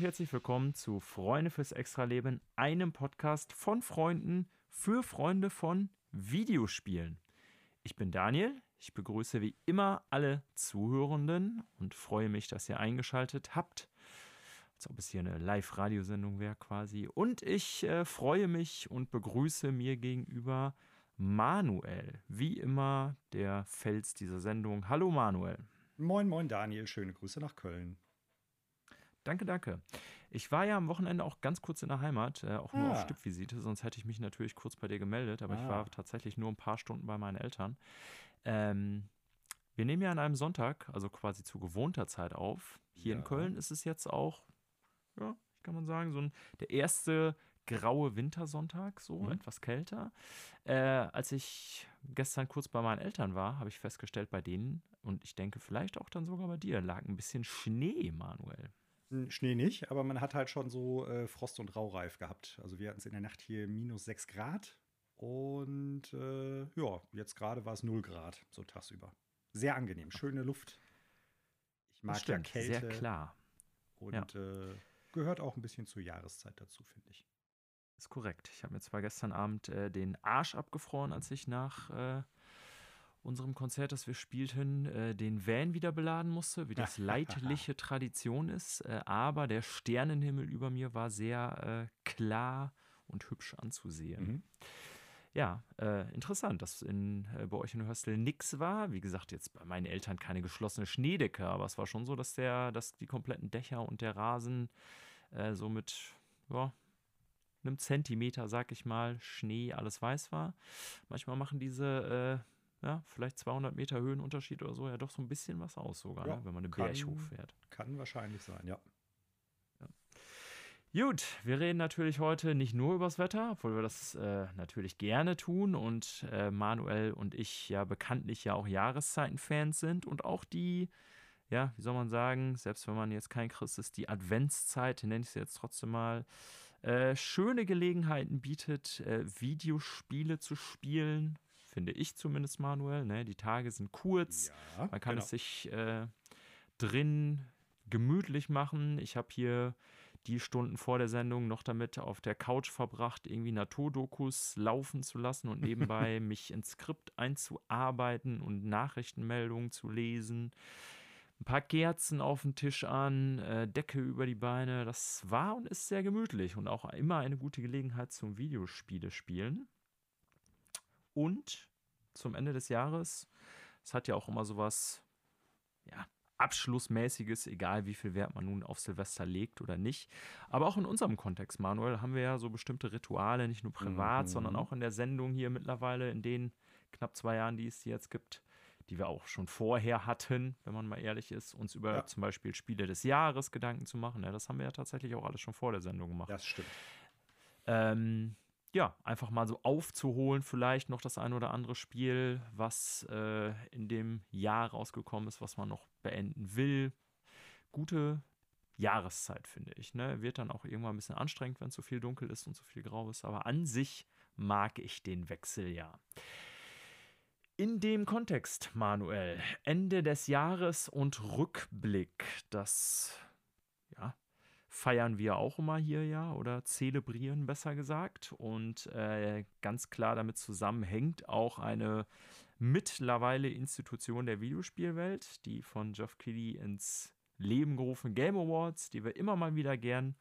Herzlich willkommen zu Freunde fürs Extraleben, einem Podcast von Freunden für Freunde von Videospielen. Ich bin Daniel, ich begrüße wie immer alle Zuhörenden und freue mich, dass ihr eingeschaltet habt. Als ob es hier eine Live-Radiosendung wäre quasi. Und ich äh, freue mich und begrüße mir gegenüber Manuel, wie immer der Fels dieser Sendung. Hallo Manuel. Moin, moin Daniel, schöne Grüße nach Köln. Danke, danke. Ich war ja am Wochenende auch ganz kurz in der Heimat, äh, auch nur ah. auf Stippvisite, sonst hätte ich mich natürlich kurz bei dir gemeldet, aber ah. ich war tatsächlich nur ein paar Stunden bei meinen Eltern. Ähm, wir nehmen ja an einem Sonntag, also quasi zu gewohnter Zeit auf. Hier ja. in Köln ist es jetzt auch, ja, kann man sagen, so ein, der erste graue Wintersonntag, so mhm. etwas kälter. Äh, als ich gestern kurz bei meinen Eltern war, habe ich festgestellt, bei denen, und ich denke vielleicht auch dann sogar bei dir, lag ein bisschen Schnee, Manuel. Schnee nicht, aber man hat halt schon so äh, Frost- und Raureif gehabt. Also wir hatten es in der Nacht hier minus 6 Grad und äh, ja, jetzt gerade war es 0 Grad, so tagsüber. Sehr angenehm, schöne Luft. Ich mag stimmt, ja Kälte. Sehr klar. Und ja. äh, gehört auch ein bisschen zur Jahreszeit dazu, finde ich. Ist korrekt. Ich habe mir zwar gestern Abend äh, den Arsch abgefroren, als ich nach äh, unserem Konzert, das wir spielten, äh, den Van wieder beladen musste, wie das leidliche Tradition ist. Äh, aber der Sternenhimmel über mir war sehr äh, klar und hübsch anzusehen. Mhm. Ja, äh, interessant, dass in, äh, bei euch in Hörstel nichts war. Wie gesagt, jetzt bei meinen Eltern keine geschlossene Schneedecke, aber es war schon so, dass der, dass die kompletten Dächer und der Rasen äh, so mit ja, einem Zentimeter, sag ich mal, Schnee alles weiß war. Manchmal machen diese ja, vielleicht 200 Meter Höhenunterschied oder so, ja doch so ein bisschen was aus sogar, ja, ne, wenn man eine Berg hochfährt. Kann wahrscheinlich sein, ja. ja. Gut, wir reden natürlich heute nicht nur übers Wetter, obwohl wir das äh, natürlich gerne tun und äh, Manuel und ich ja bekanntlich ja auch Jahreszeitenfans sind und auch die, ja, wie soll man sagen, selbst wenn man jetzt kein Christ ist, die Adventszeit, nenne ich sie jetzt trotzdem mal, äh, schöne Gelegenheiten bietet, äh, Videospiele zu spielen, finde ich zumindest, Manuel. Ne? Die Tage sind kurz, ja, man kann genau. es sich äh, drin gemütlich machen. Ich habe hier die Stunden vor der Sendung noch damit auf der Couch verbracht, irgendwie Naturdokus laufen zu lassen und nebenbei mich ins Skript einzuarbeiten und Nachrichtenmeldungen zu lesen. Ein paar Kerzen auf dem Tisch an, äh, Decke über die Beine. Das war und ist sehr gemütlich und auch immer eine gute Gelegenheit zum Videospiele spielen. Und zum Ende des Jahres, es hat ja auch immer sowas, ja, Abschlussmäßiges, egal wie viel Wert man nun auf Silvester legt oder nicht. Aber auch in unserem Kontext, Manuel, haben wir ja so bestimmte Rituale, nicht nur privat, mhm. sondern auch in der Sendung hier mittlerweile, in den knapp zwei Jahren, die es jetzt gibt, die wir auch schon vorher hatten, wenn man mal ehrlich ist, uns über ja. zum Beispiel Spiele des Jahres Gedanken zu machen. Ja, das haben wir ja tatsächlich auch alles schon vor der Sendung gemacht. Das stimmt. Ähm, ja, einfach mal so aufzuholen, vielleicht noch das ein oder andere Spiel, was äh, in dem Jahr rausgekommen ist, was man noch beenden will. Gute Jahreszeit, finde ich. Ne? Wird dann auch irgendwann ein bisschen anstrengend, wenn zu viel dunkel ist und zu viel grau ist, aber an sich mag ich den Wechsel ja. In dem Kontext, Manuel, Ende des Jahres und Rückblick, das feiern wir auch immer hier ja oder zelebrieren besser gesagt. Und äh, ganz klar damit zusammenhängt auch eine mittlerweile Institution der Videospielwelt, die von Geoff Keighley ins Leben gerufen Game Awards, die wir immer mal wieder gern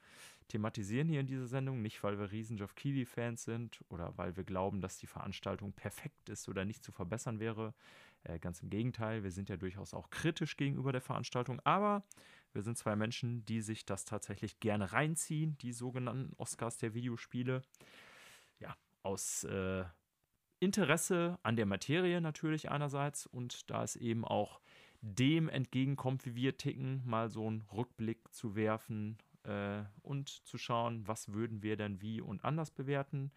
thematisieren hier in dieser Sendung. Nicht, weil wir riesen Geoff Keighley-Fans sind oder weil wir glauben, dass die Veranstaltung perfekt ist oder nicht zu verbessern wäre. Äh, ganz im Gegenteil, wir sind ja durchaus auch kritisch gegenüber der Veranstaltung, aber wir sind zwei Menschen, die sich das tatsächlich gerne reinziehen, die sogenannten Oscars der Videospiele. Ja, aus äh, Interesse an der Materie natürlich einerseits und da es eben auch dem entgegenkommt, wie wir ticken, mal so einen Rückblick zu werfen äh, und zu schauen, was würden wir denn wie und anders bewerten.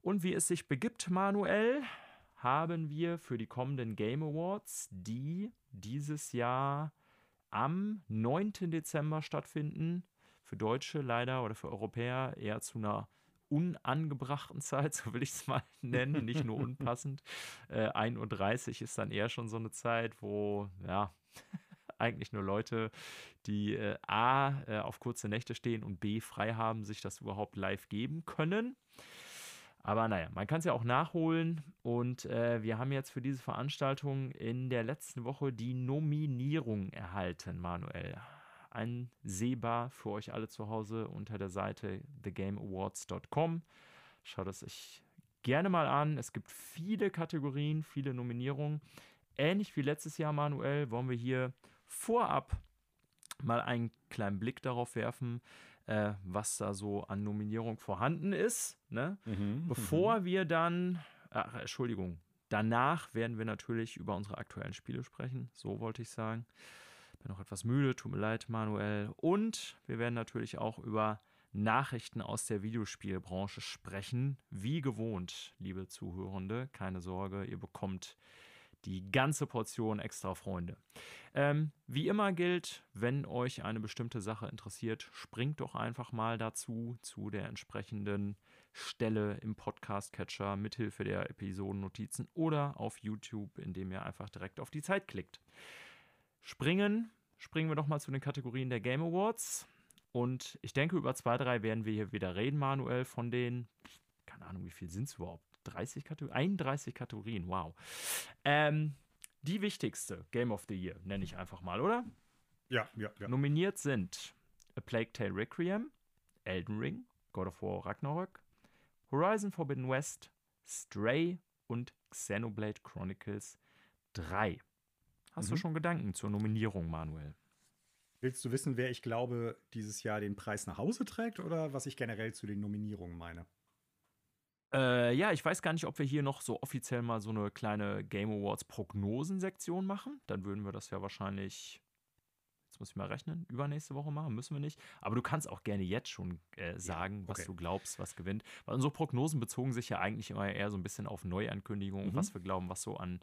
Und wie es sich begibt, Manuel, haben wir für die kommenden Game Awards, die dieses Jahr am 9. Dezember stattfinden. Für Deutsche leider oder für Europäer eher zu einer unangebrachten Zeit, so will ich es mal nennen, nicht nur unpassend. Äh, 1.30 Uhr ist dann eher schon so eine Zeit, wo, ja, eigentlich nur Leute, die äh, A, äh, auf kurze Nächte stehen und B, frei haben, sich das überhaupt live geben können. Aber naja, man kann es ja auch nachholen. Und äh, wir haben jetzt für diese Veranstaltung in der letzten Woche die Nominierung erhalten, Manuel. Einsehbar für euch alle zu Hause unter der Seite thegameawards.com. Schaut es euch gerne mal an. Es gibt viele Kategorien, viele Nominierungen. Ähnlich wie letztes Jahr, Manuel, wollen wir hier vorab mal einen kleinen Blick darauf werfen, äh, was da so an Nominierung vorhanden ist. Ne? Mhm, Bevor mhm. wir dann, ach, Entschuldigung, danach werden wir natürlich über unsere aktuellen Spiele sprechen. So wollte ich sagen. Bin noch etwas müde, tut mir leid, Manuel. Und wir werden natürlich auch über Nachrichten aus der Videospielbranche sprechen. Wie gewohnt, liebe Zuhörende, keine Sorge, ihr bekommt die ganze Portion extra Freunde. Ähm, wie immer gilt, wenn euch eine bestimmte Sache interessiert, springt doch einfach mal dazu, zu der entsprechenden Stelle im Podcast-Catcher mithilfe der Episodennotizen oder auf YouTube, indem ihr einfach direkt auf die Zeit klickt. Springen, springen wir doch mal zu den Kategorien der Game Awards. Und ich denke, über zwei, drei werden wir hier wieder reden, Manuel, von den, keine Ahnung, wie viel sind es überhaupt? 30 Kategorien? 31 Kategorien, wow. Ähm, die wichtigste Game of the Year, nenne ich einfach mal, oder? Ja, ja, ja. Nominiert sind A Plague Tale Requiem, Elden Ring, God of War Ragnarok, Horizon Forbidden West, Stray und Xenoblade Chronicles 3. Hast mhm. du schon Gedanken zur Nominierung, Manuel? Willst du wissen, wer ich glaube, dieses Jahr den Preis nach Hause trägt oder was ich generell zu den Nominierungen meine? Äh, ja, ich weiß gar nicht, ob wir hier noch so offiziell mal so eine kleine Game Awards Prognosen-Sektion machen. Dann würden wir das ja wahrscheinlich, jetzt muss ich mal rechnen, übernächste Woche machen, müssen wir nicht. Aber du kannst auch gerne jetzt schon äh, sagen, ja, okay. was du glaubst, was gewinnt. Weil unsere Prognosen bezogen sich ja eigentlich immer eher so ein bisschen auf Neuankündigungen, mhm. was wir glauben, was so an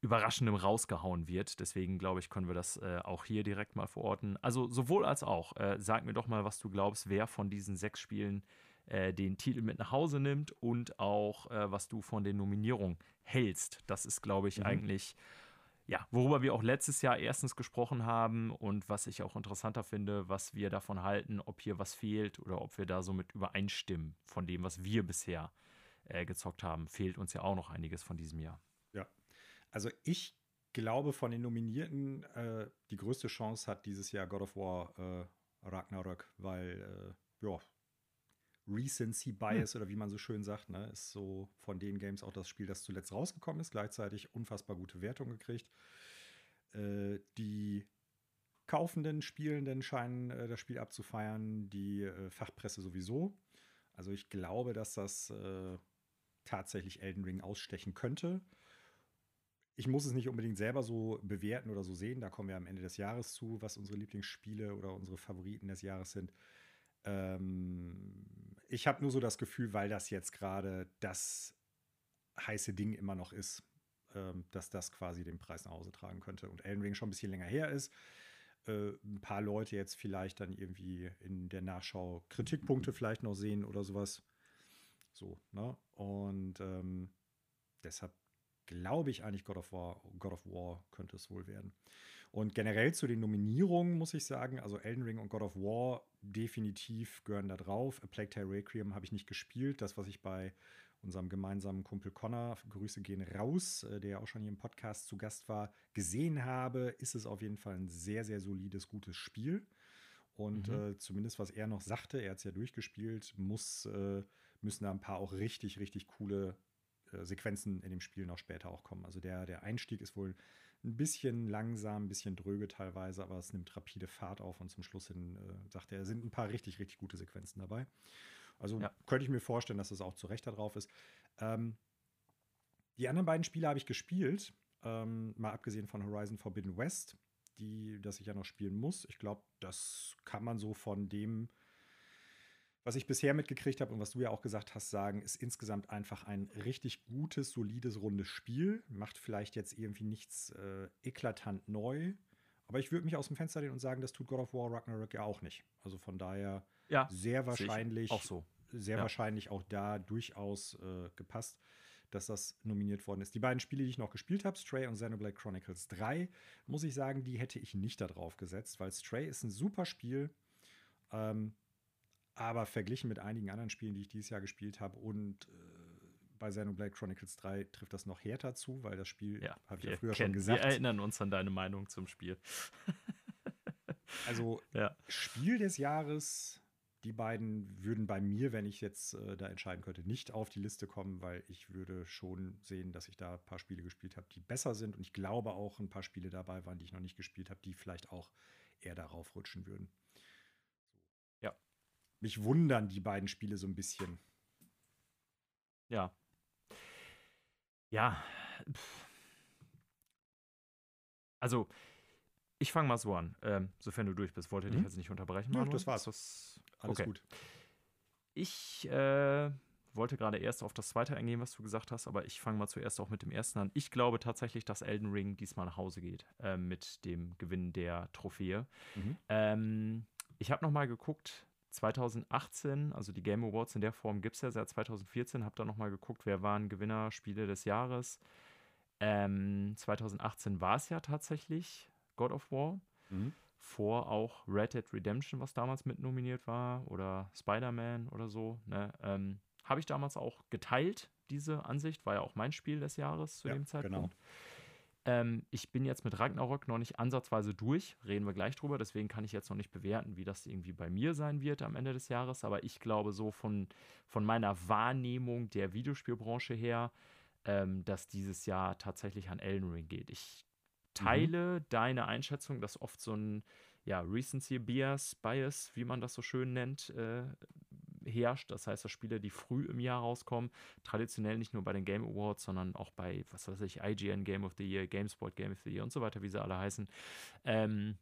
Überraschendem rausgehauen wird. Deswegen glaube ich, können wir das äh, auch hier direkt mal verorten. Also sowohl als auch. Äh, sag mir doch mal, was du glaubst, wer von diesen sechs Spielen äh, den Titel mit nach Hause nimmt und auch, äh, was du von den Nominierungen hältst. Das ist, glaube ich, mhm. eigentlich, ja, worüber wir auch letztes Jahr erstens gesprochen haben und was ich auch interessanter finde, was wir davon halten, ob hier was fehlt oder ob wir da so mit übereinstimmen von dem, was wir bisher äh, gezockt haben. Fehlt uns ja auch noch einiges von diesem Jahr. Ja, also ich glaube, von den Nominierten äh, die größte Chance hat dieses Jahr God of War äh, Ragnarök, weil äh, ja, Recency Bias hm. oder wie man so schön sagt, ne, ist so von den Games auch das Spiel, das zuletzt rausgekommen ist, gleichzeitig unfassbar gute Wertung gekriegt. Äh, die kaufenden Spielenden scheinen äh, das Spiel abzufeiern, die äh, Fachpresse sowieso. Also ich glaube, dass das äh, tatsächlich Elden Ring ausstechen könnte. Ich muss es nicht unbedingt selber so bewerten oder so sehen. Da kommen wir am Ende des Jahres zu, was unsere Lieblingsspiele oder unsere Favoriten des Jahres sind. Ähm, ich habe nur so das Gefühl, weil das jetzt gerade das heiße Ding immer noch ist, ähm, dass das quasi den Preis nach Hause tragen könnte. Und Elden Ring schon ein bisschen länger her ist. Äh, ein paar Leute jetzt vielleicht dann irgendwie in der Nachschau Kritikpunkte vielleicht noch sehen oder sowas. So, ne? Und ähm, deshalb glaube ich eigentlich, God of War, God of War könnte es wohl werden. Und generell zu den Nominierungen muss ich sagen, also Elden Ring und God of War definitiv gehören da drauf. A Plague Tale Requiem habe ich nicht gespielt. Das, was ich bei unserem gemeinsamen Kumpel Connor, Grüße gehen raus, äh, der ja auch schon hier im Podcast zu Gast war, gesehen habe, ist es auf jeden Fall ein sehr, sehr solides, gutes Spiel. Und mhm. äh, zumindest was er noch sagte, er hat es ja durchgespielt, muss, äh, müssen da ein paar auch richtig, richtig coole äh, Sequenzen in dem Spiel noch später auch kommen. Also der, der Einstieg ist wohl ein bisschen langsam, ein bisschen dröge teilweise, aber es nimmt rapide Fahrt auf und zum Schluss hin, äh, sagt er, sind ein paar richtig, richtig gute Sequenzen dabei. Also ja. könnte ich mir vorstellen, dass das auch zu Recht da drauf ist. Ähm, die anderen beiden Spiele habe ich gespielt, ähm, mal abgesehen von Horizon Forbidden West, die, das ich ja noch spielen muss. Ich glaube, das kann man so von dem was ich bisher mitgekriegt habe und was du ja auch gesagt hast, sagen, ist insgesamt einfach ein richtig gutes, solides, rundes Spiel. Macht vielleicht jetzt irgendwie nichts äh, eklatant neu. Aber ich würde mich aus dem Fenster lehnen und sagen, das tut God of War Ragnarok ja auch nicht. Also von daher ja, sehr wahrscheinlich auch so. Sehr ja. wahrscheinlich auch da durchaus äh, gepasst. dass das nominiert worden ist. Die beiden Spiele, die ich noch gespielt habe, Stray und Xenoblade Chronicles 3, muss ich sagen, die hätte ich nicht da drauf gesetzt, weil Stray ist ein super Spiel. Ähm, aber verglichen mit einigen anderen Spielen, die ich dieses Jahr gespielt habe und äh, bei Xenoblade Chronicles 3 trifft das noch härter zu, weil das Spiel, Ja, habe ich ja früher schon gesagt, Wir erinnern uns an deine Meinung zum Spiel. also Ja. Spiel des Jahres, die beiden würden bei mir, wenn ich jetzt äh, da entscheiden könnte, nicht auf die Liste kommen, weil ich würde schon sehen, dass ich da ein paar Spiele gespielt habe, die besser sind. Und ich glaube auch ein paar Spiele dabei waren, die ich noch nicht gespielt habe, die vielleicht auch eher darauf rutschen würden. Mich wundern die beiden Spiele so ein bisschen. Ja. Ja. pff. Also, ich fange mal so an, ähm, sofern du durch bist. Wollte dich Mhm. jetzt nicht unterbrechen. Nö, Manuel? das war's. Ist Alles okay. gut. Ich äh, wollte gerade erst auf das zweite eingehen, was du gesagt hast, aber ich fange mal zuerst auch mit dem ersten an. Ich glaube tatsächlich, dass Elden Ring diesmal nach Hause geht äh, mit dem Gewinn der Trophäe. Mhm. Ähm, ich habe noch mal geguckt, 2018, also die Game Awards in der Form gibt es ja seit 2014, habe da noch mal geguckt, wer waren Gewinner Spiele des Jahres. Ähm, 2018 war es ja tatsächlich God of War Mhm. vor auch Red Dead Redemption, was damals mit nominiert war, oder Spider-Man oder so. Ne? Ähm, Habe ich damals auch geteilt, diese Ansicht. War ja auch mein Spiel des Jahres zu Ja, dem Zeitpunkt. genau. Ähm, ich bin jetzt mit Ragnarok noch nicht ansatzweise durch, reden wir gleich drüber, deswegen kann ich jetzt noch nicht bewerten, wie das irgendwie bei mir sein wird am Ende des Jahres, aber ich glaube so von, von meiner Wahrnehmung der Videospielbranche her, ähm, dass dieses Jahr tatsächlich an Elden Ring geht. Ich teile deine Einschätzung, dass oft so ein ja, Recency Bias, Bias, wie man das so schön nennt, äh, herrscht. Das heißt, dass Spiele, die früh im Jahr rauskommen, traditionell nicht nur bei den Game Awards, sondern auch bei, was weiß ich, IGN Game of the Year, GameSpot Game of the Year und so weiter, wie sie alle heißen, ähm,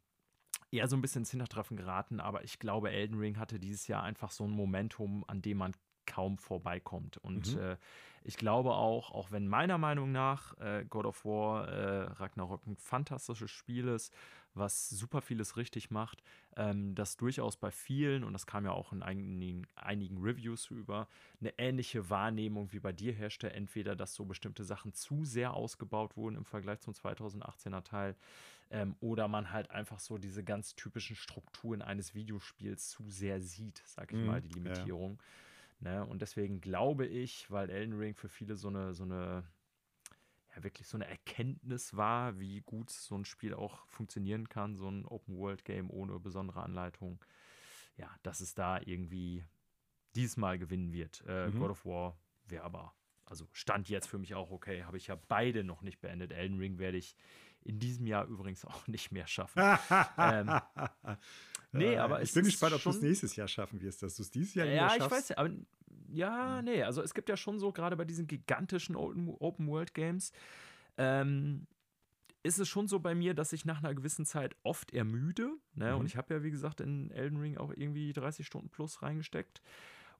eher so ein bisschen ins Hintertreffen geraten. Aber ich glaube, Elden Ring hatte dieses Jahr einfach so ein Momentum, an dem man kaum vorbeikommt. Und Mhm. äh, ich glaube auch, auch wenn meiner Meinung nach äh, God of War äh, Ragnarok ein fantastisches Spiel ist, was super vieles richtig macht, ähm, das durchaus bei vielen, und das kam ja auch in einigen, einigen Reviews über, eine ähnliche Wahrnehmung wie bei dir herrschte. Entweder, dass so bestimmte Sachen zu sehr ausgebaut wurden im Vergleich zum 2018er Teil, ähm, oder man halt einfach so diese ganz typischen Strukturen eines Videospiels zu sehr sieht, sag ich Mhm, mal, die ja. Limitierung. Ne? Und deswegen glaube ich, weil Elden Ring für viele so eine, so eine, ja, wirklich so eine Erkenntnis war, wie gut so ein Spiel auch funktionieren kann, so ein Open-World-Game ohne besondere Anleitung. Ja, dass es da irgendwie diesmal gewinnen wird. Äh, Mhm. God of War wäre aber, also stand jetzt für mich auch okay, habe ich ja beide noch nicht beendet. Elden Ring werde ich in diesem Jahr übrigens auch nicht mehr schaffen. Ähm, nee, Äh, aber ich bin gespannt, ob du es nächstes Jahr schaffen wirst, dass du es dieses Jahr Ja, ich schaffst. weiß, aber ja, nee, also es gibt ja schon so, gerade bei diesen gigantischen Open-World-Games, ähm, ist es schon so bei mir, dass ich nach einer gewissen Zeit oft ermüde. Ne? Mhm. Und ich habe ja, wie gesagt, in Elden Ring auch irgendwie 30 Stunden plus reingesteckt.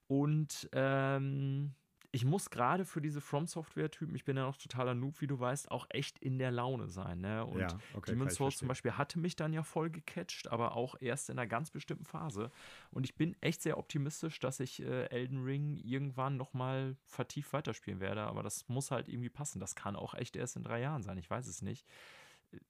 Und ähm, ich muss gerade für diese From-Software-Typen, ich bin ja noch totaler Noob, wie du weißt, auch echt in der Laune sein. Ne? Und ja, okay, Demon's Souls zum. Beispiel hatte mich dann ja voll gecatcht, aber auch erst in einer ganz bestimmten Phase. Und ich bin echt sehr optimistisch, dass ich äh, Elden Ring irgendwann nochmal vertieft weiterspielen werde. Aber das muss halt irgendwie passen. Das kann auch echt erst in drei Jahren sein. Ich weiß es nicht.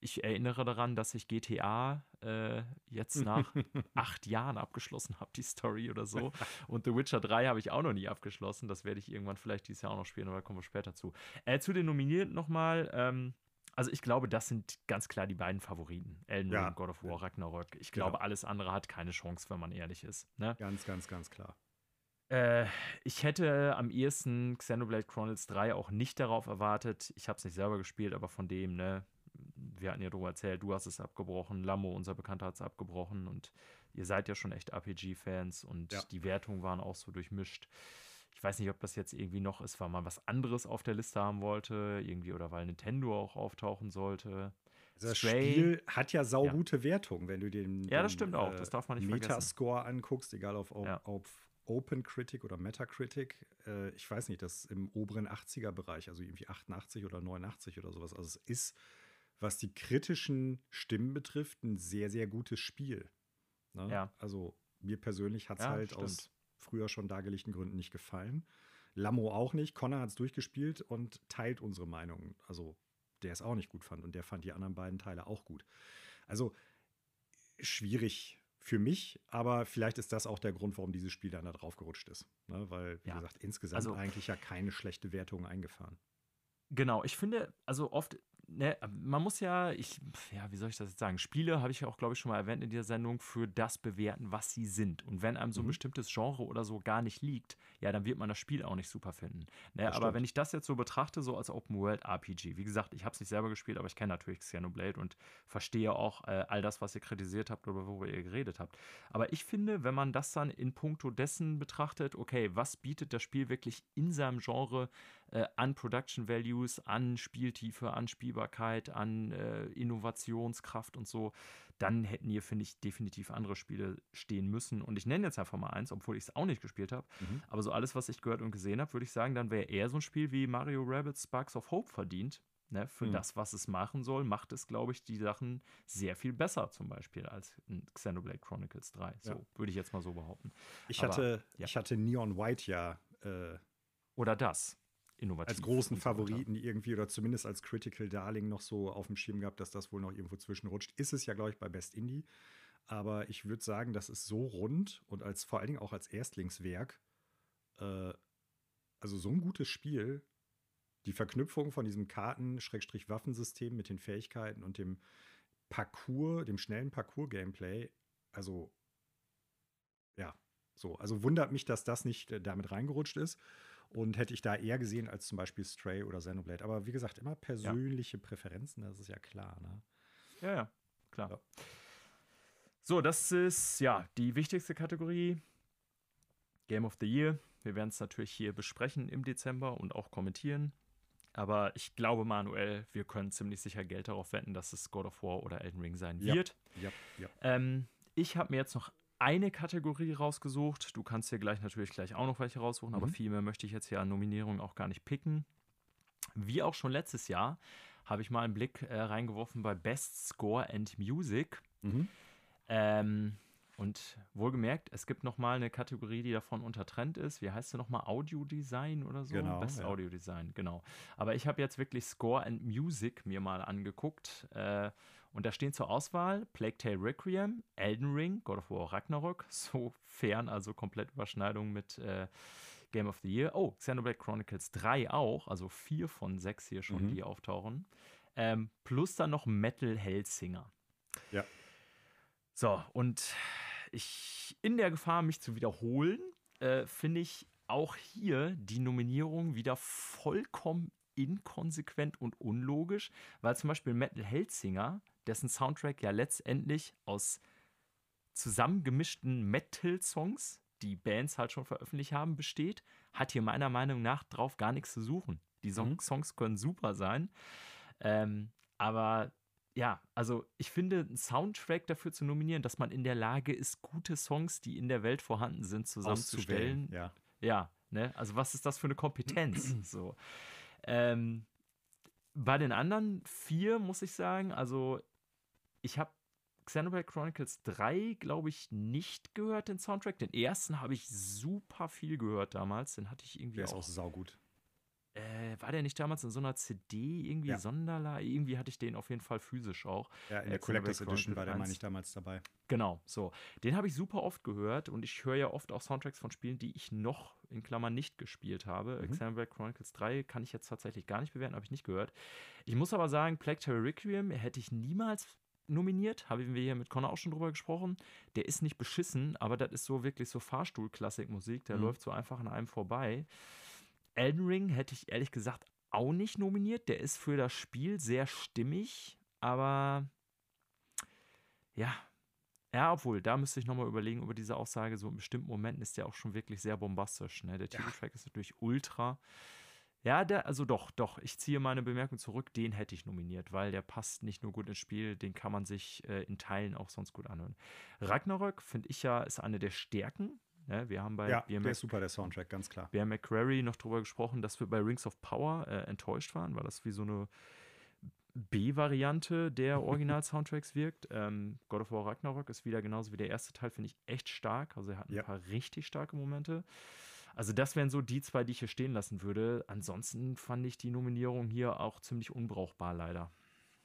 Ich erinnere daran, dass ich GTA äh, jetzt nach acht Jahren abgeschlossen habe, die Story oder so. Und The Witcher 3 habe ich auch noch nie abgeschlossen. Das werde ich irgendwann vielleicht dieses Jahr auch noch spielen, aber da kommen wir später zu. Äh, zu den Nominierten nochmal. Ähm, also ich glaube, das sind ganz klar die beiden Favoriten. Elden Ja. Ring, God of War, Ragnarok. Ich Genau. glaube, alles andere hat keine Chance, wenn man ehrlich ist. Ne? Ganz, ganz, ganz klar. Äh, ich hätte am ehesten Xenoblade Chronicles 3 auch nicht darauf erwartet. Ich habe es nicht selber gespielt, aber von dem, ne, wir hatten ja darüber erzählt, du hast es abgebrochen, Lammo, unser Bekannter, hat es abgebrochen und ihr seid ja schon echt RPG-Fans und Ja. die Wertungen waren auch so durchmischt. Ich weiß nicht, ob das jetzt irgendwie noch ist, weil man was anderes auf der Liste haben wollte, irgendwie, oder weil Nintendo auch auftauchen sollte. Also das Stray- Spiel hat ja saugute Wertung, wenn du den, Ja, das den, stimmt auch, das darf man nicht vergessen. Metascore anguckst, egal auf, auf, Ja. auf OpenCritic oder Metacritic. Äh, ich weiß nicht, das ist im oberen 80er-Bereich, also irgendwie 88 oder 89 oder sowas. Also es ist, was die kritischen Stimmen betrifft, ein sehr, sehr gutes Spiel. Ne? Ja. Also mir persönlich hat es Ja, halt stimmt. aus früher schon dargelegten Gründen nicht gefallen. Lammo auch nicht. Connor hat es durchgespielt und teilt unsere Meinung. Also der es auch nicht gut fand und der fand die anderen beiden Teile auch gut. Also schwierig für mich, aber vielleicht ist das auch der Grund, warum dieses Spiel dann da drauf gerutscht ist. Ne? Weil, wie ja. gesagt, insgesamt also, eigentlich ja keine schlechte Wertung eingefahren. Genau, ich finde, also oft ne, man muss ja, ich, ja, wie soll ich das jetzt sagen? Spiele habe ich ja auch, glaube ich, schon mal erwähnt in dieser Sendung, für das bewerten, was sie sind. Und wenn einem so ein mhm. bestimmtes Genre oder so gar nicht liegt, ja, dann wird man das Spiel auch nicht super finden. Ne, aber stimmt. wenn ich das jetzt so betrachte, so als Open World RPG, wie gesagt, ich habe es nicht selber gespielt, aber ich kenne natürlich Xenoblade und verstehe auch äh, all das, was ihr kritisiert habt oder worüber ihr geredet habt. Aber ich finde, wenn man das dann in puncto dessen betrachtet, okay, was bietet das Spiel wirklich in seinem Genre äh, an Production Values, an Spieltiefe, an Spielbarkeit, an äh, Innovationskraft und so, dann hätten hier, finde ich, definitiv andere Spiele stehen müssen. Und ich nenne jetzt einfach mal eins, obwohl ich es auch nicht gespielt habe. Mhm. Aber so alles, was ich gehört und gesehen habe, würde ich sagen, dann wäre eher so ein Spiel wie Mario Rabbit Sparks of Hope verdient. Ne, für mhm. das, was es machen soll, macht es, glaube ich, die Sachen sehr viel besser, zum Beispiel, als in Xenoblade Chronicles 3. So ja. würde ich jetzt mal so behaupten. Ich, Aber, hatte, ja. ich hatte Neon White ja. Äh, Oder das innovativ. Als großen Favoriten irgendwie oder zumindest als Critical Darling noch so auf dem Schirm gehabt, dass das wohl noch irgendwo zwischenrutscht. Ist es ja, glaube ich, bei Best Indie. Aber ich würde sagen, das ist so rund und als vor allen Dingen auch als Erstlingswerk, äh, also so ein gutes Spiel. Die Verknüpfung von diesem Karten-Waffensystem mit den Fähigkeiten und dem Parcours, dem schnellen Parcours-Gameplay, also ja, so. Also wundert mich, dass das nicht äh, damit reingerutscht ist. Und hätte ich da eher gesehen als zum Beispiel Stray oder Xenoblade. Aber wie gesagt, immer persönliche ja. Präferenzen, das ist ja klar. Ne? Ja, ja, klar. Ja. So, das ist ja die wichtigste Kategorie. Game of the Year. Wir werden es natürlich hier besprechen im Dezember und auch kommentieren. Aber ich glaube, Manuel, wir können ziemlich sicher Geld darauf wetten, dass es God of War oder Elden Ring sein wird. Ja, ja, ähm, ich habe mir jetzt noch eine Kategorie rausgesucht. Du kannst hier gleich natürlich gleich auch noch welche raussuchen, mhm. aber viel mehr möchte ich jetzt hier an Nominierungen auch gar nicht picken. Wie auch schon letztes Jahr habe ich mal einen Blick äh, reingeworfen bei Best Score and Music. Mhm. Ähm, und wohlgemerkt, es gibt noch mal eine Kategorie, die davon untertrennt ist. Wie heißt sie nochmal? Audiodesign oder so? Genau. Best ja. Audiodesign, genau. Aber ich habe jetzt wirklich Score and Music mir mal angeguckt. Äh, und da stehen zur Auswahl Plague Tale Requiem, Elden Ring, God of War Ragnarok, sofern also komplett Überschneidung mit äh, Game of the Year. Oh, Xenoblade Chronicles 3 auch, also vier von sechs hier schon, mhm. die auftauchen. Ähm, plus dann noch Metal Hellsinger. Ja. So, und ich in der Gefahr, mich zu wiederholen, äh, finde ich auch hier die Nominierung wieder vollkommen inkonsequent und unlogisch, weil zum Beispiel Metal Hellsinger dessen Soundtrack ja letztendlich aus zusammengemischten Metal-Songs, die Bands halt schon veröffentlicht haben, besteht, hat hier meiner Meinung nach drauf gar nichts zu suchen. Die mhm. Songs können super sein, ähm, aber ja, also ich finde, einen Soundtrack dafür zu nominieren, dass man in der Lage ist, gute Songs, die in der Welt vorhanden sind, zusammenzustellen. Ja, ja ne? also was ist das für eine Kompetenz? so. Ähm, bei den anderen vier muss ich sagen, also ich habe Xenoblade Chronicles 3, glaube ich, nicht gehört, den Soundtrack. Den ersten habe ich super viel gehört damals. Den hatte ich irgendwie der auch. ist auch saugut. Äh, war der nicht damals in so einer CD irgendwie ja. Sonderlei? Irgendwie hatte ich den auf jeden Fall physisch auch. Ja, in der Collectors Edition war der, meine ich, damals dabei. Genau, so. Den habe ich super oft gehört und ich höre ja oft auch Soundtracks von Spielen, die ich noch in Klammern nicht gespielt habe. Mhm. Xenoblade Chronicles 3 kann ich jetzt tatsächlich gar nicht bewerten, habe ich nicht gehört. Ich muss aber sagen, Plague Tale Requiem hätte ich niemals nominiert, haben wir hier mit Connor auch schon drüber gesprochen. Der ist nicht beschissen, aber das ist so wirklich so Fahrstuhl-Klassikmusik, der mhm. läuft so einfach an einem vorbei. Elden Ring hätte ich ehrlich gesagt auch nicht nominiert. Der ist für das Spiel sehr stimmig, aber ja. Ja, obwohl, da müsste ich nochmal überlegen über diese Aussage. So in bestimmten Momenten ist der auch schon wirklich sehr bombastisch. Ne? Der Titeltrack ja. ist natürlich ultra. Ja, der, also doch, doch. Ich ziehe meine Bemerkung zurück. Den hätte ich nominiert, weil der passt nicht nur gut ins Spiel, den kann man sich äh, in Teilen auch sonst gut anhören. Ragnarök, finde ich ja, ist eine der Stärken. Ne? Wir haben bei ja, der ist super, der Soundtrack, ganz klar. Bear McCrary noch darüber gesprochen, dass wir bei Rings of Power äh, enttäuscht waren, weil das wie so eine B-Variante der Original-Soundtracks wirkt. Ähm, God of War Ragnarok ist wieder genauso wie der erste Teil, finde ich echt stark. Also er hat ein ja. paar richtig starke Momente. Also das wären so die zwei, die ich hier stehen lassen würde. Ansonsten fand ich die Nominierung hier auch ziemlich unbrauchbar, leider.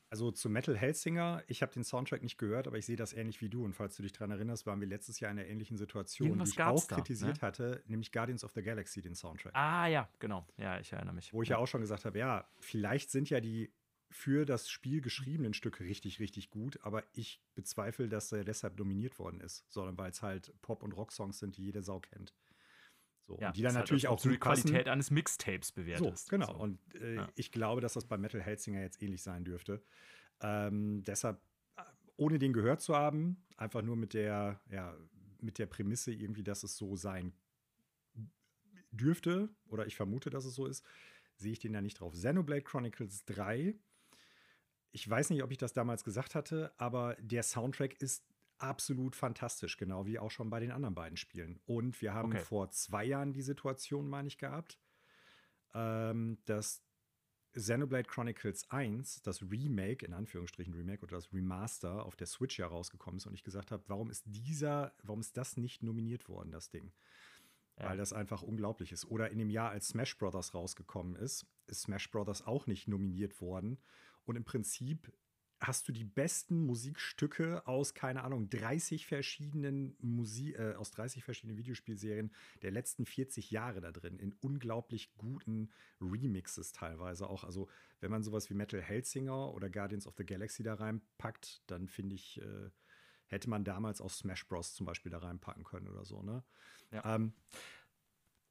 Also zu Metal Hellsinger, ich habe den Soundtrack nicht gehört, aber ich sehe das ähnlich wie du. Und falls du dich daran erinnerst, waren wir letztes Jahr in einer ähnlichen Situation, Irgendwas die ich auch da, kritisiert ne? hatte, nämlich Guardians of the Galaxy, den Soundtrack. Ah ja, genau. Ja, ich erinnere mich. Wo ich ja auch schon gesagt habe, ja, vielleicht sind ja die für das Spiel geschriebenen Stücke richtig, richtig gut, aber ich bezweifle, dass er deshalb nominiert worden ist, sondern weil es halt Pop- und Rock-Songs sind, die jede Sau kennt. So, ja, und die dann halt natürlich als auch du die gut passen. Qualität eines Mixtapes So, bewertest. genau. So. Und äh, Ja. ich glaube, dass das bei Metal Hellsinger jetzt ähnlich sein dürfte. Ähm, deshalb, äh, ohne den gehört zu haben, einfach nur mit der, ja, mit der Prämisse irgendwie, dass es so sein dürfte, oder ich vermute, dass es so ist, sehe ich den da nicht drauf. Xenoblade Chronicles 3. Ich weiß nicht, ob ich das damals gesagt hatte, aber der Soundtrack ist absolut fantastisch, genau wie auch schon bei den anderen beiden Spielen. Und wir haben Okay. vor zwei Jahren die Situation, meine ich, gehabt, ähm, dass Xenoblade Chronicles 1, das Remake, in Anführungsstrichen Remake oder das Remaster auf der Switch ja rausgekommen ist und ich gesagt habe, warum ist dieser, warum ist das nicht nominiert worden, das Ding? Ja. Weil das einfach unglaublich ist. Oder in dem Jahr, als Smash Brothers rausgekommen ist, ist Smash Brothers auch nicht nominiert worden. Und im Prinzip hast du die besten Musikstücke aus, keine Ahnung, 30 verschiedenen Musik, äh, aus 30 verschiedenen Videospielserien der letzten 40 Jahre da drin, in unglaublich guten Remixes teilweise auch. Also, wenn man sowas wie Metal Hellsinger oder Guardians of the Galaxy da reinpackt, dann finde ich, äh, hätte man damals auch Smash Bros. zum Beispiel da reinpacken können oder so, ne? Ja. Ähm,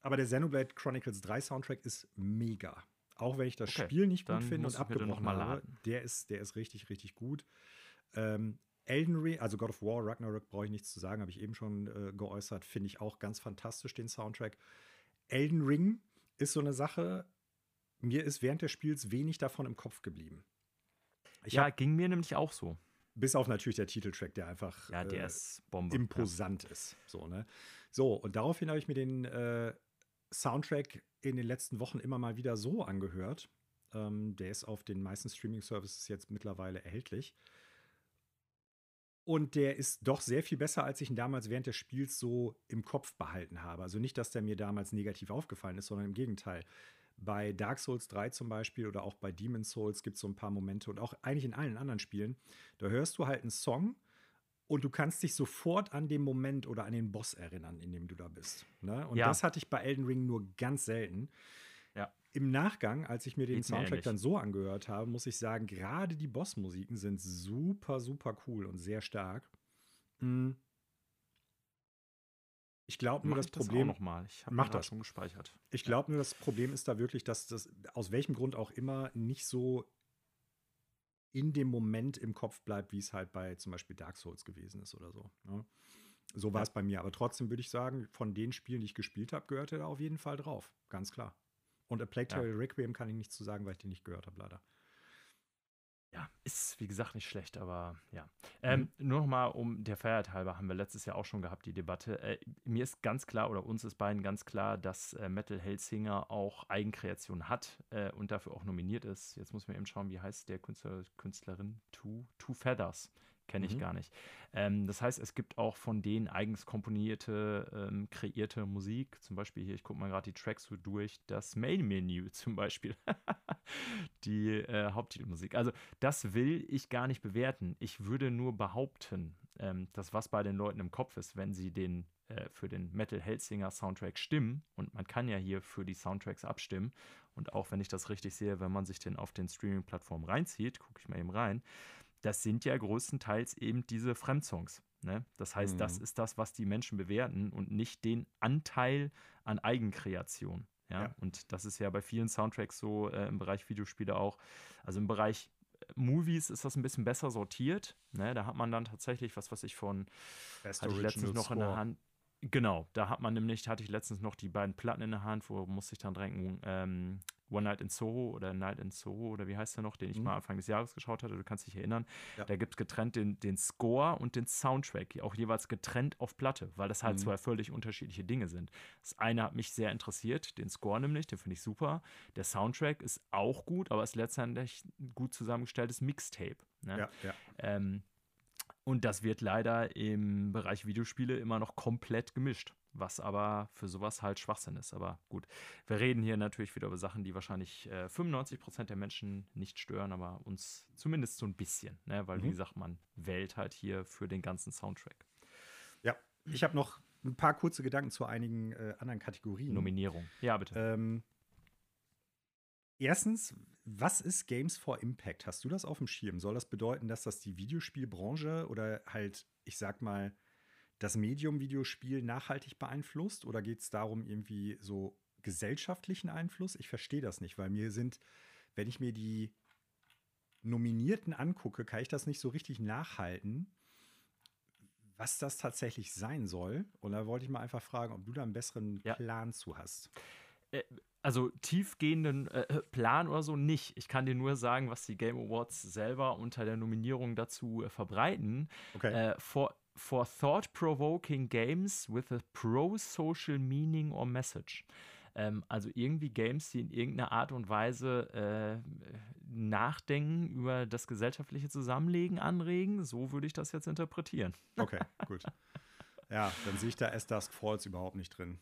aber der Xenoblade Chronicles 3 Soundtrack ist mega. Auch wenn ich das Okay, Spiel nicht gut finde und abgebrochen habe, der ist, der ist richtig, richtig gut. Ähm, Elden Ring, also God of War, Ragnarok brauche ich nichts zu sagen, habe ich eben schon äh, geäußert, finde ich auch ganz fantastisch, den Soundtrack. Elden Ring ist so eine Sache, mir ist während des Spiels wenig davon im Kopf geblieben. Ich ja, habe, ging mir nämlich auch so. bis auf natürlich der Titeltrack, der einfach Ja, der äh, ist Bombe. imposant ist. So, ne? So, und daraufhin habe ich mir den äh, Soundtrack in den letzten Wochen immer mal wieder so angehört. Ähm, der ist auf den meisten Streaming-Services jetzt mittlerweile erhältlich. Und der ist doch sehr viel besser, als ich ihn damals während des Spiels so im Kopf behalten habe. Also nicht, dass der mir damals negativ aufgefallen ist, sondern im Gegenteil. Bei Dark Souls 3 zum Beispiel oder auch bei Demon's Souls gibt es so ein paar Momente und auch eigentlich in allen anderen Spielen, da hörst du halt einen Song und du kannst dich sofort an den Moment oder an den Boss erinnern, in dem du da bist. Ne? Und Ja. das hatte ich bei Elden Ring nur ganz selten. Ja. Im Nachgang, als ich mir den Geht mir Soundtrack ähnlich. dann so angehört habe, muss ich sagen, gerade die Bossmusiken sind super, super cool und sehr stark. Mm. Ich glaube nur, das das Problem. noch mal. Ich habe Mach mir das. schon gespeichert. Ich glaube nur, das Problem ist da wirklich, dass das aus welchem Grund auch immer nicht so in dem Moment im Kopf bleibt, wie es halt bei zum Beispiel Dark Souls gewesen ist oder so. Ne? So war Ja. es bei mir. Aber trotzdem würde ich sagen, von den Spielen, die ich gespielt habe, gehörte er auf jeden Fall drauf. Ganz klar. Und A Plague Ja. Tale Requiem kann ich nichts zu sagen, weil ich den nicht gehört habe, leider. Ja, ist wie gesagt nicht schlecht, aber ja. Mhm. Ähm, nur noch mal um der Freiheit halber, haben wir letztes Jahr auch schon gehabt, die Debatte. Äh, mir ist ganz klar, oder uns ist beiden ganz klar, dass äh, Metal Hellsinger auch Eigenkreation hat äh, und dafür auch nominiert ist. Jetzt muss man eben schauen, wie heißt der Künstler, Künstlerin? Two, Two Feathers. Kenne ich Mhm. gar nicht. Ähm, das heißt, es gibt auch von denen eigens komponierte, ähm, kreierte Musik. Zum Beispiel hier, ich gucke mal gerade die Tracks so durch, das Main-Menü zum Beispiel. die äh, Haupttitelmusik. Also das will ich gar nicht bewerten. Ich würde nur behaupten, ähm, dass was bei den Leuten im Kopf ist, wenn sie den äh, für den Metal Hellsinger Soundtrack stimmen, und man kann ja hier für die Soundtracks abstimmen, und auch wenn ich das richtig sehe, wenn man sich den auf den Streaming-Plattformen reinzieht, gucke ich mal eben rein, das sind ja größtenteils eben diese Fremdsongs. Ne? Das heißt, das Mhm. ist das, was die Menschen bewerten und nicht den Anteil an Eigenkreation. Ja? Ja. Und das ist ja bei vielen Soundtracks so äh, im Bereich Videospiele auch. Also im Bereich äh, Movies ist das ein bisschen besser sortiert. Ne? Da hat man dann tatsächlich, was weiß ich, von Best hatte ich letztens noch in der Score. Hand. Genau, da hat man nämlich, hatte ich letztens noch die beiden Platten in der Hand, wo musste ich dann denken, ähm, One Night in Soho oder Night in Soho oder wie heißt der noch, den ich Mhm. mal Anfang des Jahres geschaut hatte, du kannst dich erinnern. Ja. Da gibt es getrennt den, den Score und den Soundtrack, auch jeweils getrennt auf Platte, weil das halt Mhm. zwei völlig unterschiedliche Dinge sind. Das eine hat mich sehr interessiert, den Score nämlich, den finde ich super. Der Soundtrack ist auch gut, aber ist letztendlich ein gut zusammengestelltes Mixtape. Ne? Ja, ja. Ähm, Und das wird leider im Bereich Videospiele immer noch komplett gemischt, was aber für sowas halt Schwachsinn ist. Aber gut, wir reden hier natürlich wieder über Sachen, die wahrscheinlich äh, 95% der Menschen nicht stören, aber uns zumindest so ein bisschen, ne? weil, mhm. wie gesagt, man wählt halt hier für den ganzen Soundtrack. Ja, ich habe noch ein paar kurze Gedanken zu einigen äh, anderen Kategorien. Nominierung. Ja, bitte. Ähm, erstens, was ist Games for Impact? Hast du das auf dem Schirm? Soll das bedeuten, dass das die Videospielbranche oder halt, ich sag mal, das Medium Videospiel nachhaltig beeinflusst? Oder geht es darum, irgendwie so gesellschaftlichen Einfluss? Ich verstehe das nicht, weil mir sind, wenn ich mir die Nominierten angucke, kann ich das nicht so richtig nachhalten, was das tatsächlich sein soll. Und da wollte ich mal einfach fragen, ob du da einen besseren ja. Plan zu hast. Äh, also tiefgehenden äh, äh, Plan oder so nicht. Ich kann dir nur sagen, was die Game Awards selber unter der Nominierung dazu äh, verbreiten. Okay. Äh, for, for thought-provoking games with a pro-social meaning or message. Ähm, also irgendwie Games, die in irgendeiner Art und Weise äh, Nachdenken über das gesellschaftliche Zusammenlegen anregen. So würde ich das jetzt interpretieren. Okay, gut. Ja, dann sehe ich da S-Dusk Falls überhaupt nicht drin.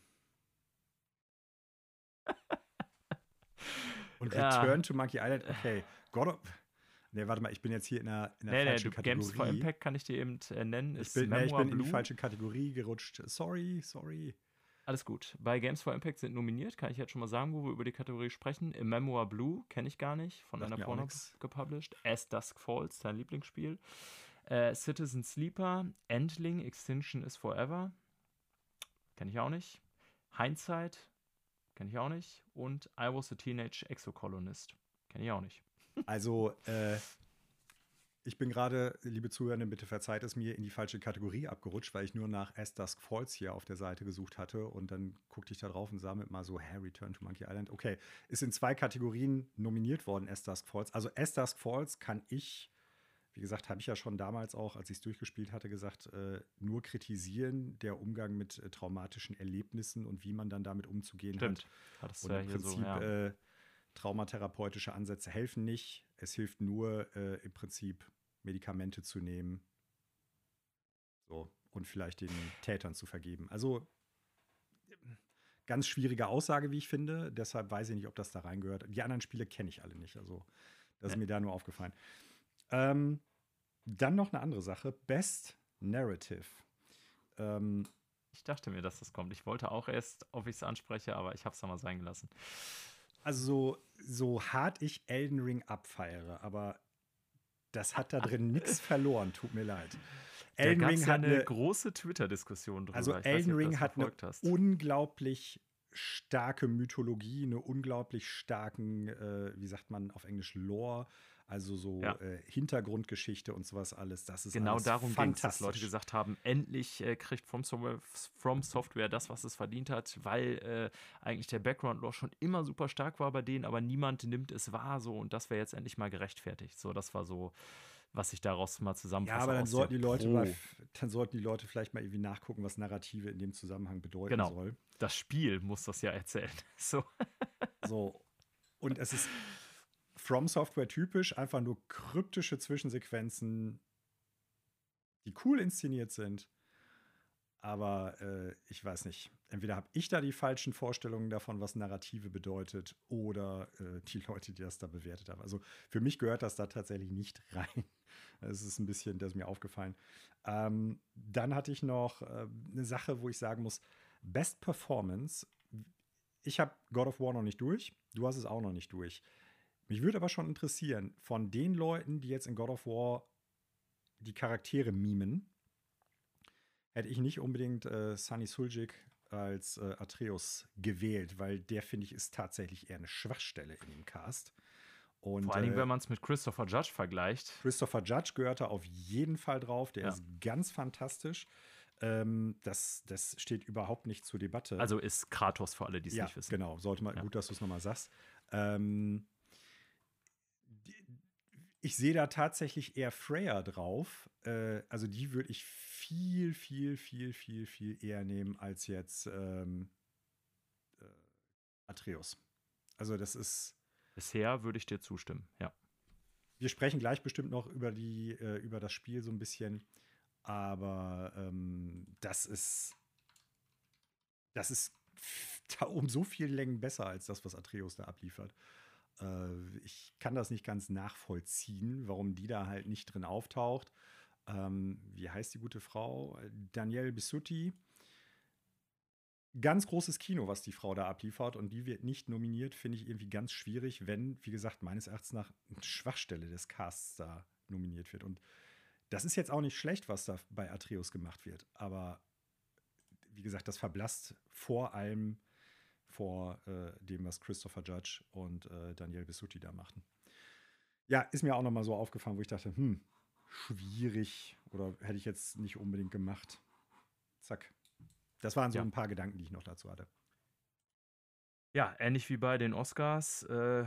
Und ja. Return to Monkey Island, okay. God of, Nee, warte mal, ich bin jetzt hier in der, in der nee, falschen nee, Kategorie. Games for Impact kann ich dir eben äh, nennen. Ich bin, nee, ich bin in die falsche Kategorie gerutscht. Sorry, sorry. Alles gut. Bei Games for Impact sind nominiert, kann ich jetzt schon mal sagen, wo wir über die Kategorie sprechen. Im Memoir Blue kenne ich gar nicht, von einer Porno gepublished. As Dusk Falls, dein Lieblingsspiel. Äh, Citizen Sleeper, Endling, Extinction is Forever. Kenne ich auch nicht. Hindsight, Kenne ich auch nicht. Und I Was a Teenage Exocolonist. Kenne ich auch nicht. Also, äh, ich bin gerade, liebe Zuhörerinnen, bitte verzeiht es mir, in die falsche Kategorie abgerutscht, weil ich nur nach As Dusk Falls hier auf der Seite gesucht hatte und dann guckte ich da drauf und sah mit mal so, hey, Return to Monkey Island. Okay, ist in zwei Kategorien nominiert worden, As Dusk Falls. Also As Dusk Falls kann ich wie gesagt, habe ich ja schon damals auch, als ich es durchgespielt hatte, gesagt, äh, nur kritisieren, der Umgang mit äh, traumatischen Erlebnissen und wie man dann damit umzugehen Stimmt. hat. Das und im Prinzip so, ja. äh, traumatherapeutische Ansätze helfen nicht. Es hilft nur äh, im Prinzip Medikamente zu nehmen. So, und vielleicht den Tätern zu vergeben. Also ganz schwierige Aussage, wie ich finde. Deshalb weiß ich nicht, ob das da reingehört. Die anderen Spiele kenne ich alle nicht. Also, das ist mir da nur aufgefallen. Ähm, dann noch eine andere Sache: Best Narrative. Ähm, ich dachte mir, dass das kommt. Ich wollte auch erst, ob ich es anspreche, aber ich habe es dann mal sein gelassen. Also, so, hart ich Elden Ring abfeiere, aber das hat da drin nichts verloren. Tut mir leid. Elden da Ring hat eine, eine große Twitter-Diskussion drüber. Also, Elden nicht, Ring hat eine hast. unglaublich starke Mythologie, eine unglaublich starken, äh, wie sagt man auf Englisch, Lore also so ja. äh, Hintergrundgeschichte und sowas alles. Das ist genau darum ging es, dass Leute gesagt haben, endlich äh, kriegt From Software, From Software das, was es verdient hat, weil äh, eigentlich der Background-Lore schon immer super stark war bei denen, aber niemand nimmt es wahr so und das wäre jetzt endlich mal gerechtfertigt. So, das war so was ich daraus mal zusammenfasse. Ja, aber dann sollten die Leute mal, dann sollten die Leute vielleicht mal irgendwie nachgucken, was Narrative in dem Zusammenhang bedeuten genau. soll. Das Spiel muss das ja erzählen. So. so. Und es ist From Software typisch, einfach nur kryptische Zwischensequenzen, die cool inszeniert sind. Aber äh, ich weiß nicht. Entweder habe ich da die falschen Vorstellungen davon, was Narrative bedeutet, oder äh, die Leute, die das da bewertet haben. Also für mich gehört das da tatsächlich nicht rein. Das ist ein bisschen, das ist mir aufgefallen. Ähm, dann hatte ich noch äh, eine Sache, wo ich sagen muss: Best Performance. Ich habe God of War noch nicht durch. Du hast es auch noch nicht durch. Mich würde aber schon interessieren, von den Leuten, die jetzt in God of War die Charaktere mimen, hätte ich nicht unbedingt äh, Sunny Suljic als äh, Atreus gewählt, weil der, finde ich, ist tatsächlich eher eine Schwachstelle in dem Cast. Und, Vor allen Dingen, äh, wenn man es mit Christopher Judge vergleicht. Christopher Judge gehört da auf jeden Fall drauf. Der ja. ist ganz fantastisch. Ähm, das, das steht überhaupt nicht zur Debatte. Also ist Kratos für alle, die es ja, nicht wissen. Genau, sollte man, ja. gut, dass du es nochmal sagst. Ähm, ich sehe da tatsächlich eher Freya drauf. Äh, also die würde ich viel, viel, viel, viel, viel eher nehmen als jetzt ähm, äh, Atreus. Also das ist. Bisher würde ich dir zustimmen, ja. Wir sprechen gleich bestimmt noch über die, äh, über das Spiel so ein bisschen. Aber ähm, das ist. Das ist da um so viele Längen besser als das, was Atreus da abliefert. Äh, ich kann das nicht ganz nachvollziehen, warum die da halt nicht drin auftaucht. Ähm, wie heißt die gute Frau? Danielle Bissutti. Ganz großes Kino, was die Frau da abliefert und die wird nicht nominiert, finde ich irgendwie ganz schwierig, wenn, wie gesagt, meines Erachtens nach eine Schwachstelle des Casts da nominiert wird. Und das ist jetzt auch nicht schlecht, was da bei Atreus gemacht wird, aber wie gesagt, das verblasst vor allem vor äh, dem, was Christopher Judge und äh, Daniel Bissutti da machten. Ja, ist mir auch noch mal so aufgefallen, wo ich dachte, hm, schwierig oder hätte ich jetzt nicht unbedingt gemacht. Zack. Das waren so ja. ein paar Gedanken, die ich noch dazu hatte. Ja, ähnlich wie bei den Oscars äh,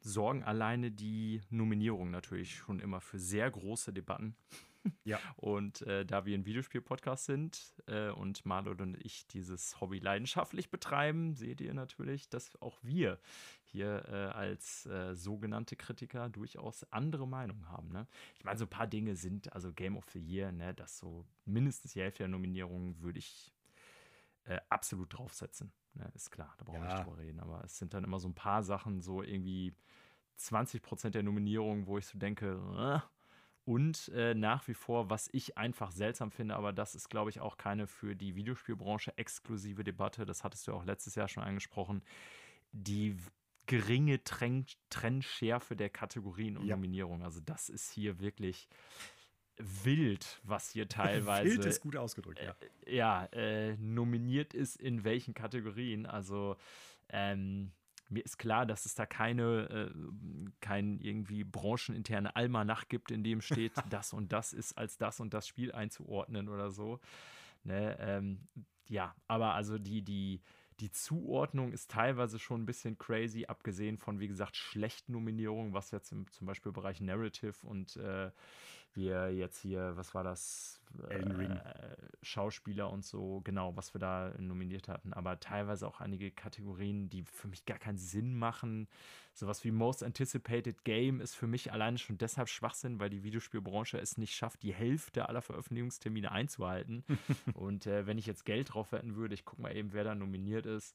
sorgen alleine die Nominierungen natürlich schon immer für sehr große Debatten. Ja. Und äh, da wir ein Videospiel-Podcast sind äh, und Marlon und ich dieses Hobby leidenschaftlich betreiben, seht ihr natürlich, dass auch wir hier äh, als äh, sogenannte Kritiker durchaus andere Meinungen haben. Ne? Ich meine, so ein paar Dinge sind, also Game of the Year, ne, das so mindestens die Hälfte der Nominierungen würde ich äh, absolut draufsetzen. Ne? Ist klar, da brauchen wir ja. nicht drüber reden. Aber es sind dann immer so ein paar Sachen, so irgendwie 20 Prozent der Nominierungen, wo ich so denke, äh, und äh, nach wie vor, was ich einfach seltsam finde, aber das ist, glaube ich, auch keine für die Videospielbranche exklusive Debatte, das hattest du auch letztes Jahr schon angesprochen, die geringe Tren Trennschärfe der Kategorien und ja. Nominierungen. Also das ist hier wirklich wild, was hier teilweise. wild ist gut ausgedrückt, ja. Äh, ja, äh, nominiert ist in welchen Kategorien. Also ähm, mir ist klar, dass es da keine, äh, kein irgendwie brancheninterne Almanach gibt, in dem steht, das und das ist als das und das Spiel einzuordnen oder so. Ne, ähm, ja, aber also die, die, die Zuordnung ist teilweise schon ein bisschen crazy, abgesehen von, wie gesagt, schlechten Nominierungen, was jetzt im, zum Beispiel im Bereich Narrative und äh, wir jetzt hier, was war das? Äh, Schauspieler und so, genau, was wir da nominiert hatten. Aber teilweise auch einige Kategorien, die für mich gar keinen Sinn machen. Sowas wie Most Anticipated Game ist für mich alleine schon deshalb Schwachsinn, weil die Videospielbranche es nicht schafft, die Hälfte aller Veröffentlichungstermine einzuhalten. und äh, wenn ich jetzt Geld drauf wetten würde, ich gucke mal eben, wer da nominiert ist.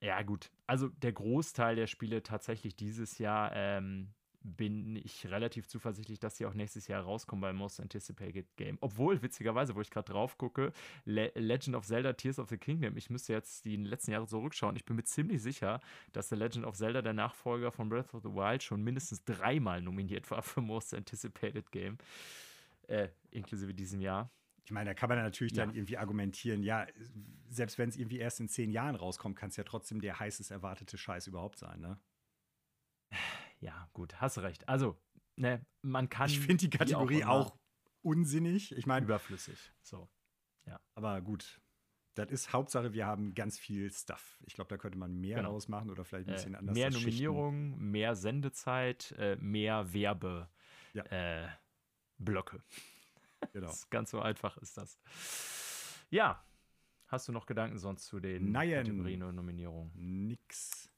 Ja, gut. Also der Großteil der Spiele tatsächlich dieses Jahr ähm, bin ich relativ zuversichtlich, dass sie auch nächstes Jahr rauskommen bei Most Anticipated Game. Obwohl, witzigerweise, wo ich gerade drauf gucke, Le Legend of Zelda Tears of the Kingdom, ich müsste jetzt die letzten Jahre zurückschauen, ich bin mir ziemlich sicher, dass The Legend of Zelda, der Nachfolger von Breath of the Wild, schon mindestens dreimal nominiert war für Most Anticipated Game. Äh, inklusive diesem Jahr. Ich meine, da kann man natürlich ja. dann irgendwie argumentieren, ja, selbst wenn es irgendwie erst in zehn Jahren rauskommt, kann es ja trotzdem der heißest erwartete Scheiß überhaupt sein, ne? ja, gut, hast recht. Also, ne, man kann. Ich finde die Kategorie auch, auch, unsinnig. Ich meine. Überflüssig. So. Ja. Aber gut. Das ist Hauptsache, wir haben ganz viel Stuff. Ich glaube, da könnte man mehr genau. rausmachen oder vielleicht ein bisschen äh, anders. Mehr Nominierungen, mehr Sendezeit, äh, mehr Werbeblöcke. Ja. Äh, genau. ganz so einfach ist das. Ja. Hast du noch Gedanken sonst zu den Nein. Kategorien und Nominierungen? Nix.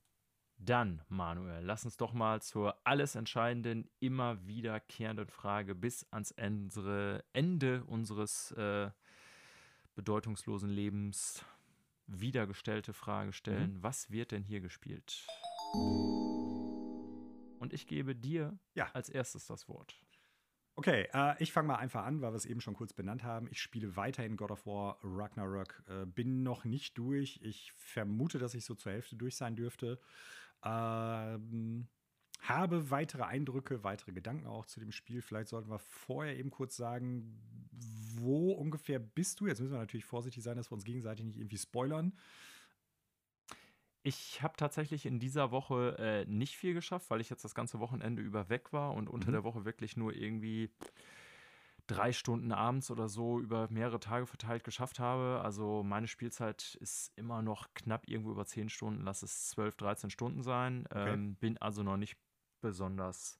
Dann, Manuel, lass uns doch mal zur alles entscheidenden, immer wiederkehrenden Frage bis ans Ende unseres äh, bedeutungslosen Lebens wiedergestellte Frage stellen. Mhm. Was wird denn hier gespielt? Und ich gebe dir ja. als erstes das Wort. Okay, äh, ich fange mal einfach an, weil wir es eben schon kurz benannt haben. Ich spiele weiterhin God of War Ragnarok, äh, bin noch nicht durch. Ich vermute, dass ich so zur Hälfte durch sein dürfte. Ähm, habe weitere Eindrücke, weitere Gedanken auch zu dem Spiel. Vielleicht sollten wir vorher eben kurz sagen, wo ungefähr bist du? Jetzt müssen wir natürlich vorsichtig sein, dass wir uns gegenseitig nicht irgendwie spoilern. Ich habe tatsächlich in dieser Woche äh, nicht viel geschafft, weil ich jetzt das ganze Wochenende über weg war und unter mhm. der Woche wirklich nur irgendwie drei Stunden abends oder so über mehrere Tage verteilt geschafft habe. Also meine Spielzeit ist immer noch knapp irgendwo über zehn Stunden, lass es 12, 13 Stunden sein. Okay. Ähm, bin also noch nicht besonders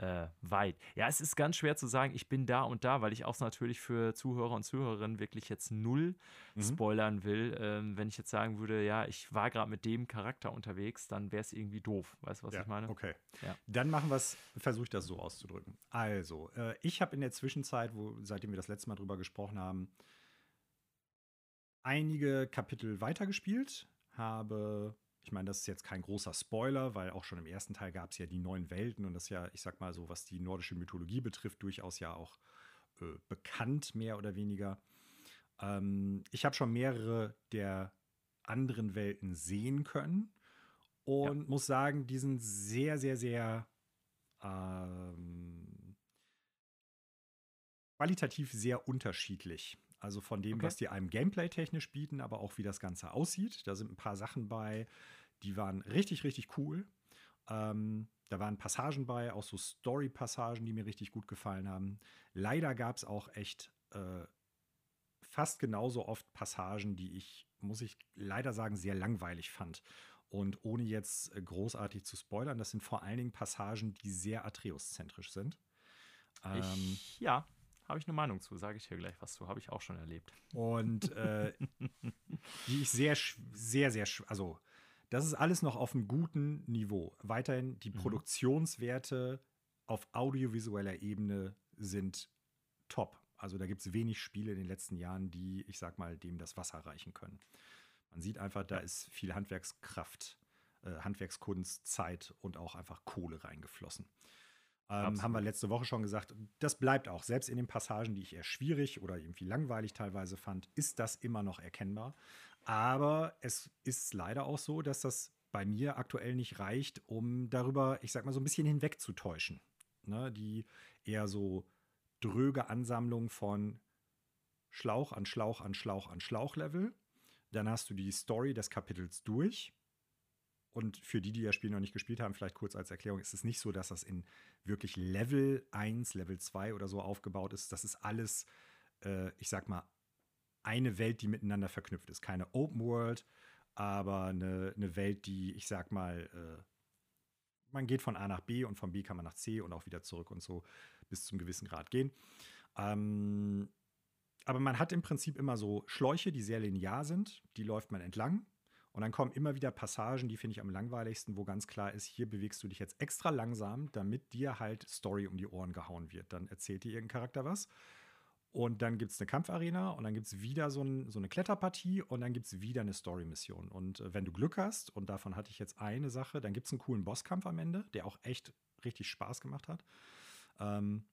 äh, weit. Ja, es ist ganz schwer zu sagen, ich bin da und da, weil ich auch natürlich für Zuhörer und Zuhörerinnen wirklich jetzt null mhm. spoilern will. Ähm, wenn ich jetzt sagen würde, ja, ich war gerade mit dem Charakter unterwegs, dann wäre es irgendwie doof. Weißt du, was ja, ich meine? Okay. Ja. Dann machen wir es, versuche ich das so auszudrücken. Also, äh, ich habe in der Zwischenzeit, wo, seitdem wir das letzte Mal drüber gesprochen haben, einige Kapitel weitergespielt, habe ich meine, das ist jetzt kein großer Spoiler, weil auch schon im ersten Teil gab es ja die neuen Welten und das ist ja, ich sag mal so, was die nordische Mythologie betrifft, durchaus ja auch äh, bekannt, mehr oder weniger. Ähm, ich habe schon mehrere der anderen Welten sehen können und ja. muss sagen, die sind sehr, sehr, sehr ähm, qualitativ sehr unterschiedlich. Also von dem, okay. was die einem gameplay-technisch bieten, aber auch wie das Ganze aussieht. Da sind ein paar Sachen bei, die waren richtig, richtig cool. Ähm, da waren Passagen bei, auch so Story-Passagen, die mir richtig gut gefallen haben. Leider gab es auch echt äh, fast genauso oft Passagen, die ich, muss ich leider sagen, sehr langweilig fand. Und ohne jetzt äh, großartig zu spoilern, das sind vor allen Dingen Passagen, die sehr Atreus-zentrisch sind. Ähm, ich, ja, habe ich eine Meinung zu, sage ich hier gleich was zu, habe ich auch schon erlebt. Und äh, die ich sehr, sehr, sehr, also das ist alles noch auf einem guten Niveau. Weiterhin die mhm. Produktionswerte auf audiovisueller Ebene sind top. Also da gibt es wenig Spiele in den letzten Jahren, die, ich sag mal, dem das Wasser reichen können. Man sieht einfach, da ist viel Handwerkskraft, äh, Handwerkskunst, Zeit und auch einfach Kohle reingeflossen. Ähm, haben wir letzte Woche schon gesagt, das bleibt auch. Selbst in den Passagen, die ich eher schwierig oder irgendwie langweilig teilweise fand, ist das immer noch erkennbar. Aber es ist leider auch so, dass das bei mir aktuell nicht reicht, um darüber, ich sag mal, so ein bisschen hinwegzutäuschen. Ne, die eher so dröge Ansammlung von Schlauch an Schlauch an Schlauch an Schlauch-Level. Dann hast du die Story des Kapitels durch. Und für die, die das Spiel noch nicht gespielt haben, vielleicht kurz als Erklärung, ist es nicht so, dass das in wirklich Level 1, Level 2 oder so aufgebaut ist. Das ist alles, äh, ich sag mal, eine Welt, die miteinander verknüpft ist. Keine Open World, aber eine, eine Welt, die, ich sag mal, äh, man geht von A nach B und von B kann man nach C und auch wieder zurück und so bis zum gewissen Grad gehen. Ähm, aber man hat im Prinzip immer so Schläuche, die sehr linear sind, die läuft man entlang und dann kommen immer wieder Passagen, die finde ich am langweiligsten, wo ganz klar ist, hier bewegst du dich jetzt extra langsam, damit dir halt Story um die Ohren gehauen wird. Dann erzählt dir irgendein Charakter was. Und dann gibt es eine Kampfarena und dann gibt es wieder so, ein, so, eine Kletterpartie und dann gibt es wieder eine Story-Mission. Und äh, wenn du Glück hast, und davon hatte ich jetzt eine Sache, dann gibt es einen coolen Bosskampf am Ende, der auch echt richtig Spaß gemacht hat. Ähm,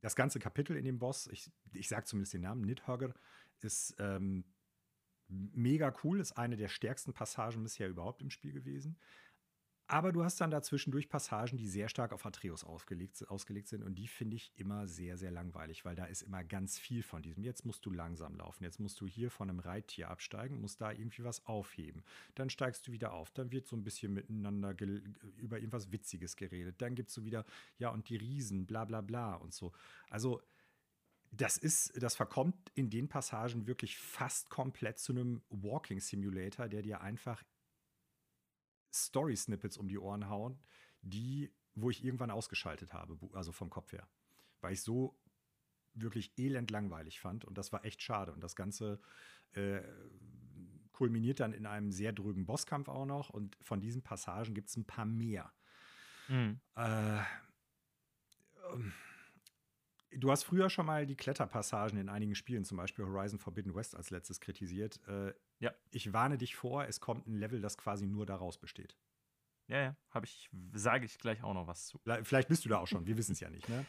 das ganze Kapitel in dem Boss, ich, ich sage zumindest den Namen, Nidhogger, ist ähm, mega cool, ist eine der stärksten Passagen bisher überhaupt im Spiel gewesen. Aber du hast dann dazwischendurch Passagen, die sehr stark auf Atreus ausgelegt, ausgelegt sind. Und die finde ich immer sehr, sehr langweilig, weil da ist immer ganz viel von diesem. Jetzt musst du langsam laufen. Jetzt musst du hier von einem Reittier absteigen, musst da irgendwie was aufheben. Dann steigst du wieder auf. Dann wird so ein bisschen miteinander über irgendwas Witziges geredet. Dann es so wieder, ja, und die Riesen, bla, bla, bla und so. Also, das ist, das verkommt in den Passagen wirklich fast komplett zu einem Walking Simulator, der dir einfach Story-Snippets um die Ohren hauen, die, wo ich irgendwann ausgeschaltet habe, also vom Kopf her. Weil ich so wirklich elend langweilig fand und das war echt schade. Und das Ganze äh, kulminiert dann in einem sehr drögen Bosskampf auch noch und von diesen Passagen gibt es ein paar mehr. Mhm. Äh, ähm, Du hast früher schon mal die Kletterpassagen in einigen Spielen, zum Beispiel Horizon Forbidden West als letztes kritisiert. Äh, ja. Ich warne dich vor, es kommt ein Level, das quasi nur daraus besteht. Ja, ja, habe ich, sage ich gleich auch noch was zu. Vielleicht bist du da auch schon, wir wissen es ja nicht, ne?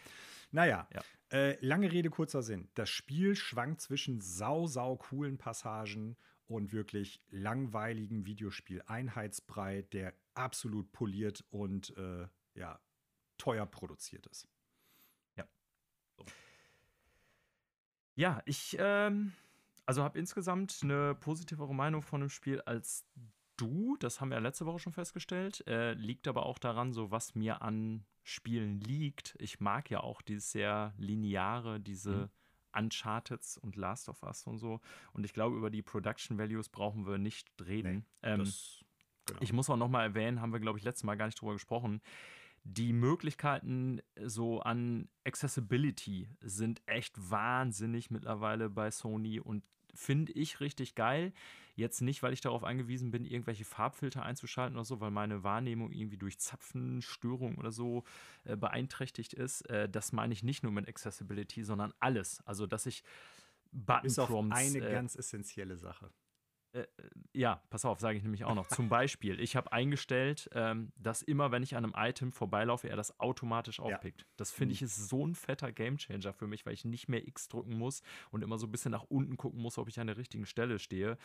Naja, ja. äh, lange Rede, kurzer Sinn. Das Spiel schwankt zwischen sau, sau coolen Passagen und wirklich langweiligem Videospiel-Einheitsbrei, der absolut poliert und äh, ja, teuer produziert ist. Ja, ich ähm, also habe insgesamt eine positivere Meinung von dem Spiel als du. Das haben wir ja letzte Woche schon festgestellt. Äh, liegt aber auch daran, so was mir an Spielen liegt. Ich mag ja auch dieses sehr lineare, diese mhm. Uncharted und Last of Us und so. Und ich glaube, über die Production Values brauchen wir nicht reden. Nee, ähm, das, genau. Ich muss auch noch mal erwähnen, haben wir, glaube ich, letztes Mal gar nicht drüber gesprochen die Möglichkeiten so an Accessibility sind echt wahnsinnig mittlerweile bei Sony und finde ich richtig geil. Jetzt nicht, weil ich darauf angewiesen bin, irgendwelche Farbfilter einzuschalten oder so, weil meine Wahrnehmung irgendwie durch Zapfenstörungen oder so äh, beeinträchtigt ist. Äh, das meine ich nicht nur mit Accessibility, sondern alles. Also, dass ich Button-Prompts. eine äh, ganz essentielle Sache. Äh, äh, ja, pass auf, sage ich nämlich auch noch. Zum Beispiel, ich habe eingestellt, ähm, dass immer, wenn ich an einem Item vorbeilaufe, er das automatisch aufpickt. Ja. Das finde ich mhm. ist so ein fetter Gamechanger für mich, weil ich nicht mehr X drücken muss und immer so ein bisschen nach unten gucken muss, ob ich an der richtigen Stelle stehe.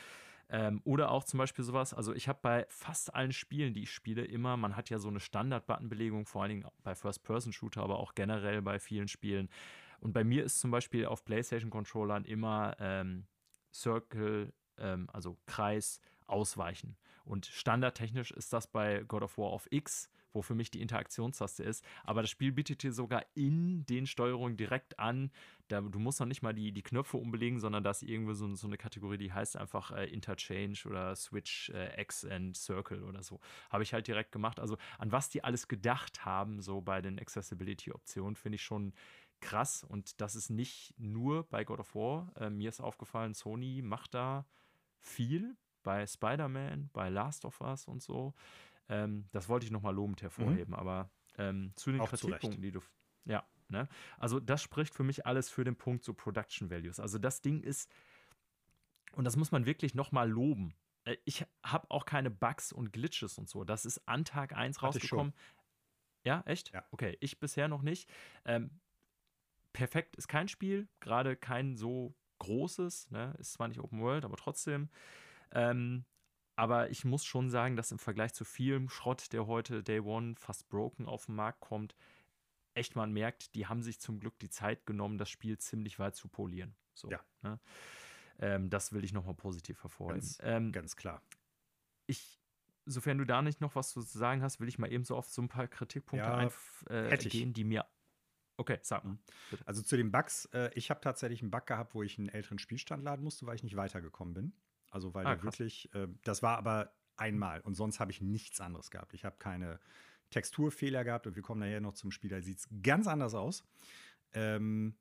Ähm, oder auch zum Beispiel sowas, also ich habe bei fast allen Spielen, die ich spiele, immer, man hat ja so eine Standard-Button-Belegung, vor allen Dingen bei First-Person-Shooter, aber auch generell bei vielen Spielen. Und bei mir ist zum Beispiel auf PlayStation-Controllern immer ähm, Circle, ähm, also Kreis, ausweichen. Und standardtechnisch ist das bei God of War auf X, wo für mich die Interaktionstaste ist. Aber das Spiel bietet dir sogar in den Steuerungen direkt an. Da, du musst noch nicht mal die, die Knöpfe umbelegen, sondern da ist irgendwie so, so eine Kategorie, die heißt einfach äh, Interchange oder Switch äh, X and Circle oder so. Habe ich halt direkt gemacht. Also an was die alles gedacht haben, so bei den Accessibility-Optionen, finde ich schon krass. Und das ist nicht nur bei God of War. Äh, mir ist aufgefallen, Sony macht da viel bei Spider-Man, bei Last of Us und so. Ähm, das wollte ich nochmal lobend hervorheben, mhm. aber ähm, zu den Auch Kritikpunkten, die du. Ja, ne? Also, das spricht für mich alles für den Punkt so Production Values. Also, das Ding ist, und das muss man wirklich nochmal loben. Äh, ich habe auch keine Bugs und Glitches und so. Das ist an Tag 1 rausgekommen. Ja, echt? Ja. Okay, ich bisher noch nicht. Ähm, perfekt ist kein Spiel, gerade kein so großes, ne? ist zwar nicht Open World, aber trotzdem. Ähm, aber ich muss schon sagen, dass im Vergleich zu vielem Schrott, der heute Day One fast broken auf den Markt kommt, echt man merkt, die haben sich zum Glück die Zeit genommen, das Spiel ziemlich weit zu polieren. So, ja. Ne? Ähm, das will ich nochmal positiv hervorheben. Ganz, ähm, ganz klar. Ich, sofern du da nicht noch was zu sagen hast, will ich mal eben so auf so ein paar Kritikpunkte ja, eingehen, äh, die mir Okay, sag mal. Also zu den Bugs, äh, ich habe tatsächlich einen Bug gehabt, wo ich einen älteren Spielstand laden musste, weil ich nicht weitergekommen bin. Also weil ah, der wirklich, äh, das war aber einmal und sonst habe ich nichts anderes gehabt. Ich habe keine Texturfehler gehabt und wir kommen nachher noch zum Spiel, da sieht es ganz anders aus. Ähm,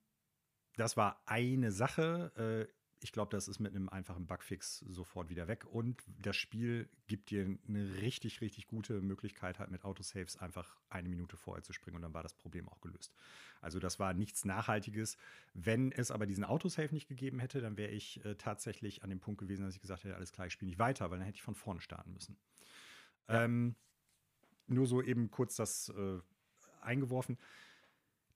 das war eine Sache. Äh, ich glaube, das ist mit einem einfachen Bugfix sofort wieder weg. Und das Spiel gibt dir eine richtig, richtig gute Möglichkeit, halt mit Autosaves einfach eine Minute vorher zu springen und dann war das Problem auch gelöst. Also das war nichts Nachhaltiges. Wenn es aber diesen Autosave nicht gegeben hätte, dann wäre ich äh, tatsächlich an dem Punkt gewesen, dass ich gesagt hätte, alles klar, ich spiele nicht weiter, weil dann hätte ich von vorne starten müssen. Ja. Ähm, nur so eben kurz das äh, eingeworfen.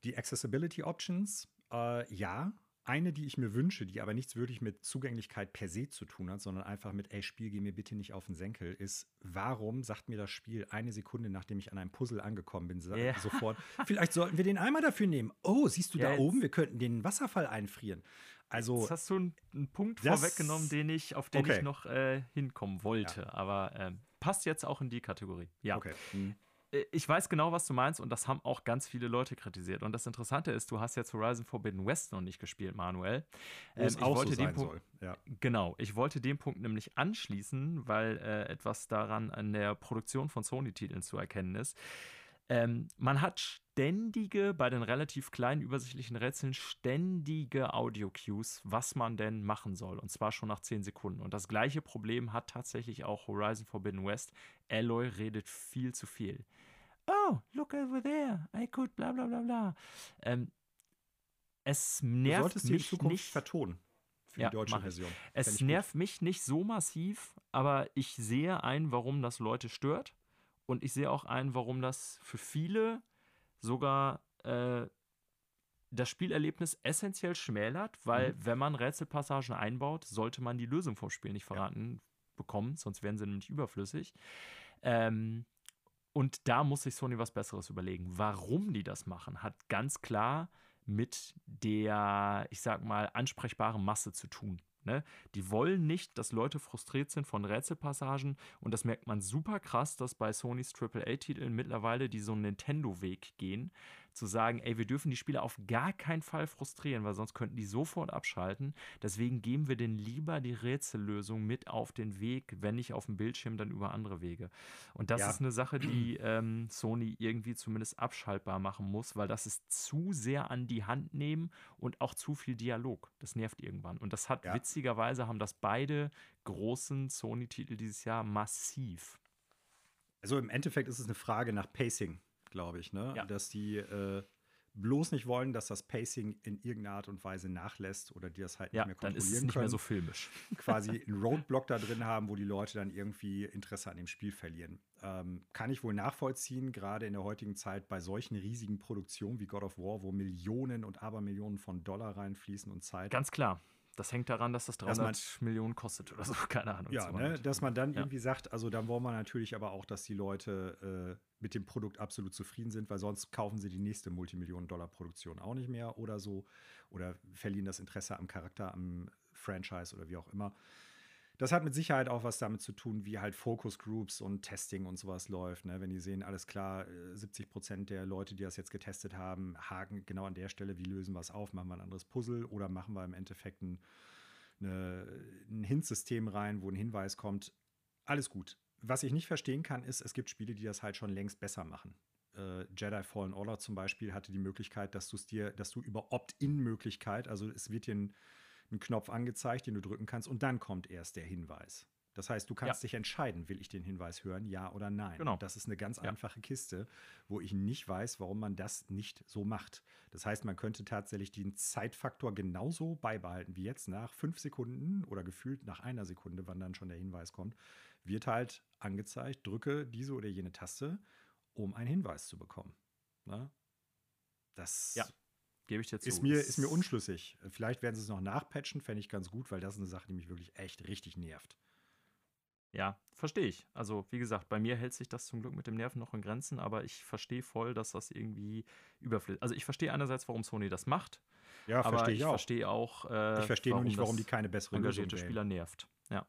Die Accessibility Options, äh, ja, eine, die ich mir wünsche, die aber nichts wirklich mit Zugänglichkeit per se zu tun hat, sondern einfach mit, ey, Spiel, geh mir bitte nicht auf den Senkel, ist, warum sagt mir das Spiel eine Sekunde, nachdem ich an einem Puzzle angekommen bin, yeah. sofort, vielleicht sollten wir den Eimer dafür nehmen. Oh, siehst du ja, da oben, wir könnten den Wasserfall einfrieren. Also, jetzt hast du einen, einen Punkt vorweggenommen, den ich, auf den okay. ich noch äh, hinkommen wollte. Ja. Aber äh, passt jetzt auch in die Kategorie. Ja. Okay. Hm. Äh, ich weiß genau, was du meinst und das haben auch ganz viele Leute kritisiert. Und das Interessante ist, du hast jetzt Horizon Forbidden West noch nicht gespielt, Manuel. Ähm, ich wollte so den Punkt, ja. Genau, ich wollte den Punkt nämlich anschließen, weil äh, etwas daran an der Produktion von Sony-Titeln zu erkennen ist. Ähm, man hat ständige, bei den relativ kleinen übersichtlichen Rätseln, ständige Audio-Cues, was man denn machen soll. Und zwar schon nach 10 Sekunden. Und das gleiche Problem hat tatsächlich auch Horizon Forbidden West. Aloy redet viel zu viel. Oh, look over there. I could bla bla bla bla. Ähm, es nervt du solltest mich in Zukunft nicht vertonen für ja, die deutsche Version. Es nervt gut. mich nicht so massiv, aber ich sehe ein, warum das Leute stört. Und ich sehe auch ein, warum das für viele sogar äh, das Spielerlebnis essentiell schmälert, weil mhm. wenn man Rätselpassagen einbaut, sollte man die Lösung vom Spiel nicht verraten ja. bekommen, sonst wären sie nämlich überflüssig. Ähm, und da muss sich Sony was Besseres überlegen. Warum die das machen, hat ganz klar mit der, ich sag mal, ansprechbaren Masse zu tun. Ne? Die wollen nicht, dass Leute frustriert sind von Rätselpassagen und das merkt man super krass, dass bei Sonys AAA-Titeln mittlerweile die so einen Nintendo-Weg gehen, zu sagen, ey, wir dürfen die Spieler auf gar keinen Fall frustrieren, weil sonst könnten die sofort abschalten. Deswegen geben wir denen lieber die Rätsellösung mit auf den Weg, wenn nicht auf dem Bildschirm, dann über andere Wege. Und das ja. ist eine Sache, die ähm, Sony irgendwie zumindest abschaltbar machen muss, weil das ist zu sehr an die Hand nehmen und auch zu viel Dialog. Das nervt irgendwann. Und das hat ja. witzigerweise haben das beide großen Sony-Titel dieses Jahr massiv. Also im Endeffekt ist es eine Frage nach Pacing glaube ich, ne? Ja. Dass die äh, bloß nicht wollen, dass das Pacing in irgendeiner Art und Weise nachlässt oder die das halt ja, nicht mehr kontrollieren dann ist es nicht können. mehr so filmisch. Quasi einen Roadblock da drin haben, wo die Leute dann irgendwie Interesse an dem Spiel verlieren. Ähm, kann ich wohl nachvollziehen, gerade in der heutigen Zeit bei solchen riesigen Produktionen wie God of War, wo Millionen und Abermillionen von Dollar reinfließen und Zeit. Ganz klar. Das hängt daran, dass das 300 dass man, Millionen kostet oder so, keine Ahnung. Ja, ne, dass man dann ja. irgendwie sagt, also dann wollen wir natürlich aber auch, dass die Leute äh, mit dem Produkt absolut zufrieden sind, weil sonst kaufen sie die nächste Multimillionen-Dollar-Produktion auch nicht mehr oder so oder verlieren das Interesse am Charakter, am Franchise oder wie auch immer. Das hat mit Sicherheit auch was damit zu tun, wie halt Focus Groups und Testing und sowas läuft. Ne? Wenn die sehen, alles klar, 70 äh, Prozent der Leute, die das jetzt getestet haben, haken genau an der Stelle, wie lösen wir es auf, machen wir ein anderes Puzzle oder machen wir im Endeffekt ein, eine, ein Hint-System rein, wo ein Hinweis kommt. Alles gut. Was ich nicht verstehen kann, ist, es gibt Spiele, die das halt schon längst besser machen. Äh, Jedi Fallen Order zum Beispiel hatte die Möglichkeit, dass du es dir, dass du über Opt-in-Möglichkeit, also es wird dir ein einen Knopf angezeigt, den du drücken kannst und dann kommt erst der Hinweis. Das heißt, du kannst ja. dich entscheiden, will ich den Hinweis hören, ja oder nein. Genau. das ist eine ganz ja. einfache Kiste, wo ich nicht weiß, warum man das nicht so macht. Das heißt, man könnte tatsächlich den Zeitfaktor genauso beibehalten wie jetzt. Nach fünf Sekunden oder gefühlt nach einer Sekunde, wann dann schon der Hinweis kommt, wird halt angezeigt, drücke diese oder jene Taste, um einen Hinweis zu bekommen. Na? Ne? Das ja. Gebe ich dir zu. Ist mir, ist mir unschlüssig. Vielleicht werden sie es noch nachpatchen, fände ich ganz gut, weil das ist eine Sache, die mich wirklich echt richtig nervt. Ja, verstehe ich. Also, wie gesagt, bei mir hält sich das zum Glück mit dem Nerven noch in Grenzen, aber ich verstehe voll, dass das irgendwie überflüssig Also, ich verstehe einerseits, warum Sony das macht. Ja, verstehe ich, ich auch. verstehe auch. Äh, ich verstehe nur nicht, warum die keine bessere engagierte Lösung Spieler nervt. Ja.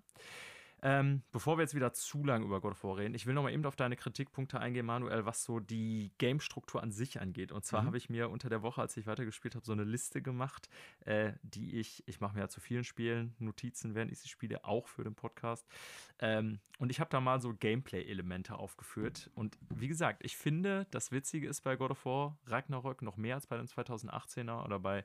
Ähm, bevor wir jetzt wieder zu lang über God of War reden, ich will noch mal eben auf deine Kritikpunkte eingehen, Manuel, was so die Game-Struktur an sich angeht. Und zwar mhm. habe ich mir unter der Woche, als ich weitergespielt habe, so eine Liste gemacht, äh, die ich, ich mache mir ja zu vielen Spielen Notizen, während ich sie spiele, auch für den Podcast. Ähm, und ich habe da mal so Gameplay-Elemente aufgeführt. Und wie gesagt, ich finde, das Witzige ist bei God of War Ragnarök noch mehr als bei den 2018er oder bei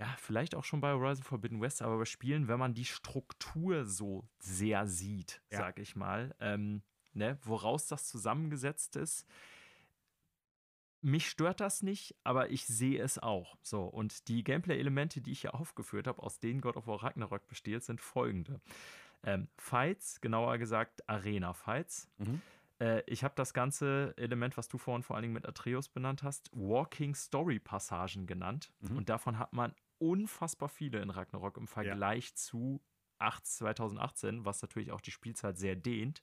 ja, vielleicht auch schon bei Horizon Forbidden West, aber bei Spielen, wenn man die Struktur so sehr sieht, ja. sag ich mal, ähm, ne, woraus das zusammengesetzt ist. Mich stört das nicht, aber ich sehe es auch. So, und die Gameplay-Elemente, die ich hier aufgeführt habe, aus denen God of War Ragnarok besteht, sind folgende. Ähm, Fights, genauer gesagt Arena-Fights. Mhm. Äh, ich habe das ganze Element, was du vorhin vor allen Dingen mit Atreus benannt hast, Walking Story Passagen genannt. Mhm. Und davon hat man unfassbar viele in Ragnarok im Vergleich ja. zu 8, 2018, was natürlich auch die Spielzeit sehr dehnt.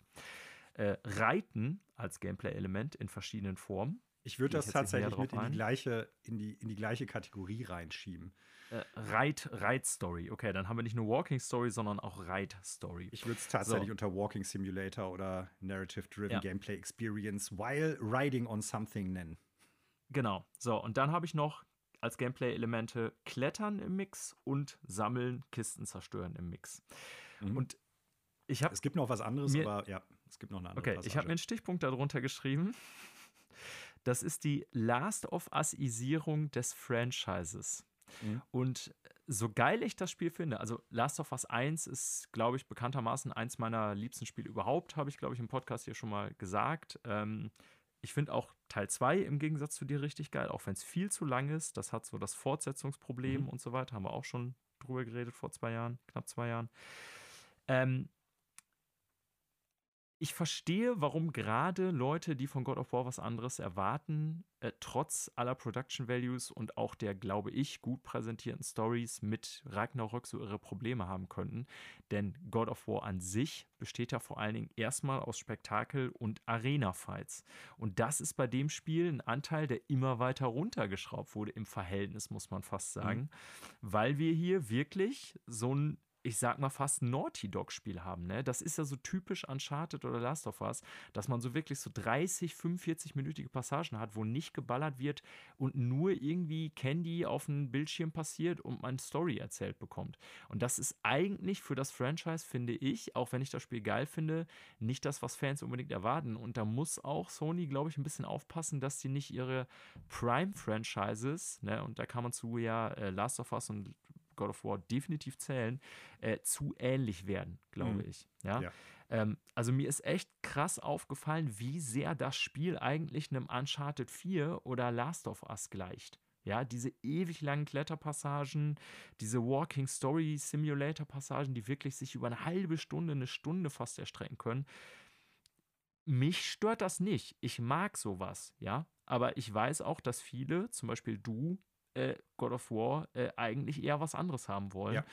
Äh, Reiten als Gameplay-Element in verschiedenen Formen. Ich würde das tatsächlich mit in die, gleiche, in, die, in die gleiche Kategorie reinschieben. Äh, Reit, Reit-Story. Okay, dann haben wir nicht nur Walking Story, sondern auch Reit-Story. Ich würde es tatsächlich so. unter Walking Simulator oder Narrative-Driven ja. Gameplay Experience while riding on something nennen. Genau. So, und dann habe ich noch als Gameplay-Elemente Klettern im Mix und Sammeln, Kisten zerstören im Mix. Mhm. Und ich habe. Es gibt noch was anderes, mir, aber ja, es gibt noch eine andere. Okay, Passage. ich habe mir einen Stichpunkt darunter geschrieben. Das ist die Last of Us-Isierung des Franchises. Mhm. Und so geil ich das Spiel finde, also Last of Us 1 ist, glaube ich, bekanntermaßen eins meiner liebsten Spiele überhaupt, habe ich, glaube ich, im Podcast hier schon mal gesagt. Ähm, ich finde auch Teil 2 im Gegensatz zu dir richtig geil, auch wenn es viel zu lang ist. Das hat so das Fortsetzungsproblem mhm. und so weiter. Haben wir auch schon drüber geredet vor zwei Jahren, knapp zwei Jahren. Ähm, ich verstehe, warum gerade Leute, die von God of War was anderes erwarten, äh, trotz aller Production Values und auch der, glaube ich, gut präsentierten Stories mit Ragnarök so ihre Probleme haben könnten. Denn God of War an sich besteht ja vor allen Dingen erstmal aus Spektakel und Arena-Fights. Und das ist bei dem Spiel ein Anteil, der immer weiter runtergeschraubt wurde, im Verhältnis, muss man fast sagen, mhm. weil wir hier wirklich so ein ich sag mal, fast Naughty Dog-Spiel haben. Ne? Das ist ja so typisch Uncharted oder Last of Us, dass man so wirklich so 30, 45-minütige Passagen hat, wo nicht geballert wird und nur irgendwie Candy auf dem Bildschirm passiert und man Story erzählt bekommt. Und das ist eigentlich für das Franchise, finde ich, auch wenn ich das Spiel geil finde, nicht das, was Fans unbedingt erwarten. Und da muss auch Sony, glaube ich, ein bisschen aufpassen, dass sie nicht ihre Prime-Franchises, ne, und da kann man zu ja äh, Last of Us und God of War definitiv zählen, äh, zu ähnlich werden, glaube mhm. ich. Ja. ja. Ähm, also mir ist echt krass aufgefallen, wie sehr das Spiel eigentlich einem Uncharted 4 oder Last of Us gleicht. Ja, diese ewig langen Kletterpassagen, diese Walking Story Simulator Passagen, die wirklich sich über eine halbe Stunde, eine Stunde fast erstrecken können. Mich stört das nicht. Ich mag sowas, ja. Aber ich weiß auch, dass viele, zum Beispiel du, äh, God of War äh, eigentlich eher was anderes haben wollen. Ja.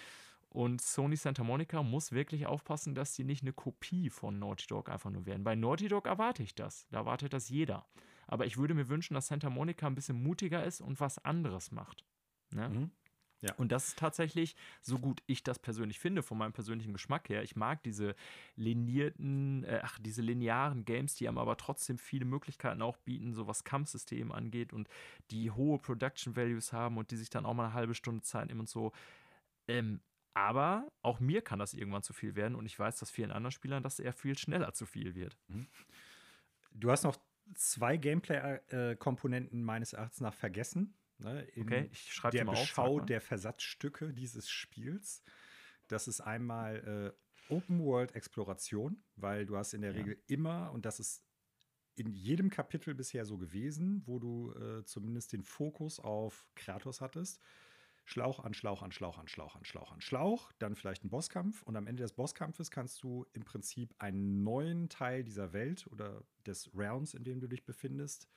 Und Sony Santa Monica muss wirklich aufpassen, dass sie nicht eine Kopie von Naughty Dog einfach nur werden. Bei Naughty Dog erwarte ich das. Da erwartet das jeder. Aber ich würde mir wünschen, dass Santa Monica ein bisschen mutiger ist und was anderes macht. Ne? Mhm. Ja. Und das ist tatsächlich, so gut ich das persönlich finde, von meinem persönlichen Geschmack her. Ich mag diese linierten, äh, ach, diese linearen Games, die einem aber trotzdem viele Möglichkeiten auch bieten, so was Kampfsystem angeht und die hohe Production Values haben und die sich dann auch mal eine halbe Stunde Zeit nehmen und so. Ähm, aber auch mir kann das irgendwann zu viel werden und ich weiß, dass vielen anderen Spielern das eher viel schneller zu viel wird. Mhm. Du hast noch zwei Gameplay-Komponenten meines Erachtens nach vergessen. Ne, okay, ich schreibe der Beschau auf, der Versatzstücke dieses Spiels. Das ist einmal äh, Open World Exploration, weil du hast in der ja. Regel immer, und das ist in jedem Kapitel bisher so gewesen, wo du äh, zumindest den Fokus auf Kratos hattest. Schlauch an Schlauch an Schlauch an Schlauch an Schlauch an Schlauch, dann vielleicht ein Bosskampf und am Ende des Bosskampfes kannst du im Prinzip einen neuen Teil dieser Welt oder des Realms, in dem du dich befindest,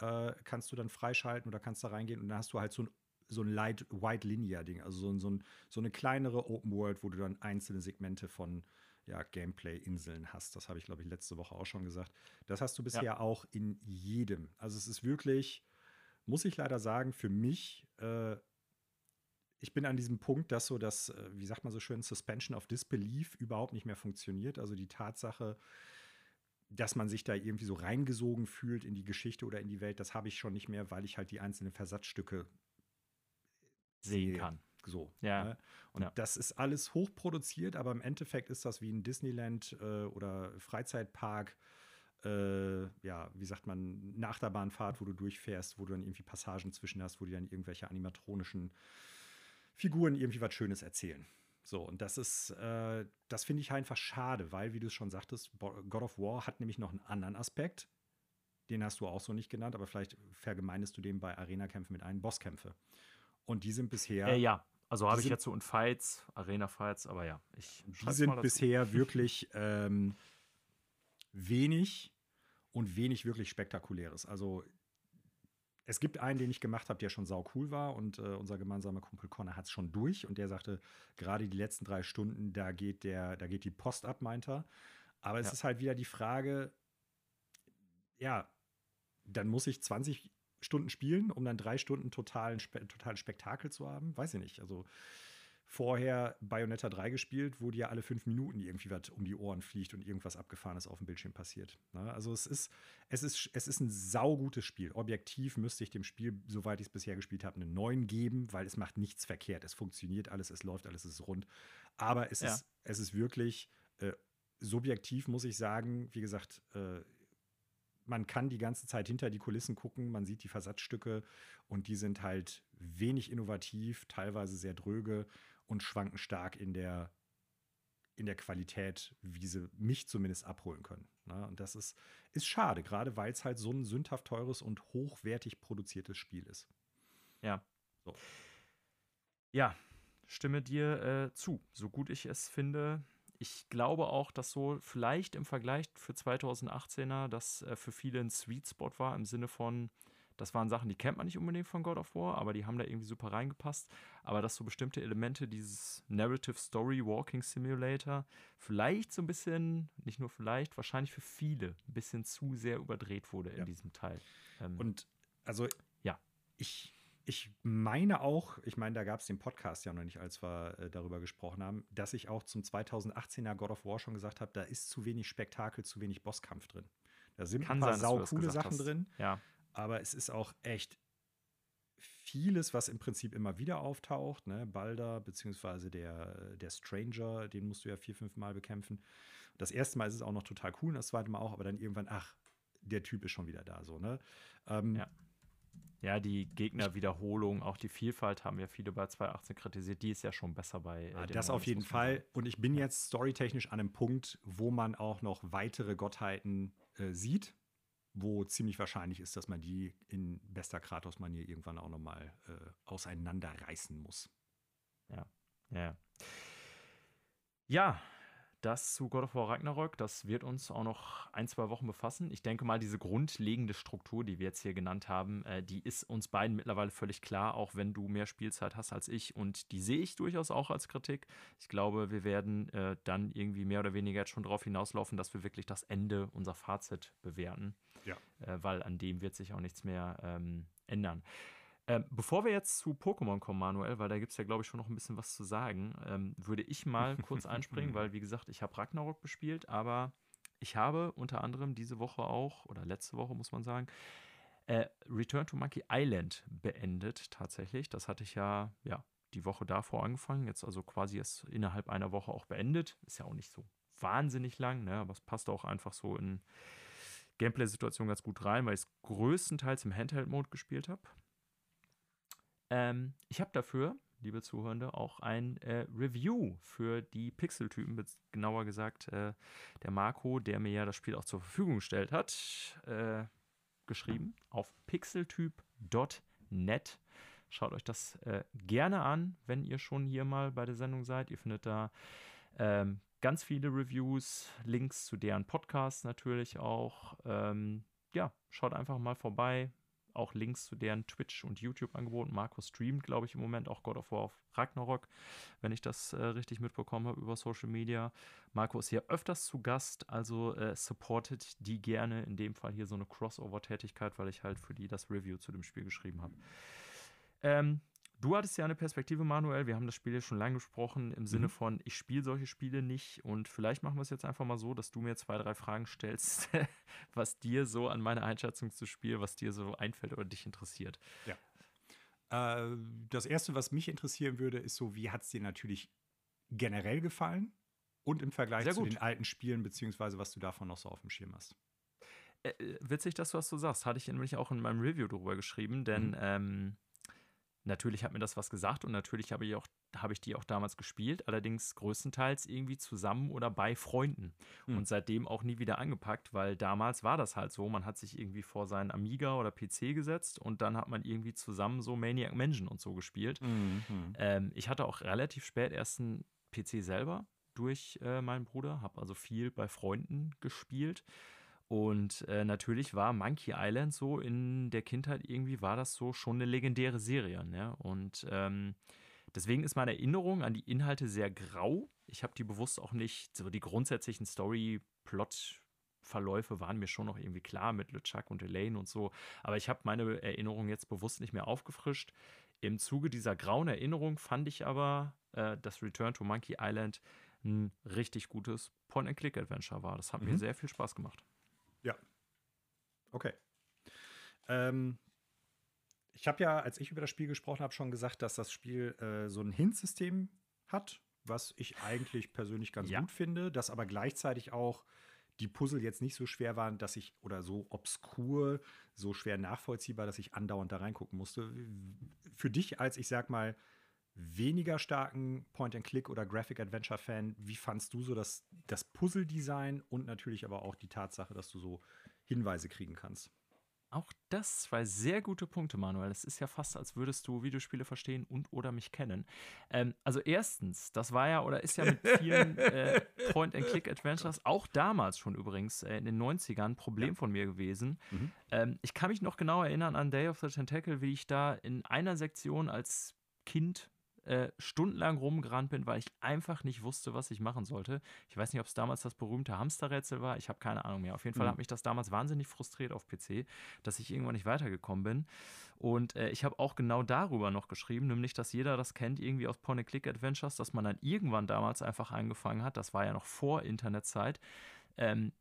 äh, kannst du dann freischalten oder kannst da reingehen und dann hast du halt so ein so ein Light, White Linear Ding, also so, so, ein, so eine kleinere Open World, wo du dann einzelne Segmente von ja, Gameplay-Inseln hast. Das habe ich, glaube ich, letzte Woche auch schon gesagt. Das hast du bisher ja. auch in jedem. Also es ist wirklich, muss ich leider sagen, für mich, äh, ich bin an diesem Punkt, dass so das, äh, wie sagt man so schön, Suspension of Disbelief überhaupt nicht mehr funktioniert. Also die Tatsache, dass man sich da irgendwie so reingesogen fühlt in die Geschichte oder in die Welt, das habe ich schon nicht mehr, weil ich halt die einzelnen Versatzstücke sehen kann. So. Ja. Ne? Und ja. das ist alles hochproduziert, aber im Endeffekt ist das wie ein Disneyland äh, oder Freizeitpark. Äh, ja, wie sagt man, eine Achterbahnfahrt, wo du durchfährst, wo du dann irgendwie Passagen zwischen hast, wo die dann irgendwelche animatronischen Figuren irgendwie was Schönes erzählen. So, und das ist, äh, das finde ich einfach schade, weil, wie du es schon sagtest, God of War hat nämlich noch einen anderen Aspekt. Den hast du auch so nicht genannt, aber vielleicht vergemeinest du den bei Arena-Kämpfen mit einem Bosskämpfe. Und die sind bisher. Äh, ja, also habe ich jetzt so und Fights, Arena-Fights, aber ja, ich Die sind bisher wirklich ähm, wenig und wenig wirklich Spektakuläres. Also es gibt einen, den ich gemacht habe, der schon sau cool war und äh, unser gemeinsamer Kumpel Connor hat es schon durch und der sagte, gerade die letzten drei Stunden, da geht der, da geht die Post ab, meint er. Aber es ja. ist halt wieder die Frage, ja, dann muss ich 20 Stunden spielen, um dann drei Stunden totalen, totalen Spektakel zu haben? Weiß ich nicht. Also vorher Bayonetta 3 gespielt, wo dir alle fünf Minuten irgendwie was um die Ohren fliegt und irgendwas Abgefahrenes auf dem Bildschirm passiert. Ne? Also es ist, es, ist, es ist ein saugutes Spiel. Objektiv müsste ich dem Spiel, soweit ich es bisher gespielt habe, einen neuen geben, weil es macht nichts verkehrt. Es funktioniert alles, es läuft alles, es ist rund. Aber es, ja. ist, es ist wirklich äh, subjektiv, muss ich sagen, wie gesagt, äh, man kann die ganze Zeit hinter die Kulissen gucken, man sieht die Versatzstücke und die sind halt wenig innovativ, teilweise sehr dröge und schwanken stark in der, in der Qualität, wie sie mich zumindest abholen können. Ne? Und das ist, ist schade, gerade weil es halt so ein sündhaft teures und hochwertig produziertes Spiel ist. Ja. So. Ja, stimme dir äh, zu. So gut ich es finde, ich glaube auch, dass so vielleicht im Vergleich für 2018er das äh, für viele ein Sweet Spot war im Sinne von, das waren Sachen, die kennt man nicht unbedingt von God of War, aber die haben da irgendwie super reingepasst. Aber dass so bestimmte Elemente dieses Narrative Story Walking Simulator vielleicht so ein bisschen, nicht nur vielleicht, wahrscheinlich für viele ein bisschen zu sehr überdreht wurde in Ja. diesem Teil. Ähm, Und also, Ja. ich, ich meine auch, ich meine, da gab es den Podcast ja noch nicht, als wir äh, darüber gesprochen haben, dass ich auch zum 2018er God of War schon gesagt habe, da ist zu wenig Spektakel, zu wenig Bosskampf drin. Da sind Kann ein paar sein, saucoole Sachen hast. drin, ja, aber es ist auch echt vieles, was im Prinzip immer wieder auftaucht. Ne? Balder, beziehungsweise der, der Stranger, den musst du ja vier, fünf Mal bekämpfen. Das erste Mal ist es auch noch total cool, das zweite Mal auch, aber dann irgendwann, ach, der Typ ist schon wieder da, so, ne? Ähm, Ja. Ja, die Gegnerwiederholung, auch die Vielfalt haben ja viele bei 2018 kritisiert. Die ist ja schon besser bei. Äh, Ah, das auf jeden Fall. Und ich bin jetzt storytechnisch an einem Punkt, wo man auch noch weitere Gottheiten äh, sieht, wo ziemlich wahrscheinlich ist, dass man die in bester Kratos-Manier irgendwann auch noch mal äh, auseinanderreißen muss. Ja, ja. Ja, das zu God of War Ragnarök, das wird uns auch noch ein, zwei Wochen befassen. Ich denke mal, diese grundlegende Struktur, die wir jetzt hier genannt haben, äh, die ist uns beiden mittlerweile völlig klar, auch wenn du mehr Spielzeit hast als ich. Und die sehe ich durchaus auch als Kritik. Ich glaube, wir werden äh, dann irgendwie mehr oder weniger jetzt schon darauf hinauslaufen, dass wir wirklich das Ende, unser Fazit bewerten. Ja. Äh, weil an dem wird sich auch nichts mehr ähm, ändern. Ähm, bevor wir jetzt zu Pokémon kommen, Manuel, weil da gibt es ja, glaube ich, schon noch ein bisschen was zu sagen, ähm, würde ich mal kurz einspringen, weil, wie gesagt, ich habe Ragnarok bespielt, aber ich habe unter anderem diese Woche auch, oder letzte Woche muss man sagen, äh, Return to Monkey Island beendet tatsächlich. Das hatte ich ja, ja, die Woche davor angefangen, jetzt also quasi erst innerhalb einer Woche auch beendet. Ist ja auch nicht so wahnsinnig lang, ne? aber es passt auch einfach so in Gameplay-Situation ganz gut rein, weil ich es größtenteils im Handheld-Mode gespielt habe. Ähm, ich habe dafür, liebe Zuhörende, auch ein äh, Review für die Pixeltypen, genauer gesagt äh, der Marco, der mir ja das Spiel auch zur Verfügung gestellt hat, äh, geschrieben auf pixeltyp.net. Schaut euch das äh, gerne an, wenn ihr schon hier mal bei der Sendung seid. Ihr findet da ähm, ganz viele Reviews, Links zu deren Podcasts natürlich auch. Ähm, ja, schaut einfach mal vorbei. Auch Links zu deren Twitch- und YouTube-Angeboten. Marco streamt, glaube ich, im Moment auch God of War auf Ragnarok, wenn ich das äh, richtig mitbekommen habe über Social Media. Marco ist hier öfters zu Gast, also äh, supportet die gerne. In dem Fall hier so eine Crossover-Tätigkeit, weil ich halt für die das Review zu dem Spiel geschrieben habe. Ähm, du hattest ja eine Perspektive, Manuel. Wir haben das Spiel ja schon lange besprochen, im Sinne Mhm. von, ich spiele solche Spiele nicht. Und vielleicht machen wir es jetzt einfach mal so, dass du mir zwei, drei Fragen stellst, was dir so an meiner Einschätzung zu Spiel, was dir so einfällt oder dich interessiert. Äh, das erste, was mich interessieren würde, ist so, wie hat es dir natürlich generell gefallen? Und im Vergleich zu den alten Spielen, beziehungsweise was du davon noch so auf dem Schirm hast. Äh, äh, witzig, dass du das so sagst. Hatte ich nämlich auch in meinem Review drüber geschrieben, denn Mhm. ähm, natürlich hat mir das was gesagt und natürlich habe ich, auch, habe ich die auch damals gespielt, allerdings größtenteils irgendwie zusammen oder bei Freunden Mhm. und seitdem auch nie wieder angepackt, weil damals war das halt so, man hat sich irgendwie vor seinen Amiga oder PC gesetzt und dann hat man irgendwie zusammen so Maniac Mansion und so gespielt. Mhm. Ähm, ich hatte auch relativ spät erst einen PC selber durch äh, meinen Bruder, habe also viel bei Freunden gespielt. Und äh, natürlich war Monkey Island so in der Kindheit irgendwie war das so schon eine legendäre Serie. Ne? Und ähm, deswegen ist meine Erinnerung an die Inhalte sehr grau. Ich habe die bewusst auch nicht, so die grundsätzlichen Story-Plot-Verläufe waren mir schon noch irgendwie klar mit LeChuck und Elaine und so. Aber ich habe meine Erinnerung jetzt bewusst nicht mehr aufgefrischt. Im Zuge dieser grauen Erinnerung fand ich aber, äh, dass Return to Monkey Island ein richtig gutes Point-and-Click-Adventure war. Das hat mir Mhm. sehr viel Spaß gemacht. Okay. Ähm, ich habe ja, als ich über das Spiel gesprochen habe, schon gesagt, dass das Spiel äh, so ein Hint-System hat, was ich eigentlich persönlich ganz Ja. gut finde, dass aber gleichzeitig auch die Puzzle jetzt nicht so schwer waren, dass ich oder so obskur, so schwer nachvollziehbar, dass ich andauernd da reingucken musste. Für dich als, ich sag mal, weniger starken Point-and-Click oder Graphic-Adventure-Fan, wie fandst du so das, das Puzzle-Design und natürlich aber auch die Tatsache, dass du so Hinweise kriegen kannst? Auch das zwei sehr gute Punkte, Manuel. Es ist ja fast, als würdest du Videospiele verstehen und oder mich kennen. Ähm, also erstens, das war ja oder ist ja mit vielen äh, Point-and-Click-Adventures, auch damals schon übrigens, äh, in den 90ern, ein Problem ja. von mir gewesen. Mhm. Ähm, ich kann mich noch genau erinnern an Day of the Tentacle, wie ich da in einer Sektion als Kind äh, stundenlang rumgerannt bin, weil ich einfach nicht wusste, was ich machen sollte. Ich weiß nicht, ob es damals das berühmte Hamsterrätsel war. Ich habe keine Ahnung mehr. Auf jeden Fall mhm. hat mich das damals wahnsinnig frustriert auf PC, dass ich irgendwann nicht weitergekommen bin. Und äh, ich habe auch genau darüber noch geschrieben, nämlich, dass jeder das kennt, irgendwie aus Point-and-Click-Adventures, dass man dann irgendwann damals einfach angefangen hat, das war ja noch vor Internetzeit, ähm,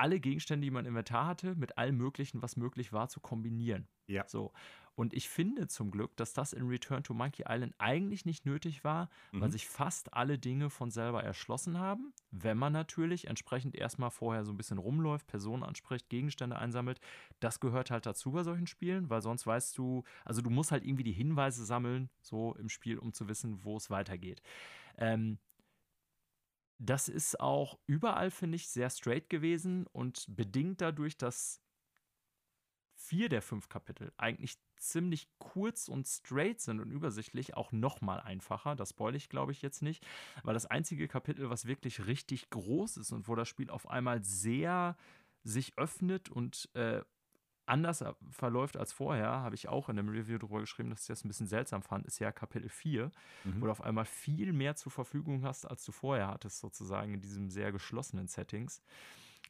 alle Gegenstände, die man im Inventar hatte, mit allem Möglichen, was möglich war, zu kombinieren. Ja. So. Und ich finde zum Glück, dass das in Return to Monkey Island eigentlich nicht nötig war, mhm. weil sich fast alle Dinge von selber erschlossen haben. Wenn man natürlich entsprechend erstmal vorher so ein bisschen rumläuft, Personen anspricht, Gegenstände einsammelt. Das gehört halt dazu bei solchen Spielen, weil sonst weißt du, also du musst halt irgendwie die Hinweise sammeln, so im Spiel, um zu wissen, wo es weitergeht. Ähm, das ist auch überall, finde ich, sehr straight gewesen und bedingt dadurch, dass vier der fünf Kapitel eigentlich ziemlich kurz und straight sind und übersichtlich, auch noch mal einfacher. Das spoil ich, glaube ich, jetzt nicht, weil das einzige Kapitel, was wirklich richtig groß ist und wo das Spiel auf einmal sehr sich öffnet und äh, anders verläuft als vorher, habe ich auch in einem Review darüber geschrieben, dass ich das ein bisschen seltsam fand, ist ja Kapitel 4, mhm. wo du auf einmal viel mehr zur Verfügung hast, als du vorher hattest, sozusagen in diesem sehr geschlossenen Settings.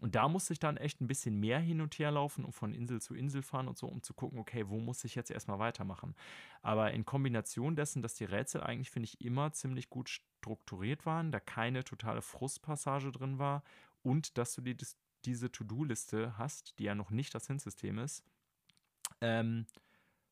Und da musste ich dann echt ein bisschen mehr hin und her laufen und von Insel zu Insel fahren und so, um zu gucken, okay, wo muss ich jetzt erstmal weitermachen. Aber in Kombination dessen, dass die Rätsel eigentlich, finde ich, immer ziemlich gut strukturiert waren, da keine totale Frustpassage drin war und dass du die, diese To-Do-Liste hast, die ja noch nicht das Hinsystem ist, ähm,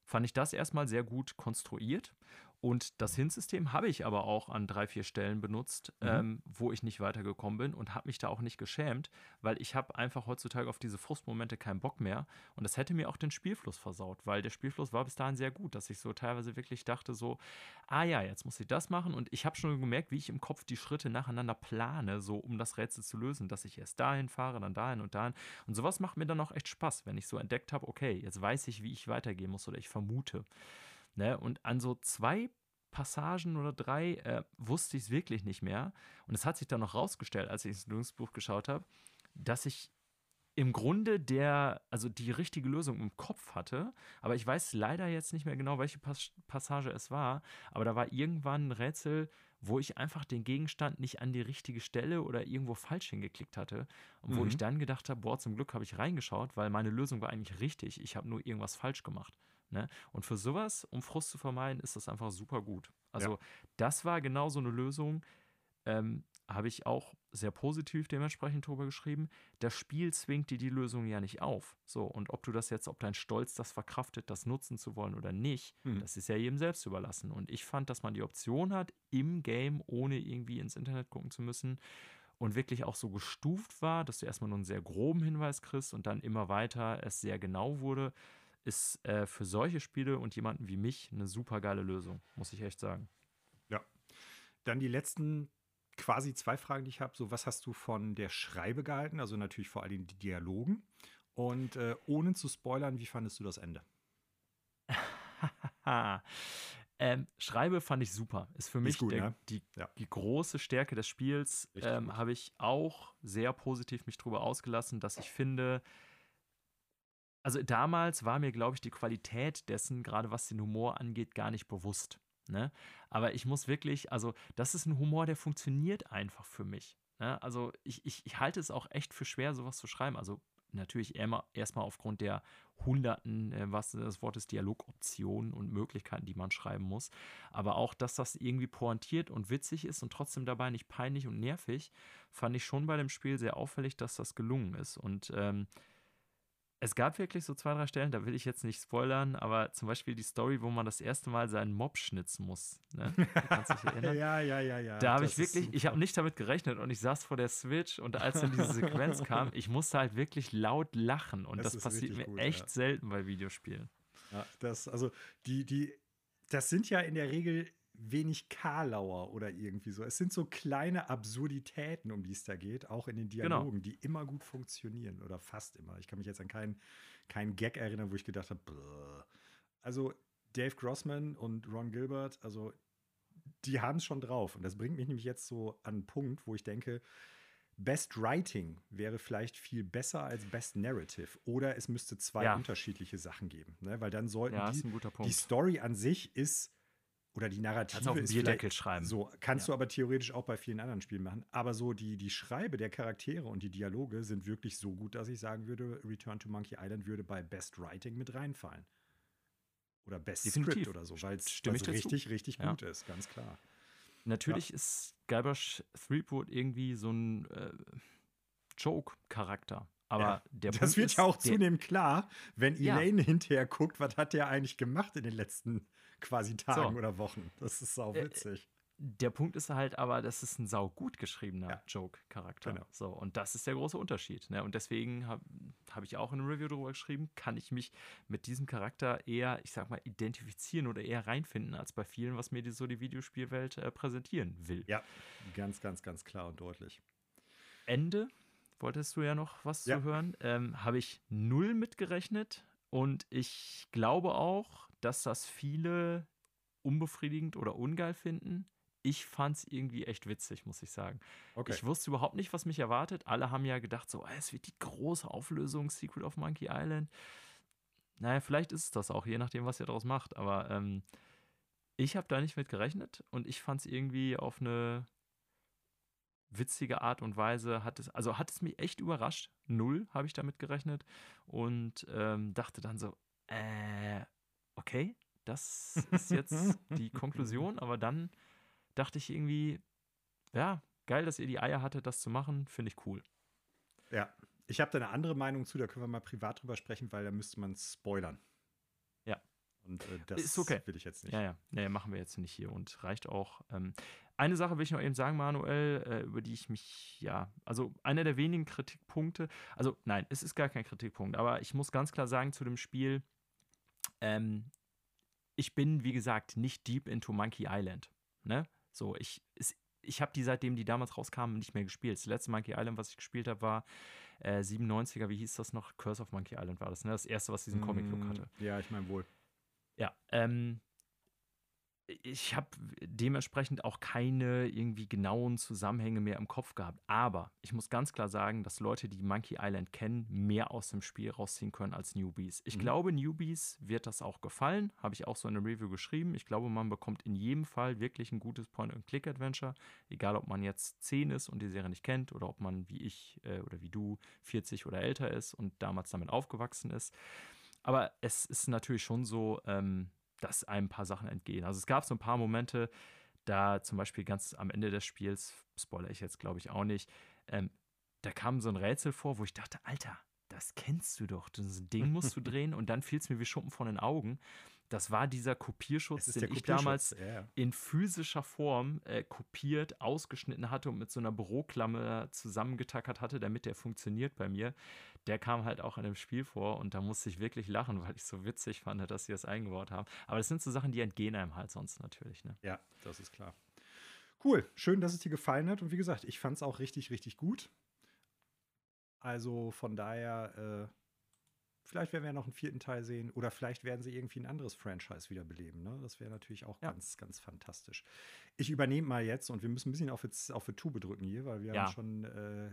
fand ich das erstmal sehr gut konstruiert. Und das Hint-System habe ich aber auch an drei, vier Stellen benutzt, mhm. ähm, wo ich nicht weitergekommen bin und habe mich da auch nicht geschämt, weil ich habe einfach heutzutage auf diese Frustmomente keinen Bock mehr. Und das hätte mir auch den Spielfluss versaut, weil der Spielfluss war bis dahin sehr gut, dass ich so teilweise wirklich dachte so, ah ja, jetzt muss ich das machen. Und ich habe schon gemerkt, wie ich im Kopf die Schritte nacheinander plane, so um das Rätsel zu lösen, dass ich erst dahin fahre, dann dahin und dahin. Und sowas macht mir dann auch echt Spaß, wenn ich so entdeckt habe, okay, jetzt weiß ich, wie ich weitergehen muss oder ich vermute. Ne? Und an so zwei Passagen oder drei äh, wusste ich es wirklich nicht mehr. Und es hat sich dann noch rausgestellt, als ich ins Lösungsbuch geschaut habe, dass ich im Grunde der, also die richtige Lösung im Kopf hatte, aber ich weiß leider jetzt nicht mehr genau, welche Pas Passage es war, aber da war irgendwann ein Rätsel, wo ich einfach den Gegenstand nicht an die richtige Stelle oder irgendwo falsch hingeklickt hatte und wo mhm. ich dann gedacht habe, boah, zum Glück habe ich reingeschaut, weil meine Lösung war eigentlich richtig, ich habe nur irgendwas falsch gemacht. Ne? Und für sowas, um Frust zu vermeiden, ist das einfach super gut. Also, ja. das war genau so eine Lösung. Ähm, habe ich auch sehr positiv dementsprechend drüber geschrieben. Das Spiel zwingt dir die Lösung ja nicht auf. So, und ob du das jetzt, ob dein Stolz das verkraftet, das nutzen zu wollen oder nicht, hm. das ist ja jedem selbst überlassen. Und ich fand, dass man die Option hat, im Game, ohne irgendwie ins Internet gucken zu müssen, und wirklich auch so gestuft war, dass du erstmal nur einen sehr groben Hinweis kriegst und dann immer weiter es sehr genau wurde ist äh, für solche Spiele und jemanden wie mich eine super geile Lösung, muss ich echt sagen. Ja. Dann die letzten quasi zwei Fragen, die ich habe. So, was hast du von der Schreibe gehalten? Also natürlich vor allem die Dialogen. Und äh, ohne zu spoilern, wie fandest du das Ende? ähm, Schreibe fand ich super. Ist für mich ist gut, der, ne? die, ja. die, große Stärke des Spiels. Ähm, Habe ich auch sehr positiv mich drüber ausgelassen, dass ich finde, also damals war mir, glaube ich, die Qualität dessen, gerade was den Humor angeht, gar nicht bewusst. Ne? Aber ich muss wirklich, also das ist ein Humor, der funktioniert einfach für mich. Ne? Also ich, ich, ich halte es auch echt für schwer, sowas zu schreiben. Also natürlich erstmal aufgrund der hunderten, äh, was das Wort ist, Dialogoptionen und Möglichkeiten, die man schreiben muss. Aber auch, dass das irgendwie pointiert und witzig ist und trotzdem dabei nicht peinlich und nervig, fand ich schon bei dem Spiel sehr auffällig, dass das gelungen ist. Und ähm, es gab wirklich so zwei, drei Stellen, da will ich jetzt nicht spoilern, aber zum Beispiel die Story, wo man das erste Mal seinen Mob schnitzen muss. Ne? kannst dich erinnern? ja, ja, ja, ja. Da habe ich wirklich, ich habe nicht damit gerechnet und ich saß vor der Switch und als dann diese Sequenz kam, ich musste halt wirklich laut lachen und das, das passiert mir gut, echt ja. selten bei Videospielen. Ja, das, also die, die, das sind ja in der Regel wenig Karlauer oder irgendwie so. Es sind so kleine Absurditäten, um die es da geht, auch in den Genau. Dialogen, die immer gut funktionieren oder fast immer. Ich kann mich jetzt an keinen, keinen Gag erinnern, wo ich gedacht habe, "Bäh." also Dave Grossman und Ron Gilbert, also die haben es schon drauf. Und das bringt mich nämlich jetzt so an einen Punkt, wo ich denke, Best Writing wäre vielleicht viel besser als Best Narrative. Oder es müsste zwei Ja. unterschiedliche Sachen geben. Ne? Weil dann sollten Ja, die, ist ein guter die. Story an sich ist, oder die Narrative Kannst du auf den Bierdeckel schreiben. So, kannst Ja. du aber theoretisch auch bei vielen anderen Spielen machen. Aber so die, die Schreibe der Charaktere und die Dialoge sind wirklich so gut, dass ich sagen würde, Return to Monkey Island würde bei Best Writing mit reinfallen. Oder Best Definitiv. Script oder so, weil es zu. richtig, richtig Ja. gut ist, ganz klar. Natürlich ist Guybrush Threepwood irgendwie so ein äh, Joke-Charakter. Aber Ja, der Das Punkt wird ist, ja auch zunehmend klar, wenn Ja. Elaine hinterher guckt, was hat der eigentlich gemacht in den letzten quasi Tagen So. oder Wochen. Das ist sau Äh, witzig. Der Punkt ist halt aber, das ist ein saugut geschriebener Ja. Joke-Charakter. Genau. So, und das ist der große Unterschied. Ne? Und deswegen habe hab ich auch in einem Review darüber geschrieben, kann ich mich mit diesem Charakter eher, ich sag mal, identifizieren oder eher reinfinden, als bei vielen, was mir die, so die Videospielwelt äh, präsentieren will. Ja, ganz, ganz, ganz klar und deutlich. Ende, wolltest du ja noch was Ja. zu hören, ähm, habe ich null mitgerechnet und ich glaube auch, dass das viele unbefriedigend oder ungeil finden. Ich fand es irgendwie echt witzig, muss ich sagen. Okay. Ich wusste überhaupt nicht, was mich erwartet. Alle haben ja gedacht, so, "Ah, es wird die große Auflösung Secret of Monkey Island. Naja, vielleicht ist es das auch, je nachdem, was ihr daraus macht. Aber ähm, ich habe da nicht mit gerechnet und ich fand es irgendwie auf eine witzige Art und Weise. Hat es, also hat es mich echt überrascht. Null habe ich damit gerechnet und ähm, dachte dann so, äh, okay, das ist jetzt die Konklusion. Aber dann dachte ich irgendwie, ja, geil, dass ihr die Eier hattet, das zu machen. Finde ich cool. Ja, ich habe da eine andere Meinung zu, da können wir mal privat drüber sprechen, weil da müsste man spoilern. Ja. Und äh, das Ist okay. will ich jetzt nicht. Ja, ja. Nee, machen wir jetzt nicht hier und reicht auch. Ähm, eine Sache will ich noch eben sagen, Manuel, äh, über die ich mich, ja, also einer der wenigen Kritikpunkte, also nein, es ist gar kein Kritikpunkt, aber ich muss ganz klar sagen zu dem Spiel, ähm, ich bin, wie gesagt, nicht deep into Monkey Island. Ne? So, ich, ich habe die seitdem die damals rauskamen nicht mehr gespielt. Das letzte Monkey Island, was ich gespielt habe, war äh, 97er, wie hieß das noch? Curse of Monkey Island war das, ne? Das erste, was diesen Comic-Look Mm, hatte. Ja, ich meine wohl. Ja, ähm, ich habe dementsprechend auch keine irgendwie genauen Zusammenhänge mehr im Kopf gehabt. Aber ich muss ganz klar sagen, dass Leute, die Monkey Island kennen, mehr aus dem Spiel rausziehen können als Newbies. Ich Mhm. glaube, Newbies wird das auch gefallen. Habe ich auch so in einem Review geschrieben. Ich glaube, man bekommt in jedem Fall wirklich ein gutes Point-and-Click-Adventure. Egal, ob man jetzt 10 ist und die Serie nicht kennt oder ob man wie ich äh, oder wie du 40 oder älter ist und damals damit aufgewachsen ist. Aber es ist natürlich schon so, ähm, dass einem ein paar Sachen entgehen. Also es gab so ein paar Momente, da zum Beispiel ganz am Ende des Spiels, spoiler ich jetzt glaube ich auch nicht, ähm, da kam so ein Rätsel vor, wo ich dachte, Alter, das kennst du doch. Das Ding musst du drehen und dann fiel es mir wie Schuppen von den Augen. Das war dieser Kopierschutz, den der ich Kopierschutz. damals ja. in physischer Form äh, kopiert, ausgeschnitten hatte und mit so einer Büroklammer zusammengetackert hatte, damit der funktioniert bei mir. Der kam halt auch in dem Spiel vor und da musste ich wirklich lachen, weil ich so witzig fand, dass sie das eingebaut haben. Aber das sind so Sachen, die entgehen einem halt sonst natürlich. Ne? Ja, das ist klar. Cool, schön, dass es dir gefallen hat. Und wie gesagt, ich fand es auch richtig, richtig gut. Also von daher, äh, vielleicht werden wir noch einen vierten Teil sehen oder vielleicht werden sie irgendwie ein anderes Franchise wiederbeleben. Ne? Das wäre natürlich auch Ja. ganz, ganz fantastisch. Ich übernehme mal jetzt und wir müssen ein bisschen auf, die- auf die Tube drücken hier, weil wir Ja. haben schon äh,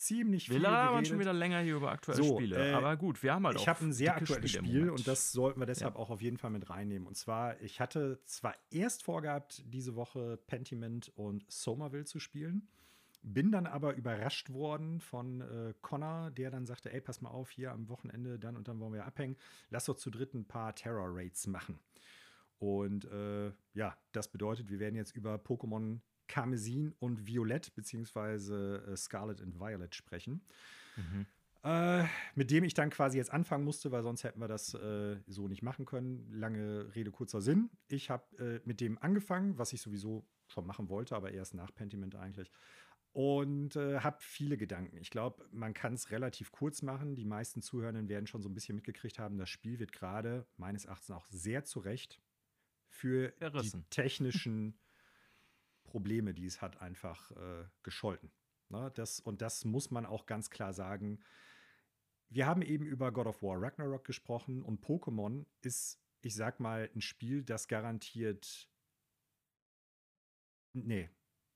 ziemlich Wir viel labern geredet. schon wieder länger hier über aktuelle So, Spiele. äh, Aber gut, wir haben halt auch Ich habe ein sehr aktuelles Spiel Moment. und das sollten wir deshalb auch auf jeden Fall mit reinnehmen. Und zwar, ich hatte zwar erst vorgehabt, diese Woche Pentiment und Somerville zu spielen, bin dann aber überrascht worden von äh, Connor, der dann sagte, ey, pass mal auf, hier am Wochenende, dann und dann wollen wir abhängen. Lass doch zu dritt ein paar Terror-Raids machen. Und äh, ja, das bedeutet, wir werden jetzt über Pokémon Karmesin und Violett beziehungsweise äh, Scarlet and Violet sprechen. Mhm. Äh, mit dem ich dann quasi jetzt anfangen musste, weil sonst hätten wir das äh, so nicht machen können. Lange Rede, kurzer Sinn. Ich habe äh, mit dem angefangen, was ich sowieso schon machen wollte, aber erst nach Pentiment eigentlich. Und äh, habe viele Gedanken. Ich glaube, man kann es relativ kurz machen. Die meisten Zuhörenden werden schon so ein bisschen mitgekriegt haben, das Spiel wird gerade meines Erachtens auch sehr zu Recht für Verrissen. die technischen Probleme, die es hat, einfach äh, gescholten. Ne? Das, und das muss man auch ganz klar sagen. Wir haben eben über God of War Ragnarok gesprochen und Pokémon ist, ich sag mal, ein Spiel, das garantiert. Nee,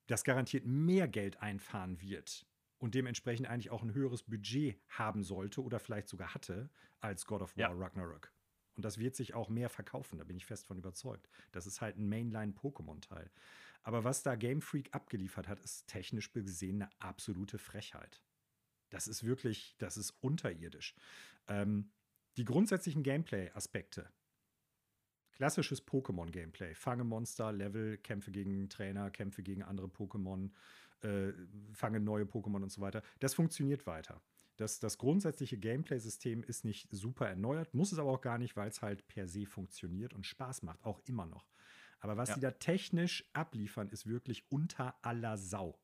das garantiert mehr Geld einfahren wird und dementsprechend eigentlich auch ein höheres Budget haben sollte oder vielleicht sogar hatte als God of War ja. Ragnarok. Und das wird sich auch mehr verkaufen, da bin ich fest von überzeugt. Das ist halt ein Mainline-Pokémon-Teil. Aber was da Game Freak abgeliefert hat, ist technisch gesehen eine absolute Frechheit. Das ist wirklich, das ist unterirdisch. Ähm, die grundsätzlichen Gameplay-Aspekte. Klassisches Pokémon-Gameplay. Fange Monster, Level, Kämpfe gegen Trainer, Kämpfe gegen andere Pokémon, äh, fange neue Pokémon und so weiter. Das funktioniert weiter. Das, das grundsätzliche Gameplay-System ist nicht super erneuert, muss es aber auch gar nicht, weil es halt per se funktioniert und Spaß macht, auch immer noch. Aber was ja. die da technisch abliefern, ist wirklich unter aller Sau.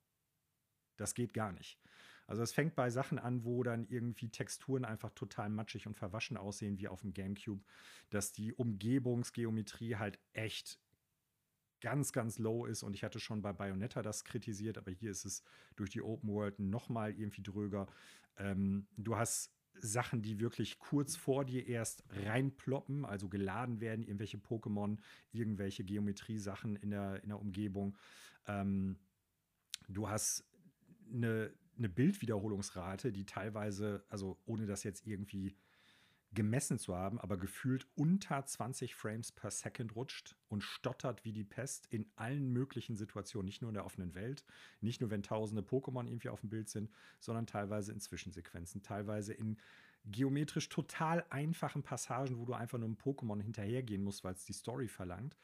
Das geht gar nicht. Also es fängt bei Sachen an, wo dann irgendwie Texturen einfach total matschig und verwaschen aussehen, wie auf dem GameCube, dass die Umgebungsgeometrie halt echt ganz, ganz low ist. Und ich hatte schon bei Bayonetta das kritisiert, aber hier ist es durch die Open World noch mal irgendwie dröger. Ähm, du hast Sachen, die wirklich kurz vor dir erst reinploppen, also geladen werden, irgendwelche Pokémon, irgendwelche Geometrie-Sachen in der, in der Umgebung. Ähm, du hast eine, eine Bildwiederholungsrate, die teilweise, also ohne das jetzt irgendwie gemessen zu haben, aber gefühlt unter 20 Frames per Second rutscht und stottert wie die Pest in allen möglichen Situationen, nicht nur in der offenen Welt, nicht nur wenn tausende Pokémon irgendwie auf dem Bild sind, sondern teilweise in Zwischensequenzen, teilweise in geometrisch total einfachen Passagen, wo du einfach nur einem Pokémon hinterhergehen musst, weil es die Story verlangt.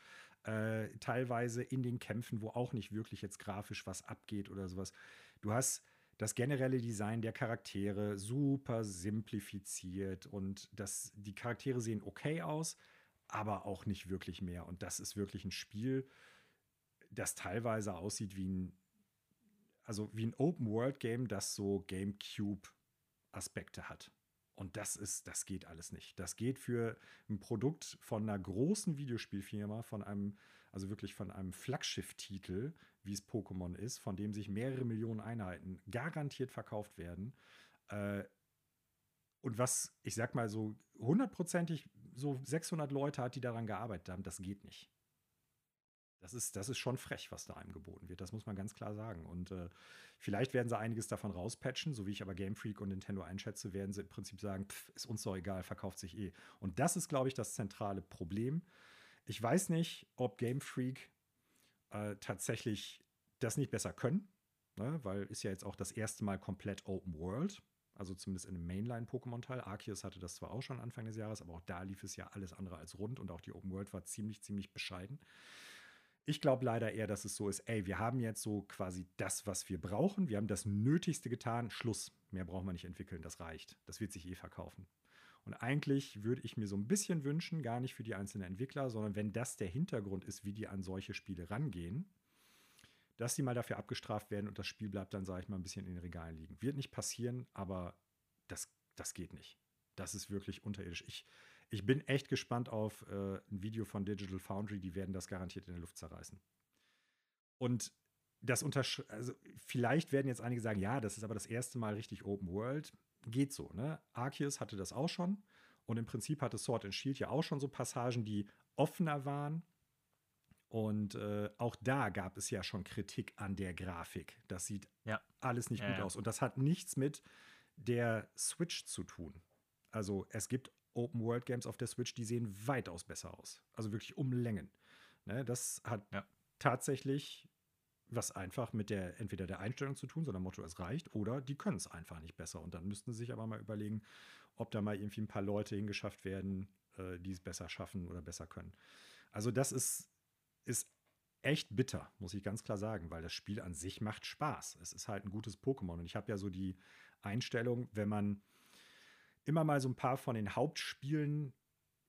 Äh, teilweise in den Kämpfen, wo auch nicht wirklich jetzt grafisch was abgeht oder sowas. Du hast das generelle Design der Charaktere super simplifiziert und das, die Charaktere sehen okay aus, aber auch nicht wirklich mehr. Und das ist wirklich ein Spiel, das teilweise aussieht wie ein, also wie ein Open-World-Game, das so GameCube-Aspekte hat. Und das ist, das geht alles nicht. Das geht für ein Produkt von einer großen Videospielfirma, von einem, also wirklich von einem Flaggschiff-Titel, wie es Pokémon ist, von dem sich mehrere Millionen Einheiten garantiert verkauft werden. Äh, und was, ich sag mal so hundertprozentig so 600 Leute hat, die daran gearbeitet haben, das geht nicht. Das ist, das ist schon frech, was da einem geboten wird. Das muss man ganz klar sagen. Und äh, vielleicht werden sie einiges davon rauspatchen, so wie ich aber Game Freak und Nintendo einschätze, werden sie im Prinzip sagen, pff, ist uns doch egal, verkauft sich eh. Und das ist, glaube ich, das zentrale Problem. Ich weiß nicht, ob Game Freak äh, tatsächlich das nicht besser können, ne? weil ist ja jetzt auch das erste Mal komplett Open World. Also zumindest in einem Mainline-Pokémon-Teil. Arceus hatte das zwar auch schon Anfang des Jahres, aber auch da lief es ja alles andere als rund und auch die Open World war ziemlich, ziemlich bescheiden. Ich glaube leider eher, dass es so ist, ey, wir haben jetzt so quasi das, was wir brauchen. Wir haben das Nötigste getan. Schluss. Mehr brauchen wir nicht entwickeln. Das reicht. Das wird sich eh verkaufen. Und eigentlich würde ich mir so ein bisschen wünschen, gar nicht für die einzelnen Entwickler, sondern wenn das der Hintergrund ist, wie die an solche Spiele rangehen, dass die mal dafür abgestraft werden und das Spiel bleibt dann, sage ich mal, ein bisschen in den Regalen liegen. Wird nicht passieren, aber das, das geht nicht. Das ist wirklich unterirdisch. Ich, ich bin echt gespannt auf äh, ein Video von Digital Foundry, die werden das garantiert in der Luft zerreißen. Und das untersch also vielleicht werden jetzt einige sagen, ja, das ist aber das erste Mal richtig Open World. Geht so, ne? Arceus hatte das auch schon. Und im Prinzip hatte Sword and Shield ja auch schon so Passagen, die offener waren. Und äh, auch da gab es ja schon Kritik an der Grafik. Das sieht ja. alles nicht ja, gut ja. aus. Und das hat nichts mit der Switch zu tun. Also es gibt Open World Games auf der Switch, die sehen weitaus besser aus. Also wirklich um Längen. Ne, das hat ja. tatsächlich was einfach mit der entweder der Einstellung zu tun, sondern Motto, es reicht, oder die können es einfach nicht besser. Und dann müssten sie sich aber mal überlegen, ob da mal irgendwie ein paar Leute hingeschafft werden, äh, die es besser schaffen oder besser können. Also, das ist, ist echt bitter, muss ich ganz klar sagen, weil das Spiel an sich macht Spaß. Es ist halt ein gutes Pokémon. Und ich habe ja so die Einstellung, wenn man immer mal so ein paar von den Hauptspielen,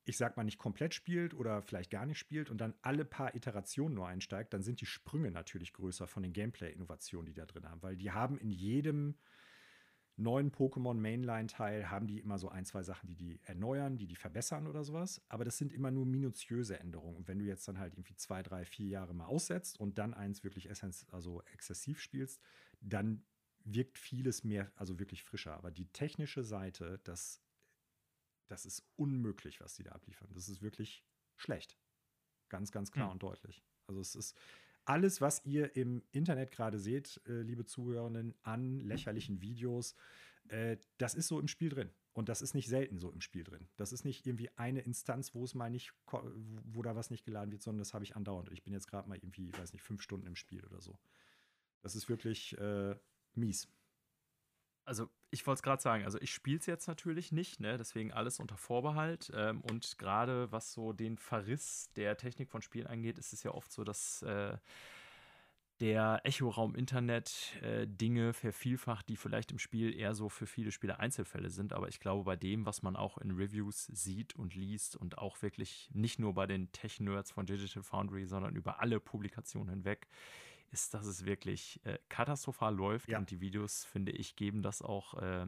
ich sag mal nicht komplett spielt oder vielleicht gar nicht spielt und dann alle paar Iterationen nur einsteigt, dann sind die Sprünge natürlich größer von den Gameplay-Innovationen, die da drin haben, weil die haben in jedem neuen Pokémon Mainline-Teil haben die immer so ein, zwei Sachen, die die erneuern, die die verbessern oder sowas. Aber das sind immer nur minutiöse Änderungen. Und wenn du jetzt dann halt irgendwie zwei, drei, vier Jahre mal aussetzt und dann eins wirklich also exzessiv spielst, dann wirkt vieles mehr, also wirklich frischer. Aber die technische Seite, das, das ist unmöglich, was die da abliefern. Das ist wirklich schlecht. Ganz, ganz klar hm. und deutlich. Also es ist alles, was ihr im Internet gerade seht, äh, liebe Zuhörenden, an lächerlichen Videos, äh, das ist so im Spiel drin. Und das ist nicht selten so im Spiel drin. Das ist nicht irgendwie eine Instanz, wo es mal nicht, wo da was nicht geladen wird, sondern das habe ich andauernd. Ich bin jetzt gerade mal irgendwie, ich weiß nicht, fünf Stunden im Spiel oder so. Das ist wirklich äh, mies. Also ich wollte es gerade sagen, also ich spiele es jetzt natürlich nicht, ne? deswegen alles unter Vorbehalt. Ähm, und gerade was so den Verriss der Technik von Spielen angeht, ist es ja oft so, dass äh, der Echoraum Internet äh, Dinge vervielfacht, die vielleicht im Spiel eher so für viele Spieler Einzelfälle sind. Aber ich glaube, bei dem, was man auch in Reviews sieht und liest und auch wirklich nicht nur bei den Tech-Nerds von Digital Foundry, sondern über alle Publikationen hinweg, ist, dass es wirklich äh, katastrophal läuft. Ja. Und die Videos, finde ich, geben das auch äh,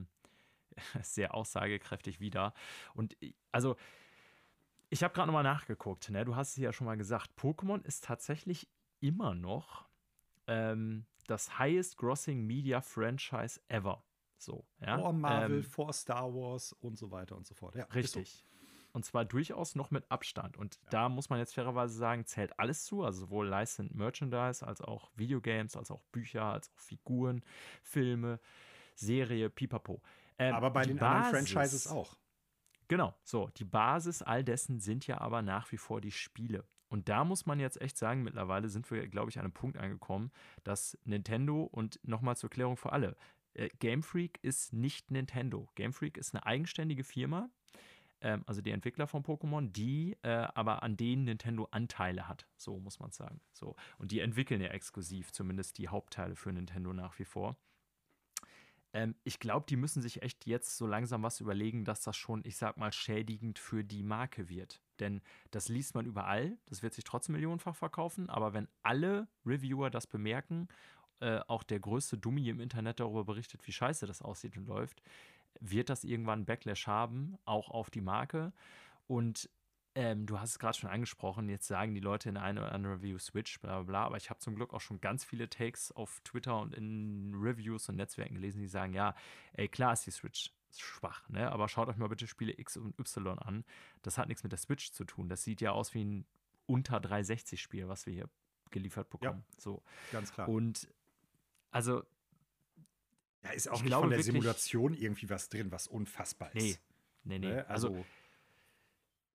sehr aussagekräftig wieder. Und also, ich habe gerade nochmal nachgeguckt. Ne? Du hast es ja schon mal gesagt. Pokémon ist tatsächlich immer noch ähm, das highest grossing Media Franchise ever. So, ja. Vor Marvel, ähm, vor Star Wars und so weiter und so fort. Ja, richtig. Und zwar durchaus noch mit Abstand. Und ja. da muss man jetzt fairerweise sagen, zählt alles zu, also sowohl Licensed Merchandise als auch Videogames, als auch Bücher, als auch Figuren, Filme, Serie, pipapo. Ähm, aber bei den Basis, anderen Franchises auch. Genau, so. Die Basis all dessen sind ja aber nach wie vor die Spiele. Und da muss man jetzt echt sagen, mittlerweile sind wir, glaube ich, an einem Punkt angekommen, dass Nintendo und nochmal zur Klärung für alle, äh, Game Freak ist nicht Nintendo. Game Freak ist eine eigenständige Firma, ähm, also die Entwickler von Pokémon, die äh, aber an denen Nintendo Anteile hat, so muss man sagen. So. Und die entwickeln ja exklusiv zumindest die Hauptteile für Nintendo nach wie vor. Ähm, ich glaube, die müssen sich echt jetzt so langsam was überlegen, dass das schon, ich sag mal, schädigend für die Marke wird. Denn das liest man überall, das wird sich trotzdem millionenfach verkaufen, aber wenn alle Reviewer das bemerken, äh, auch der größte Dummy im Internet darüber berichtet, wie scheiße das aussieht und läuft, wird das irgendwann Backlash haben, auch auf die Marke. Und ähm, du hast es gerade schon angesprochen, jetzt sagen die Leute in einer oder anderen Review Switch, bla bla bla, aber ich habe zum Glück auch schon ganz viele Takes auf Twitter und in Reviews und Netzwerken gelesen, die sagen, ja, ey, klar ist die Switch schwach, ne? Aber schaut euch mal bitte Spiele X und Y an. Das hat nichts mit der Switch zu tun. Das sieht ja aus wie ein unter 360-Spiel, was wir hier geliefert bekommen. Ja, so. Ganz klar. Und also ja, ist auch ich nicht von der Simulation irgendwie was drin, was unfassbar ist. Nee, nee, nee. Ne? Also, also,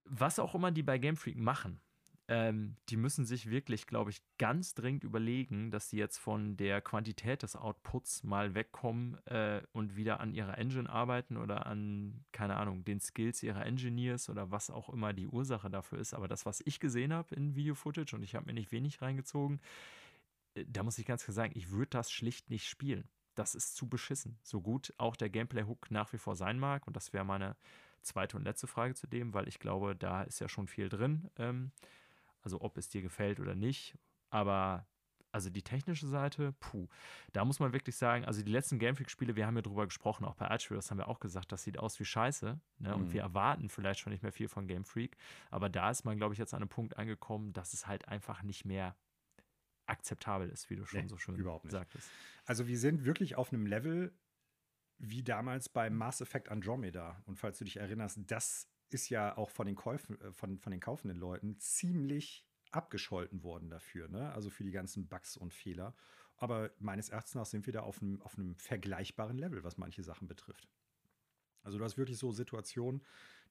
was auch immer die bei Game Freak machen, ähm, die müssen sich wirklich, glaube ich, ganz dringend überlegen, dass sie jetzt von der Quantität des Outputs mal wegkommen äh, und wieder an ihrer Engine arbeiten oder an, keine Ahnung, den Skills ihrer Engineers oder was auch immer die Ursache dafür ist. Aber das, was ich gesehen habe in Video-Footage und ich habe mir nicht wenig reingezogen, äh, da muss ich ganz klar sagen, ich würde das schlicht nicht spielen das ist zu beschissen. So gut auch der Gameplay-Hook nach wie vor sein mag. Und das wäre meine zweite und letzte Frage zu dem, weil ich glaube, da ist ja schon viel drin. Ähm, also ob es dir gefällt oder nicht. Aber also die technische Seite, puh, da muss man wirklich sagen, also die letzten Game Freak-Spiele, wir haben ja drüber gesprochen, auch bei Archvideos haben wir auch gesagt, das sieht aus wie Scheiße. Ne? Mhm. Und wir erwarten vielleicht schon nicht mehr viel von Game Freak. Aber da ist man, glaube ich, jetzt an einem Punkt angekommen, dass es halt einfach nicht mehr akzeptabel ist, wie du schon nee, so schön überhaupt nicht. sagtest. Also wir sind wirklich auf einem Level wie damals bei Mass Effect Andromeda. Und falls du dich erinnerst, das ist ja auch von den, Käufen, äh, von, von den kaufenden Leuten ziemlich abgescholten worden dafür, ne? Also für die ganzen Bugs und Fehler. Aber meines Erachtens nach sind wir da auf einem, auf einem vergleichbaren Level, was manche Sachen betrifft. Also du hast wirklich so Situationen,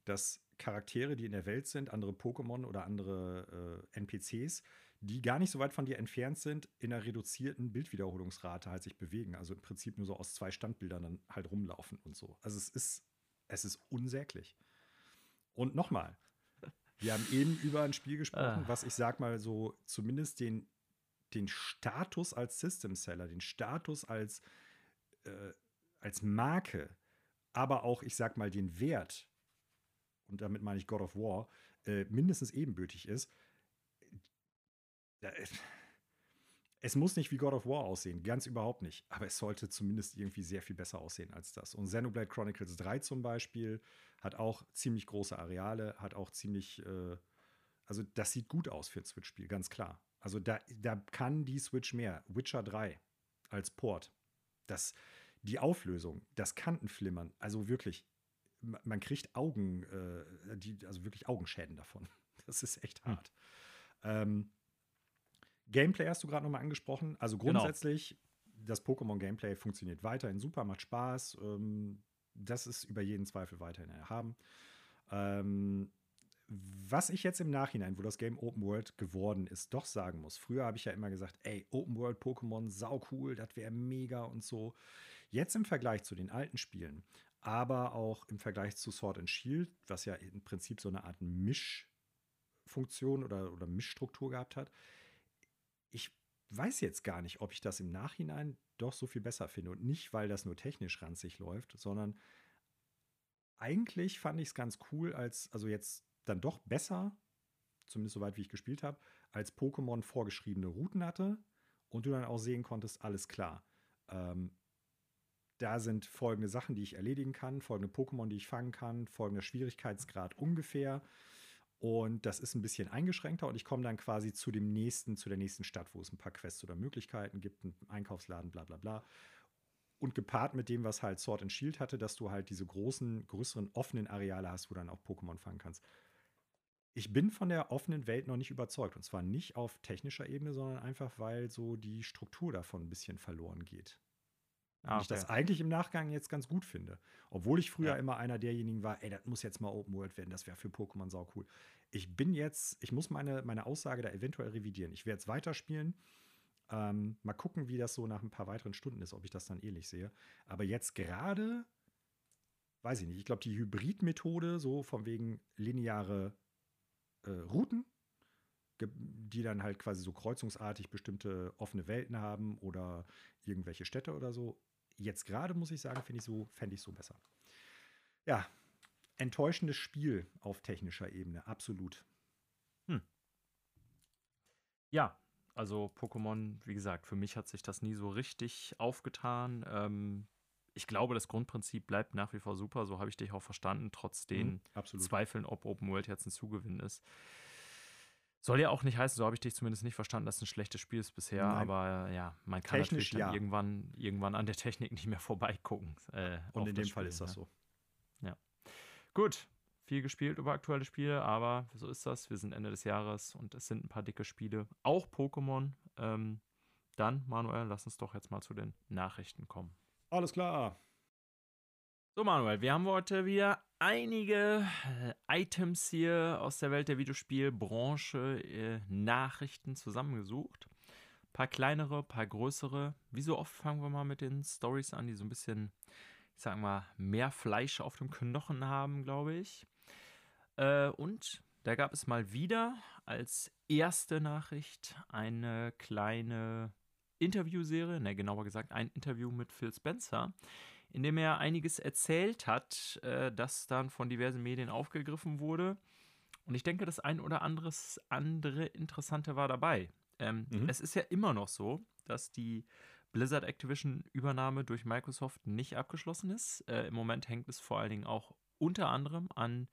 dass Charaktere, die in der Welt sind, andere Pokémon oder andere äh, NPCs, die gar nicht so weit von dir entfernt sind, in einer reduzierten Bildwiederholungsrate halt sich bewegen. Also im Prinzip nur so aus zwei Standbildern dann halt rumlaufen und so. Also es ist, es ist unsäglich. Und nochmal, wir haben eben über ein Spiel gesprochen, ah. was ich sag mal so zumindest den, den Status als System Seller, den Status als, äh, als Marke, aber auch, ich sag mal, den Wert, und damit meine ich God of War, äh, mindestens ebenbürtig ist es muss nicht wie God of War aussehen, ganz überhaupt nicht. Aber es sollte zumindest irgendwie sehr viel besser aussehen als das. Und Xenoblade Chronicles 3 zum Beispiel hat auch ziemlich große Areale, hat auch ziemlich, äh, also das sieht gut aus für ein Switch-Spiel, ganz klar. Also da, da kann die Switch mehr. Witcher 3 als Port. Das, die Auflösung, das Kantenflimmern, also wirklich, man kriegt Augen, äh, die, also wirklich Augenschäden davon. Das ist echt hm. hart. Hm. Ähm, Gameplay hast du gerade nochmal angesprochen. Also genau. grundsätzlich, genau. das Pokémon-Gameplay funktioniert weiterhin super, macht Spaß. Ähm, das ist über jeden Zweifel weiterhin erhaben. Ähm, was ich jetzt im Nachhinein, wo das Game Open World geworden ist, doch sagen muss. Früher habe ich ja immer gesagt, ey, Open World Pokémon, sau cool, das wäre mega und so. Jetzt im Vergleich zu den alten Spielen, aber auch im Vergleich zu Sword and Shield, was ja im Prinzip so eine Art Mischfunktion oder, oder Mischstruktur gehabt hat, ich weiß jetzt gar nicht, ob ich das im Nachhinein doch so viel besser finde. Und nicht, weil das nur technisch ranzig läuft, sondern eigentlich fand ich es ganz cool, als, also jetzt dann doch besser, zumindest soweit wie ich gespielt habe, als Pokémon vorgeschriebene Routen hatte und du dann auch sehen konntest, alles klar. Ähm, da sind folgende Sachen, die ich erledigen kann, folgende Pokémon, die ich fangen kann, folgender Schwierigkeitsgrad ungefähr. Und das ist ein bisschen eingeschränkter und ich komme dann quasi zu dem nächsten, zu der nächsten Stadt, wo es ein paar Quests oder Möglichkeiten gibt, einen Einkaufsladen, bla bla bla. Und gepaart mit dem, was halt Sword and Shield hatte, dass du halt diese großen, größeren, offenen Areale hast, wo du dann auch Pokémon fangen kannst. Ich bin von der offenen Welt noch nicht überzeugt. Und zwar nicht auf technischer Ebene, sondern einfach, weil so die Struktur davon ein bisschen verloren geht. Ah, okay. Ich das eigentlich im Nachgang jetzt ganz gut finde. Obwohl ich früher ja. immer einer derjenigen war, ey, das muss jetzt mal Open World werden, das wäre für Pokémon sau cool. Ich bin jetzt, ich muss meine, meine Aussage da eventuell revidieren. Ich werde jetzt weiterspielen. Ähm, mal gucken, wie das so nach ein paar weiteren Stunden ist, ob ich das dann ähnlich sehe. Aber jetzt gerade, weiß ich nicht, ich glaube, die Hybrid-Methode, so von wegen lineare äh, Routen, die dann halt quasi so kreuzungsartig bestimmte offene Welten haben oder irgendwelche Städte oder so, jetzt gerade muss ich sagen, finde ich so, fände ich so besser. Ja, enttäuschendes Spiel auf technischer Ebene, absolut. Hm. Ja, also Pokémon, wie gesagt, für mich hat sich das nie so richtig aufgetan. Ähm, ich glaube, das Grundprinzip bleibt nach wie vor super, so habe ich dich auch verstanden, trotz den mhm, Zweifeln, ob Open World jetzt ein Zugewinn ist. Soll ja auch nicht heißen, so habe ich dich zumindest nicht verstanden, dass es ein schlechtes Spiel ist bisher, Nein. aber ja, man kann Technisch, natürlich ja. irgendwann, irgendwann an der Technik nicht mehr vorbeigucken. Äh, Und in dem Spiel, Fall ist das ja. so. Ja. Gut, viel gespielt über aktuelle Spiele, aber so ist das. Wir sind Ende des Jahres und es sind ein paar dicke Spiele, auch Pokémon. Ähm, dann, Manuel, lass uns doch jetzt mal zu den Nachrichten kommen. Alles klar. So, Manuel, wir haben heute wieder einige äh, Items hier aus der Welt der Videospielbranche, äh, Nachrichten zusammengesucht. Ein paar kleinere, ein paar größere. Wie so oft fangen wir mal mit den Stories an, die so ein bisschen, ich sag mal, mehr Fleisch auf dem Knochen haben, glaube ich. Äh, und da gab es mal wieder als erste Nachricht eine kleine Interviewserie, ne, genauer gesagt ein Interview mit Phil Spencer in dem er einiges erzählt hat, äh, das dann von diversen Medien aufgegriffen wurde. Und ich denke, das ein oder anderes andere Interessante war dabei. Ähm, mhm. Es ist ja immer noch so, dass die Blizzard Activision Übernahme durch Microsoft nicht abgeschlossen ist. Äh, Im Moment hängt es vor allen Dingen auch unter anderem an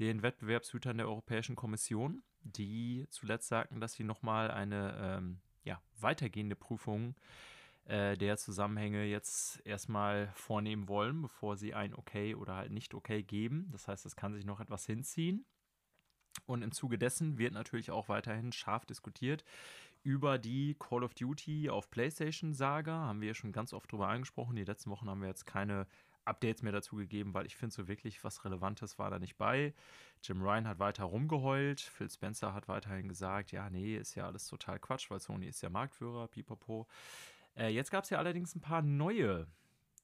den Wettbewerbshütern der Europäischen Kommission, die zuletzt sagten, dass sie nochmal eine ähm, ja, weitergehende Prüfung äh, der Zusammenhänge jetzt erstmal vornehmen wollen, bevor sie ein Okay oder halt nicht Okay geben. Das heißt, es kann sich noch etwas hinziehen. Und im Zuge dessen wird natürlich auch weiterhin scharf diskutiert über die Call of Duty auf PlayStation Saga. Haben wir schon ganz oft drüber angesprochen. Die letzten Wochen haben wir jetzt keine Updates mehr dazu gegeben, weil ich finde, so wirklich was Relevantes war da nicht bei. Jim Ryan hat weiter rumgeheult. Phil Spencer hat weiterhin gesagt, ja, nee, ist ja alles total Quatsch, weil Sony ist ja Marktführer, pipapo. Äh, jetzt gab es ja allerdings ein paar neue,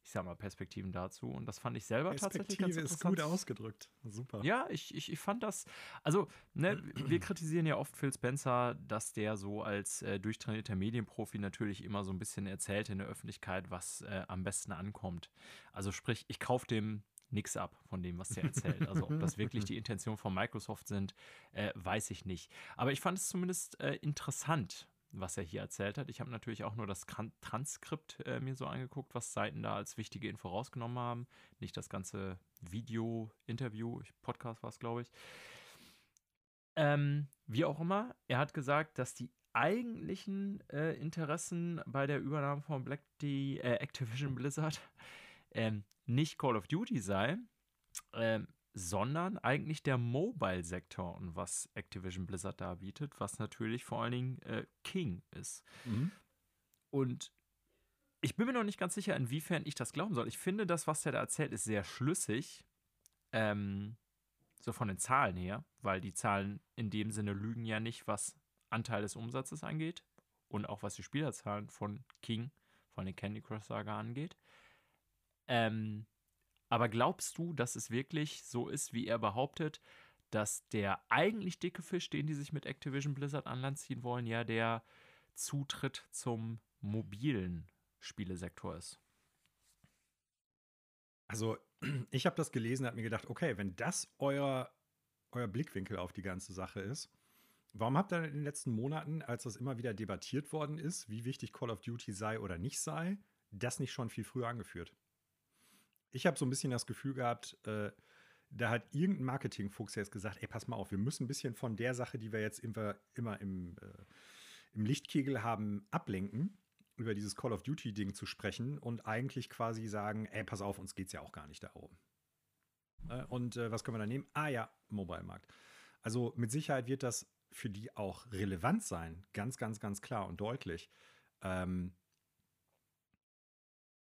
ich sag mal, Perspektiven dazu. Und das fand ich selber tatsächlich ganz interessant. ist gut ausgedrückt. Super. Ja, ich, ich, ich fand das, also, ne, wir kritisieren ja oft Phil Spencer, dass der so als äh, durchtrainierter Medienprofi natürlich immer so ein bisschen erzählt in der Öffentlichkeit, was äh, am besten ankommt. Also sprich, ich kaufe dem nichts ab von dem, was der erzählt. Also ob das wirklich die Intention von Microsoft sind, äh, weiß ich nicht. Aber ich fand es zumindest äh, interessant, was er hier erzählt hat. Ich habe natürlich auch nur das Transkript äh, mir so angeguckt, was Seiten da als wichtige Info rausgenommen haben. Nicht das ganze Video-Interview, Podcast war es, glaube ich. Ähm, wie auch immer, er hat gesagt, dass die eigentlichen äh, Interessen bei der Übernahme von Black die äh, Activision Blizzard ähm, nicht Call of Duty sei, ähm, sondern eigentlich der Mobile-Sektor und was Activision Blizzard da bietet, was natürlich vor allen Dingen äh, King ist. Mhm. Und ich bin mir noch nicht ganz sicher, inwiefern ich das glauben soll. Ich finde, das, was er da erzählt, ist sehr schlüssig. Ähm, so von den Zahlen her, weil die Zahlen in dem Sinne lügen ja nicht, was Anteil des Umsatzes angeht und auch was die Spielerzahlen von King, von den Candy Crush Saga angeht. Ähm, aber glaubst du, dass es wirklich so ist, wie er behauptet, dass der eigentlich dicke Fisch, den die sich mit Activision Blizzard an Land ziehen wollen, ja der Zutritt zum mobilen Spielesektor ist? Also, ich habe das gelesen habe mir gedacht, okay, wenn das euer, euer Blickwinkel auf die ganze Sache ist, warum habt ihr in den letzten Monaten, als das immer wieder debattiert worden ist, wie wichtig Call of Duty sei oder nicht sei, das nicht schon viel früher angeführt? Ich habe so ein bisschen das Gefühl gehabt, äh, da hat irgendein Marketingfuchs jetzt gesagt, ey, pass mal auf, wir müssen ein bisschen von der Sache, die wir jetzt immer, immer im, äh, im Lichtkegel haben, ablenken, über dieses Call of Duty-Ding zu sprechen und eigentlich quasi sagen, ey, pass auf, uns geht es ja auch gar nicht darum. Äh, und äh, was können wir da nehmen? Ah ja, Mobile-Markt. Also mit Sicherheit wird das für die auch relevant sein, ganz, ganz, ganz klar und deutlich. Ähm,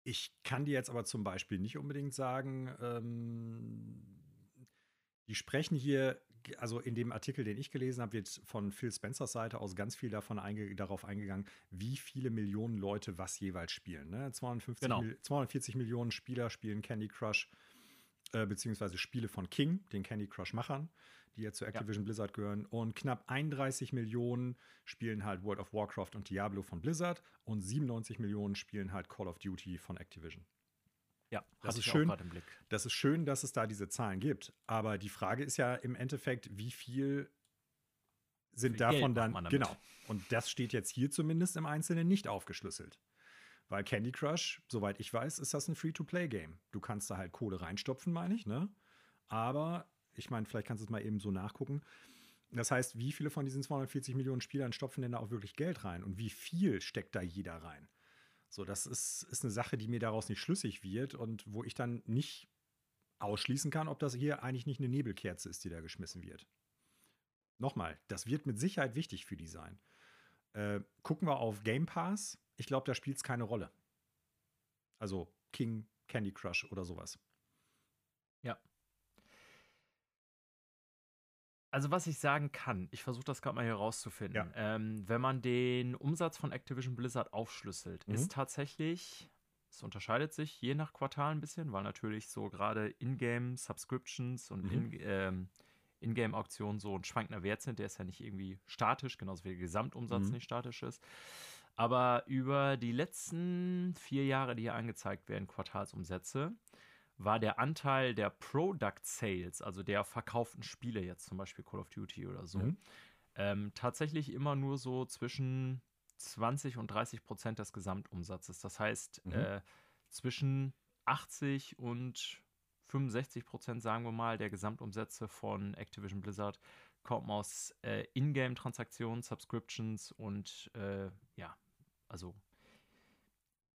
ich kann dir jetzt aber zum Beispiel nicht unbedingt sagen, ähm, die sprechen hier, also in dem Artikel, den ich gelesen habe, wird von Phil Spencers Seite aus ganz viel davon einge darauf eingegangen, wie viele Millionen Leute was jeweils spielen. Ne? 52 genau. Mil 240 Millionen Spieler spielen Candy Crush, äh, beziehungsweise Spiele von King, den Candy Crush-Machern die ja zu Activision ja. Blizzard gehören. Und knapp 31 Millionen spielen halt World of Warcraft und Diablo von Blizzard und 97 Millionen spielen halt Call of Duty von Activision. Ja, das ist schön. Das ist schön, dass es da diese Zahlen gibt. Aber die Frage ist ja im Endeffekt, wie viel sind davon dann genau. Und das steht jetzt hier zumindest im Einzelnen nicht aufgeschlüsselt. Weil Candy Crush, soweit ich weiß, ist das ein Free-to-Play-Game. Du kannst da halt Kohle reinstopfen, meine ich, ne? Aber ich meine, vielleicht kannst du es mal eben so nachgucken. Das heißt, wie viele von diesen 240 Millionen Spielern stopfen denn da auch wirklich Geld rein? Und wie viel steckt da jeder rein? So, das ist, ist eine Sache, die mir daraus nicht schlüssig wird und wo ich dann nicht ausschließen kann, ob das hier eigentlich nicht eine Nebelkerze ist, die da geschmissen wird. Nochmal, das wird mit Sicherheit wichtig für die sein. Äh, gucken wir auf Game Pass. Ich glaube, da spielt es keine Rolle. Also King, Candy Crush oder sowas. Ja, also was ich sagen kann, ich versuche das gerade mal hier rauszufinden. Ja. Ähm, wenn man den Umsatz von Activision Blizzard aufschlüsselt, mhm. ist tatsächlich, es unterscheidet sich je nach Quartal ein bisschen, weil natürlich so gerade Ingame Subscriptions und mhm. in, ähm, Ingame-Auktionen so ein schwankender Wert sind. Der ist ja nicht irgendwie statisch, genauso wie der Gesamtumsatz mhm. nicht statisch ist. Aber über die letzten vier Jahre, die hier angezeigt werden, Quartalsumsätze, war der Anteil der Product Sales, also der verkauften Spiele, jetzt zum Beispiel Call of Duty oder so, mhm. ähm, tatsächlich immer nur so zwischen 20 und 30 Prozent des Gesamtumsatzes. Das heißt, mhm. äh, zwischen 80 und 65 Prozent, sagen wir mal, der Gesamtumsätze von Activision Blizzard kommen aus äh, Ingame-Transaktionen, Subscriptions und äh, ja, also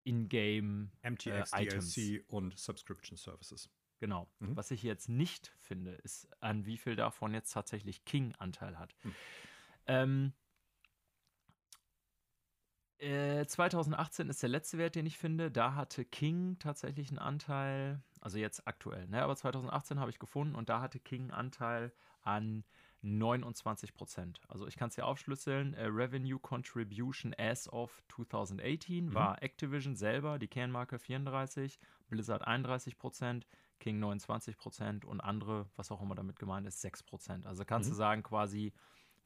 in-game MTX, äh, Items. DLC und Subscription Services. Genau. Mhm. Was ich jetzt nicht finde, ist, an wie viel davon jetzt tatsächlich King Anteil hat. Mhm. Ähm, äh, 2018 ist der letzte Wert, den ich finde. Da hatte King tatsächlich einen Anteil, also jetzt aktuell, ne? aber 2018 habe ich gefunden und da hatte King einen Anteil an 29 Prozent. Also ich kann es hier aufschlüsseln. Äh, Revenue Contribution as of 2018 mhm. war Activision selber, die Kernmarke 34, Blizzard 31 Prozent, King 29 Prozent und andere, was auch immer damit gemeint ist, 6 Prozent. Also kannst mhm. du sagen, quasi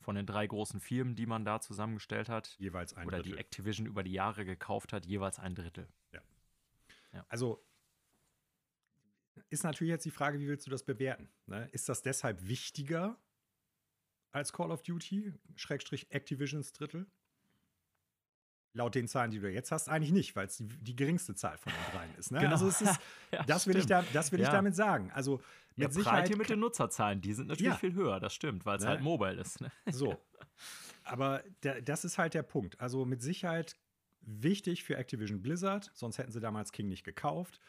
von den drei großen Firmen, die man da zusammengestellt hat, jeweils ein oder Drittel. die Activision über die Jahre gekauft hat, jeweils ein Drittel. Ja. ja. Also ist natürlich jetzt die Frage, wie willst du das bewerten? Ne? Ist das deshalb wichtiger als Call of Duty, Schrägstrich Activisions Drittel? Laut den Zahlen, die du jetzt hast, eigentlich nicht, weil es die, die, geringste Zahl von den dreien ist. Ne? Genau. Also es ist, Ja, das will, ich, da, das will ich Ja. damit sagen. Also Mit mit ja, Sicherheit hier mit den Nutzerzahlen, die sind natürlich Ja. viel höher, das stimmt, weil es Ne? halt mobile ist. Ne? So. Aber da, das ist halt der Punkt. Also mit Sicherheit wichtig für Activision Blizzard, sonst hätten sie damals King nicht gekauft.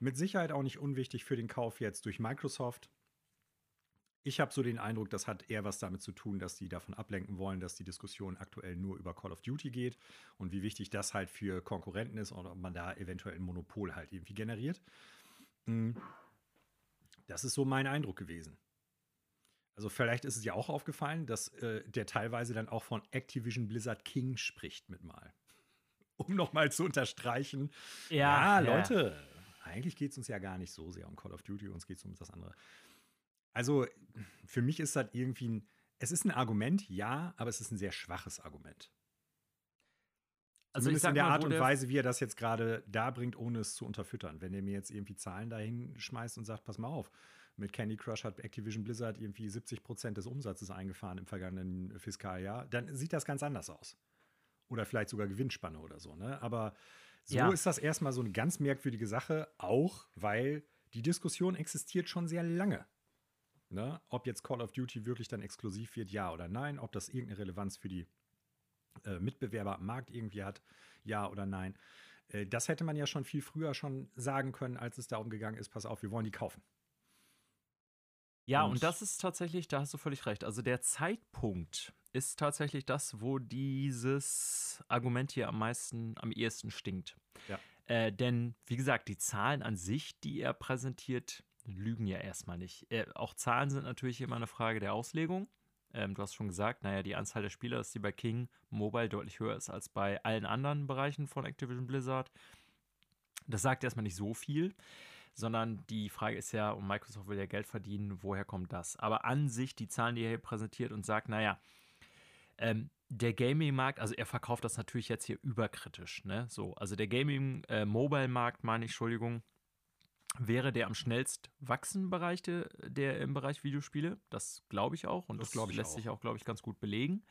Mit Sicherheit auch nicht unwichtig für den Kauf jetzt durch Microsoft. Ich habe so den Eindruck, das hat eher was damit zu tun, dass die davon ablenken wollen, dass die Diskussion aktuell nur über Call of Duty geht und wie wichtig das halt für Konkurrenten ist und ob man da eventuell ein Monopol halt irgendwie generiert. Mm. Das ist so mein Eindruck gewesen. Also vielleicht ist es ja auch aufgefallen, dass äh, der teilweise dann auch von Activision Blizzard King spricht mit mal. Um nochmal zu unterstreichen, ja, Leute, eigentlich geht es uns ja gar nicht so sehr um Call of Duty, uns geht es um das andere. Also für mich ist das irgendwie ein, es ist ein Argument, ja, aber es ist ein sehr schwaches Argument. Also Zumindest in der mal, Art und Weise, wie er das jetzt gerade da bringt, ohne es zu unterfüttern. Wenn er mir jetzt irgendwie Zahlen dahin schmeißt und sagt, pass mal auf, mit Candy Crush hat Activision Blizzard irgendwie 70 Prozent des Umsatzes eingefahren im vergangenen Fiskaljahr, dann sieht das ganz anders aus. Oder vielleicht sogar Gewinnspanne oder so. Ne? Aber so Ja. ist das erstmal so eine ganz merkwürdige Sache, auch weil die Diskussion existiert schon sehr lange. Ne? Ob jetzt Call of Duty wirklich dann exklusiv wird, ja oder nein, ob das irgendeine Relevanz für die äh, Mitbewerber am Markt irgendwie hat, ja oder nein. Äh, das hätte man ja schon viel früher schon sagen können, als es darum gegangen ist, pass auf, wir wollen die kaufen. Ja, Und- und das ist tatsächlich, da hast du völlig recht. Also der Zeitpunkt ist tatsächlich das, wo dieses Argument hier am meisten, am ehesten stinkt. Ja. Äh, denn, wie gesagt, die Zahlen an sich, die er präsentiert, lügen ja erstmal nicht. Äh, auch Zahlen sind natürlich immer eine Frage der Auslegung. Ähm, du hast schon gesagt, naja, die Anzahl der Spieler, dass die bei King Mobile deutlich höher ist als bei allen anderen Bereichen von Activision Blizzard. Das sagt erstmal nicht so viel sondern die Frage ist ja, und Microsoft will ja Geld verdienen, woher kommt das? Aber an sich die Zahlen, die er hier präsentiert und sagt, naja, ähm, der Gaming-Markt, also er verkauft das natürlich jetzt hier überkritisch, ne? So, also der Gaming-Mobile-Markt, meine ich, Entschuldigung, wäre der am schnellst wachsende Bereich der, der im Bereich Videospiele. Das glaube ich auch und Das das, lässt auch. sich auch, glaube ich, ganz gut belegen.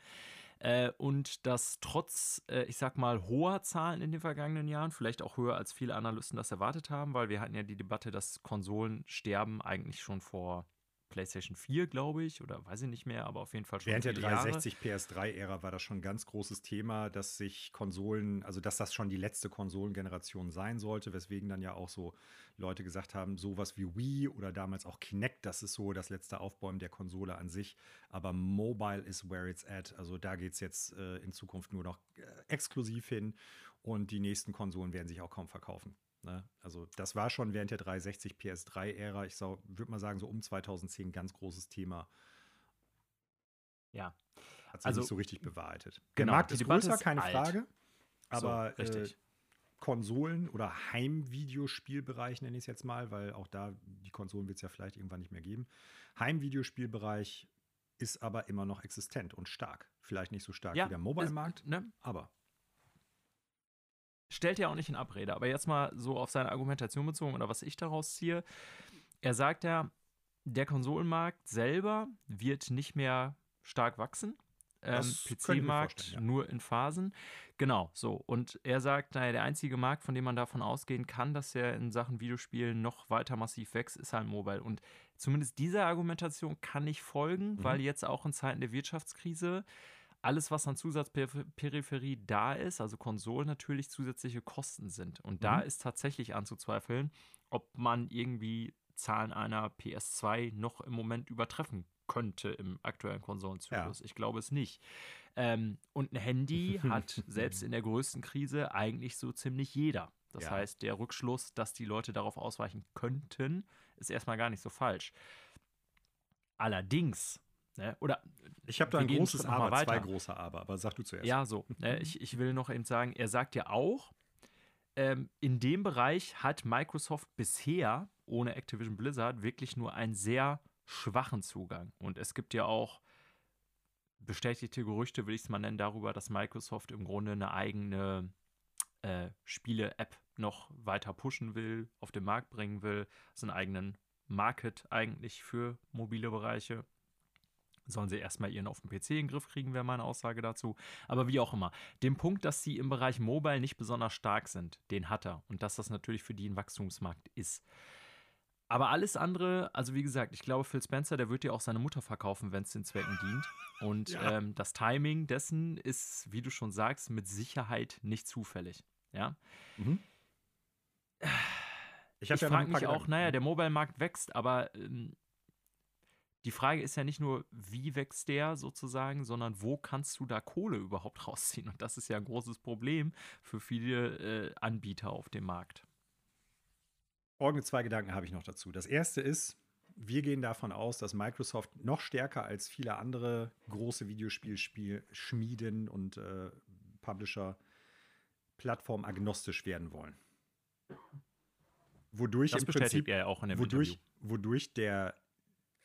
Äh, und dass trotz, äh, ich sag mal, hoher Zahlen in den vergangenen Jahren, vielleicht auch höher als viele Analysten das erwartet haben, weil wir hatten ja die Debatte, dass Konsolen sterben eigentlich schon vor PlayStation 4, glaube ich, oder weiß ich nicht mehr, aber auf jeden Fall schon Während der viele Jahre. 360 PS3-Ära war das schon ein ganz großes Thema, dass sich Konsolen, also dass das schon die letzte Konsolengeneration sein sollte, weswegen dann ja auch so Leute gesagt haben, sowas wie Wii oder damals auch Kinect, das ist so das letzte Aufbäumen der Konsole an sich. Aber Mobile is where it's at. Also da geht es jetzt äh, in Zukunft nur noch äh, exklusiv hin und die nächsten Konsolen werden sich auch kaum verkaufen. Ne? Also das war schon während der 360 PS3-Ära, ich würde mal sagen, so um 2010 ein ganz großes Thema. Ja. Hat sich Also, nicht so richtig bewahrheitet. genau, der Markt ist größer, ist keine alt. Frage. Aber so, richtig. Äh, Konsolen- oder Heimvideospielbereich nenne ich es jetzt mal, weil auch da die Konsolen wird es ja vielleicht irgendwann nicht mehr geben. Heimvideospielbereich ist aber immer noch existent und stark. Vielleicht nicht so stark wie der Mobile-Markt, Ne? aber stellt ja auch nicht in Abrede, aber jetzt mal so auf seine Argumentation bezogen oder was ich daraus ziehe. Er sagt ja, der Konsolenmarkt selber wird nicht mehr stark wachsen. Ähm, PC-Markt ja. nur in Phasen. Genau, so. Und er sagt, naja, der einzige Markt, von dem man davon ausgehen kann, dass er in Sachen Videospielen noch weiter massiv wächst, ist halt Mobile. Und zumindest dieser Argumentation kann ich folgen, Mhm. weil jetzt auch in Zeiten der Wirtschaftskrise alles, was an Zusatzperipherie da ist, also Konsolen natürlich zusätzliche Kosten sind. Und da Mhm. ist tatsächlich anzuzweifeln, ob man irgendwie Zahlen einer PS2 noch im Moment übertreffen könnte im aktuellen Konsolenzyklus. Ich glaube es nicht. Ähm, und ein Handy hat selbst in der größten Krise eigentlich so ziemlich jeder. Das Ja. heißt, der Rückschluss, dass die Leute darauf ausweichen könnten, ist erstmal gar nicht so falsch. Allerdings, ne, oder ich habe da ein großes Aber, zwei weiter. große Aber, aber sag du zuerst. Ja, so. Ne, ich, ich will noch eben sagen, er sagt ja auch, ähm, in dem Bereich hat Microsoft bisher ohne Activision Blizzard wirklich nur einen sehr schwachen Zugang. Und es gibt ja auch bestätigte Gerüchte, will ich es mal nennen, darüber, dass Microsoft im Grunde eine eigene äh, Spiele-App noch weiter pushen will, auf den Markt bringen will, so einen eigenen Market eigentlich für mobile Bereiche. Sollen sie erstmal ihren auf dem PC in den Griff kriegen, wäre meine Aussage dazu. Aber wie auch immer. Den Punkt, dass sie im Bereich Mobile nicht besonders stark sind, den hat er. Und dass das natürlich für die ein Wachstumsmarkt ist. Aber alles andere, also wie gesagt, ich glaube, Phil Spencer, der wird dir auch seine Mutter verkaufen, wenn es den Zwecken dient. Und ja. ähm, das Timing dessen ist, wie du schon sagst, mit Sicherheit nicht zufällig. Ja. Mhm. Ich, ich ja frage mich auch, naja, der Mobile-Markt wächst, aber ähm, die Frage ist ja nicht nur, wie wächst der sozusagen, sondern wo kannst du da Kohle überhaupt rausziehen? Und das ist ja ein großes Problem für viele äh, Anbieter auf dem Markt. Folgende zwei Gedanken habe ich noch dazu. Das erste ist, wir gehen davon aus, dass Microsoft noch stärker als viele andere große Videospielschmieden und äh, Publisher plattformagnostisch werden wollen. Wodurch das im Prinzip, er ja auch in dem wodurch, wodurch der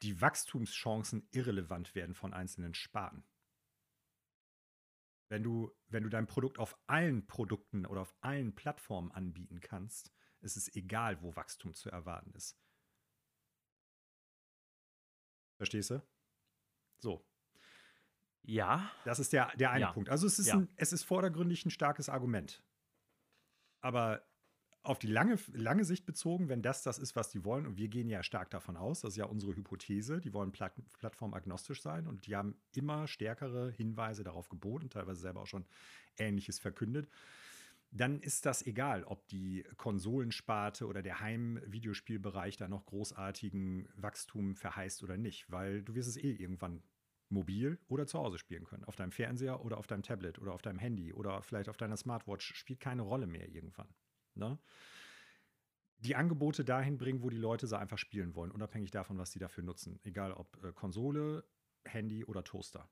die Wachstumschancen irrelevant werden von einzelnen Sparten. Wenn du, wenn du dein Produkt auf allen Produkten oder auf allen Plattformen anbieten kannst, ist es egal, wo Wachstum zu erwarten ist. Verstehst du? So. Ja. Das ist der, der eine ja. Punkt. Also es ist, ja. ein, es ist vordergründig ein starkes Argument. Aber auf die lange, lange Sicht bezogen, wenn das das ist, was die wollen, und wir gehen ja stark davon aus, das ist ja unsere Hypothese, die wollen Platt plattformagnostisch sein und die haben immer stärkere Hinweise darauf geboten, teilweise selber auch schon Ähnliches verkündet, dann ist das egal, ob die Konsolensparte oder der Heimvideospielbereich da noch großartigen Wachstum verheißt oder nicht, weil du wirst es eh irgendwann mobil oder zu Hause spielen können. Auf deinem Fernseher oder auf deinem Tablet oder auf deinem Handy oder vielleicht auf deiner Smartwatch spielt keine Rolle mehr irgendwann. Ne? Die Angebote dahin bringen, wo die Leute sie einfach spielen wollen, unabhängig davon, was sie dafür nutzen. Egal ob äh, Konsole, Handy oder Toaster.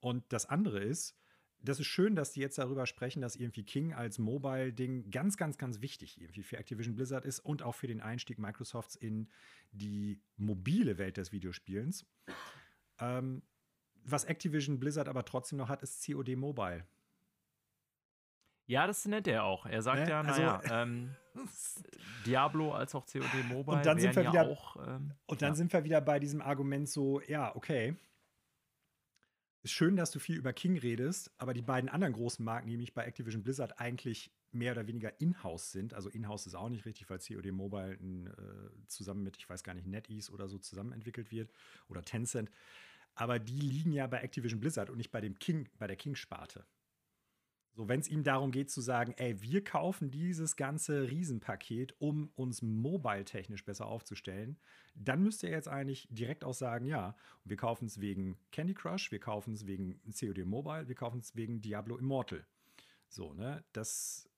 Und das andere ist, das ist schön, dass die jetzt darüber sprechen, dass irgendwie King als Mobile-Ding ganz, ganz, ganz wichtig irgendwie für Activision Blizzard ist und auch für den Einstieg Microsofts in die mobile Welt des Videospielens. Ähm, was Activision Blizzard aber trotzdem noch hat, ist COD Mobile. Ja, das nennt er auch. Er sagt ne? ja, naja, also, ähm, Diablo als auch COD Mobile und dann sind wir wieder, auch, ähm, Und dann ja. sind wir wieder bei diesem Argument so, ja, okay. Ist schön, dass du viel über King redest, aber die beiden anderen großen Marken, die nämlich bei Activision Blizzard eigentlich mehr oder weniger in-house sind, also in-house ist auch nicht richtig, weil COD Mobile äh, zusammen mit, ich weiß gar nicht, NetEase oder so zusammen entwickelt wird oder Tencent, aber die liegen ja bei Activision Blizzard und nicht bei dem King, bei der King-Sparte. So, wenn es ihm darum geht zu sagen, ey, wir kaufen dieses ganze Riesenpaket, um uns mobile-technisch besser aufzustellen, dann müsste er jetzt eigentlich direkt auch sagen, ja, wir kaufen es wegen Candy Crush, wir kaufen es wegen COD Mobile, wir kaufen es wegen Diablo Immortal. So, ne? Das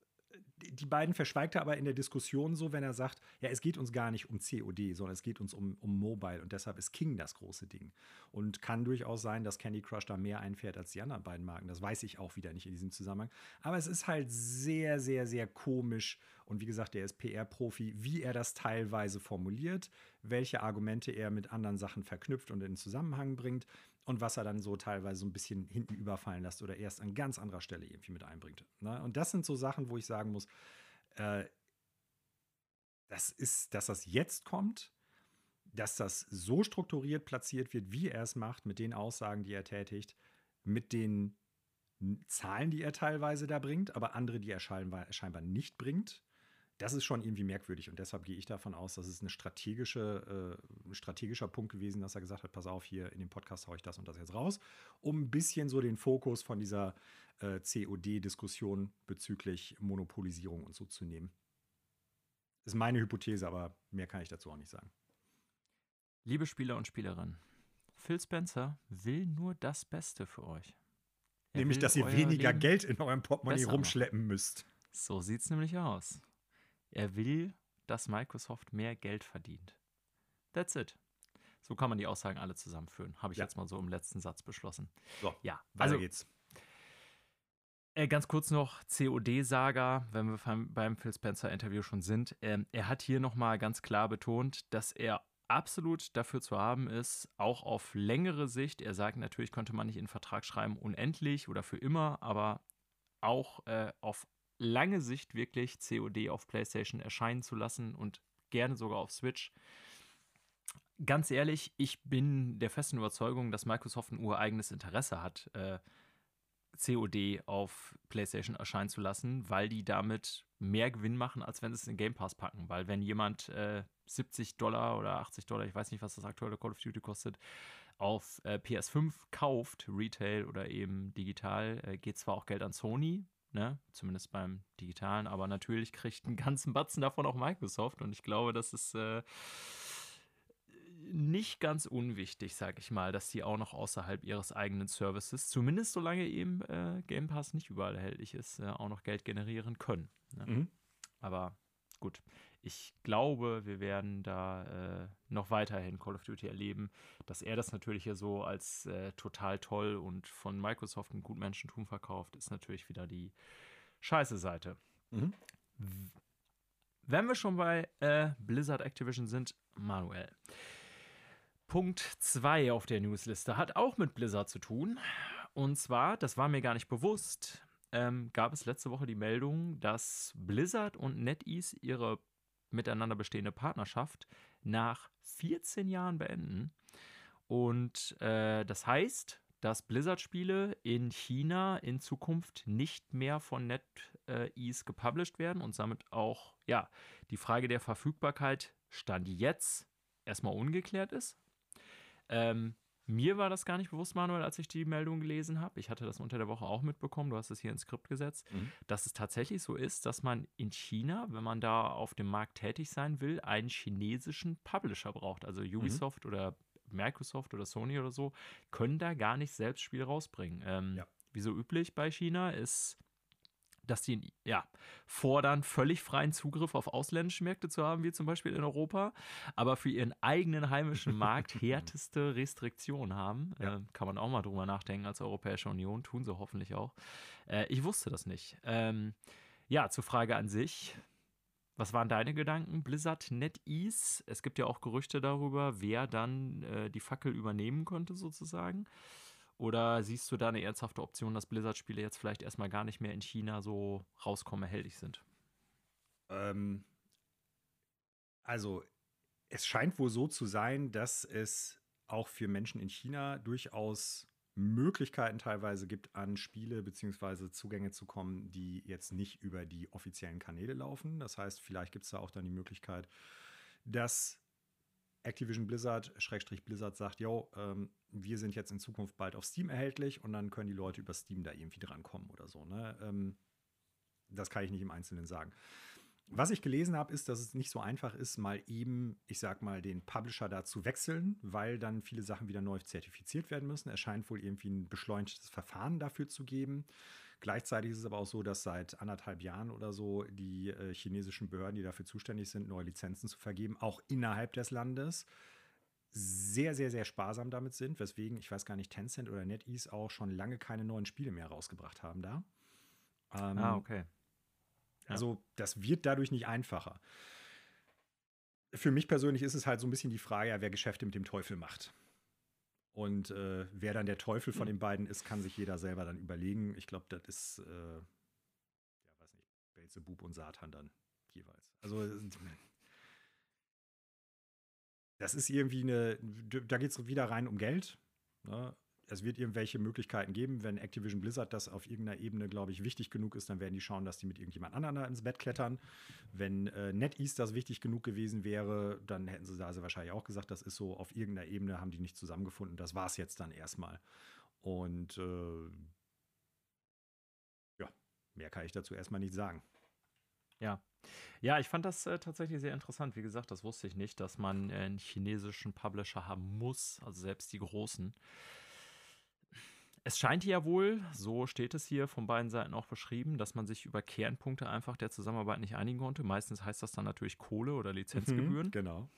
die beiden verschweigt er aber in der Diskussion so, wenn er sagt, ja, es geht uns gar nicht um COD, sondern es geht uns um, um Mobile und deshalb ist King das große Ding. Und kann durchaus sein, dass Candy Crush da mehr einfährt als die anderen beiden Marken. Das weiß ich auch wieder nicht in diesem Zusammenhang. Aber es ist halt sehr, sehr, sehr komisch. Und wie gesagt, der ist PR-Profi, wie er das teilweise formuliert, welche Argumente er mit anderen Sachen verknüpft und in Zusammenhang bringt und was er dann so teilweise so ein bisschen hinten überfallen lässt oder erst an ganz anderer Stelle irgendwie mit einbringt. Ne? Und das sind so Sachen, wo ich sagen muss, äh, das ist, dass das jetzt kommt, dass das so strukturiert platziert wird, wie er es macht, mit den Aussagen, die er tätigt, mit den Zahlen, die er teilweise da bringt, aber andere, die er scheinbar nicht bringt das ist schon irgendwie merkwürdig und deshalb gehe ich davon aus, dass es eine strategische, äh, ein strategischer Punkt gewesen, dass er gesagt hat, pass auf, hier in dem Podcast haue ich das und das jetzt raus, um ein bisschen so den Fokus von dieser äh, COD-Diskussion bezüglich Monopolisierung und so zu nehmen. Ist meine Hypothese, aber mehr kann ich dazu auch nicht sagen. Liebe Spieler und Spielerinnen, Phil Spencer will nur das Beste für euch. Er nämlich, dass ihr weniger Leben Geld in eurem Portemonnaie rumschleppen müsst. So sieht es nämlich aus. Er will, dass Microsoft mehr Geld verdient. That's it. So kann man die Aussagen alle zusammenführen. Habe ich ja. jetzt mal so im letzten Satz beschlossen. So, ja, weiter also, geht's. Äh, ganz kurz noch COD-Saga, wenn wir beim, beim Phil Spencer-Interview schon sind. Ähm, er hat hier nochmal ganz klar betont, dass er absolut dafür zu haben ist, auch auf längere Sicht. Er sagt, natürlich könnte man nicht in den Vertrag schreiben, unendlich oder für immer, aber auch äh, auf lange Sicht wirklich COD auf PlayStation erscheinen zu lassen und gerne sogar auf Switch. ganz ehrlich, ich bin der festen Überzeugung, dass Microsoft ein ureigenes Interesse hat, äh, COD auf PlayStation erscheinen zu lassen, weil die damit mehr Gewinn machen, als wenn sie es in Game Pass packen. Weil wenn jemand äh, 70 Dollar oder 80 Dollar, ich weiß nicht, was das aktuelle Call of Duty kostet, auf äh, PS5 kauft, Retail oder eben digital, äh, geht zwar auch Geld an Sony, ne? zumindest beim digitalen, aber natürlich kriegt einen ganzen Batzen davon auch Microsoft und ich glaube, das ist äh, nicht ganz unwichtig, sag ich mal, dass die auch noch außerhalb ihres eigenen Services, zumindest solange eben äh, Game Pass nicht überall erhältlich ist, äh, auch noch Geld generieren können. Ne? Mhm. Aber gut, ich glaube, wir werden da äh, noch weiterhin Call of Duty erleben. Dass er das natürlich hier so als äh, total toll und von Microsoft ein Gutmenschentum verkauft, ist natürlich wieder die scheiße Seite. Mhm. Wenn wir schon bei äh, Blizzard Activision sind, Manuel. Punkt 2 auf der Newsliste hat auch mit Blizzard zu tun. Und zwar, das war mir gar nicht bewusst, ähm, gab es letzte Woche die Meldung, dass Blizzard und NetEase ihre miteinander bestehende Partnerschaft nach 14 Jahren beenden. Und äh, das heißt, dass Blizzard-Spiele in China in Zukunft nicht mehr von NetEase gepublished werden und damit auch ja, die Frage der Verfügbarkeit Stand jetzt erstmal ungeklärt ist. Ähm, mir war das gar nicht bewusst, Manuel, als ich die Meldung gelesen habe. Ich hatte das unter der Woche auch mitbekommen. Du hast es hier ins Skript gesetzt, mhm. dass es tatsächlich so ist, dass man in China, wenn man da auf dem Markt tätig sein will, einen chinesischen Publisher braucht. Also mhm. Ubisoft mhm. oder Microsoft oder Sony oder so können da gar nicht selbst Spiel rausbringen. Ähm, ja. Wie so üblich bei China ist dass die ja, fordern, völlig freien Zugriff auf ausländische Märkte zu haben, wie zum Beispiel in Europa, aber für ihren eigenen heimischen Markt härteste Restriktionen haben. Ja. Äh, kann man auch mal drüber nachdenken als Europäische Union, tun sie hoffentlich auch. Äh, ich wusste das nicht. Ähm, ja, zur Frage an sich. Was waren deine Gedanken? Blizzard NetEase. Es gibt ja auch Gerüchte darüber, wer dann äh, die Fackel übernehmen könnte, sozusagen. Oder siehst du da eine ernsthafte Option, dass Blizzard-Spiele jetzt vielleicht erstmal gar nicht mehr in China so rauskommen, erhältlich sind? Ähm, also, es scheint wohl so zu sein, dass es auch für Menschen in China durchaus Möglichkeiten teilweise gibt, an Spiele bzw. Zugänge zu kommen, die jetzt nicht über die offiziellen Kanäle laufen. Das heißt, vielleicht gibt es da auch dann die Möglichkeit, dass Activision Blizzard, Schrägstrich Blizzard sagt, yo, ähm, wir sind jetzt in Zukunft bald auf Steam erhältlich und dann können die Leute über Steam da irgendwie drankommen oder so. Ne? Ähm, das kann ich nicht im Einzelnen sagen. Was ich gelesen habe, ist, dass es nicht so einfach ist, mal eben, ich sag mal, den Publisher da zu wechseln, weil dann viele Sachen wieder neu zertifiziert werden müssen. Es scheint wohl irgendwie ein beschleunigtes Verfahren dafür zu geben. Gleichzeitig ist es aber auch so, dass seit anderthalb Jahren oder so die äh, chinesischen Behörden, die dafür zuständig sind, neue Lizenzen zu vergeben, auch innerhalb des Landes, sehr, sehr, sehr sparsam damit sind, weswegen, ich weiß gar nicht, Tencent oder NetEase auch schon lange keine neuen Spiele mehr rausgebracht haben da. Ähm, ah, okay. Ja. Also, das wird dadurch nicht einfacher. Für mich persönlich ist es halt so ein bisschen die Frage, ja, wer Geschäfte mit dem Teufel macht. Und äh, wer dann der Teufel von hm. den beiden ist, kann sich jeder selber dann überlegen. Ich glaube, das ist, äh, ja, weiß nicht, Belzebub und Satan dann jeweils. Also, das ist irgendwie eine, da geht es wieder rein um Geld. Ne? Es wird irgendwelche Möglichkeiten geben, wenn Activision Blizzard das auf irgendeiner Ebene, glaube ich, wichtig genug ist, dann werden die schauen, dass die mit irgendjemand anderem ins Bett klettern. Wenn äh, NetEase das wichtig genug gewesen wäre, dann hätten sie da also wahrscheinlich auch gesagt, das ist so, auf irgendeiner Ebene haben die nicht zusammengefunden. Das war es jetzt dann erstmal. Und äh, ja, mehr kann ich dazu erstmal nicht sagen. Ja. Ja, ich fand das äh, tatsächlich sehr interessant. Wie gesagt, das wusste ich nicht, dass man äh, einen chinesischen Publisher haben muss, also selbst die großen. Es scheint ja wohl, so steht es hier von beiden Seiten auch beschrieben, dass man sich über Kernpunkte einfach der Zusammenarbeit nicht einigen konnte. Meistens heißt das dann natürlich Kohle oder Lizenzgebühren. Mhm, genau.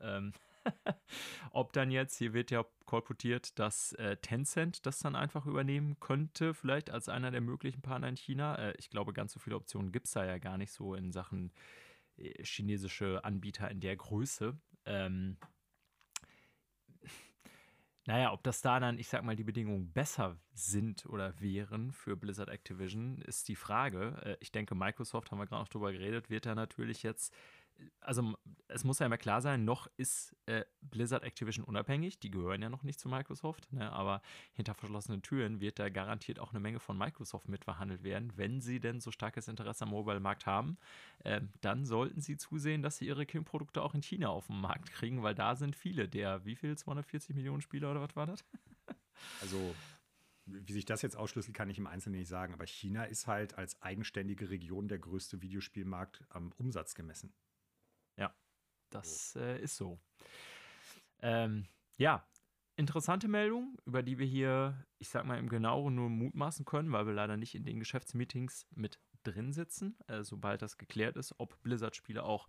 Ähm, ob dann jetzt, hier wird ja kolportiert, dass äh, Tencent das dann einfach übernehmen könnte, vielleicht als einer der möglichen Partner in China. Äh, ich glaube, ganz so viele Optionen gibt es da ja gar nicht so in Sachen äh, chinesische Anbieter in der Größe. Ähm, naja, ob das da dann, ich sag mal, die Bedingungen besser sind oder wären für Blizzard Activision, ist die Frage. Äh, ich denke, Microsoft, haben wir gerade noch drüber geredet, wird da natürlich jetzt also es muss ja immer klar sein, noch ist äh, Blizzard Activision unabhängig. Die gehören ja noch nicht zu Microsoft, ne? aber hinter verschlossenen Türen wird da garantiert auch eine Menge von Microsoft mitverhandelt werden. Wenn sie denn so starkes Interesse am Mobile-Markt haben, äh, dann sollten sie zusehen, dass sie ihre King-Produkte auch in China auf den Markt kriegen, weil da sind viele der, wie viel, 240 Millionen Spieler oder was war das? Also wie sich das jetzt ausschlüsselt, kann ich im Einzelnen nicht sagen, aber China ist halt als eigenständige Region der größte Videospielmarkt am Umsatz gemessen. Das äh, ist so. Ähm, ja, interessante Meldung, über die wir hier, ich sag mal, im Genaueren nur mutmaßen können, weil wir leider nicht in den Geschäftsmeetings mit drin sitzen. Äh, sobald das geklärt ist, ob Blizzard-Spiele auch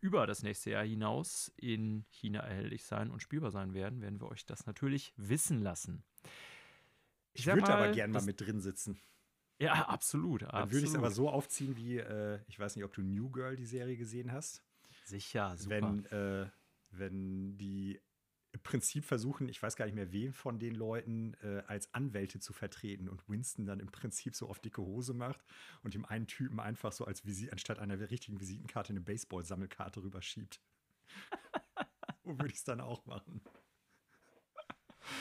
über das nächste Jahr hinaus in China erhältlich sein und spielbar sein werden, werden wir euch das natürlich wissen lassen. Ich, ich würde aber gerne mal mit drin sitzen. Ja, absolut. Dann würde ich es aber so aufziehen wie, äh, ich weiß nicht, ob du New Girl die Serie gesehen hast. Sicher, super. Wenn, äh, wenn die im Prinzip versuchen, ich weiß gar nicht mehr, wen von den Leuten äh, als Anwälte zu vertreten und Winston dann im Prinzip so auf dicke Hose macht und dem einen Typen einfach so als Visit anstatt einer richtigen Visitenkarte eine Baseball-Sammelkarte rüberschiebt. Wo würde ich es dann auch machen?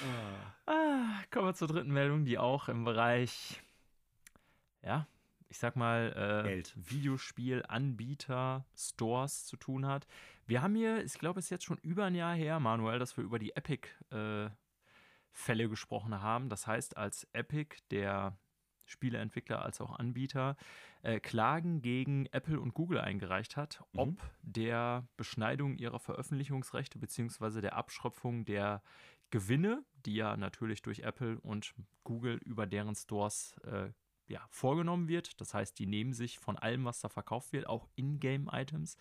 Ah. Ah, kommen wir zur dritten Meldung, die auch im Bereich ja, ich sag mal, äh, Videospielanbieter, Stores zu tun hat. Wir haben hier, ich glaube, es ist jetzt schon über ein Jahr her, Manuel, dass wir über die Epic-Fälle äh, gesprochen haben. Das heißt, als Epic, der Spieleentwickler als auch Anbieter, äh, Klagen gegen Apple und Google eingereicht hat, mhm. ob der Beschneidung ihrer Veröffentlichungsrechte bzw. der Abschröpfung der Gewinne, die ja natürlich durch Apple und Google über deren Stores äh, ja, vorgenommen wird. Das heißt, die nehmen sich von allem, was da verkauft wird, auch In-Game-Items,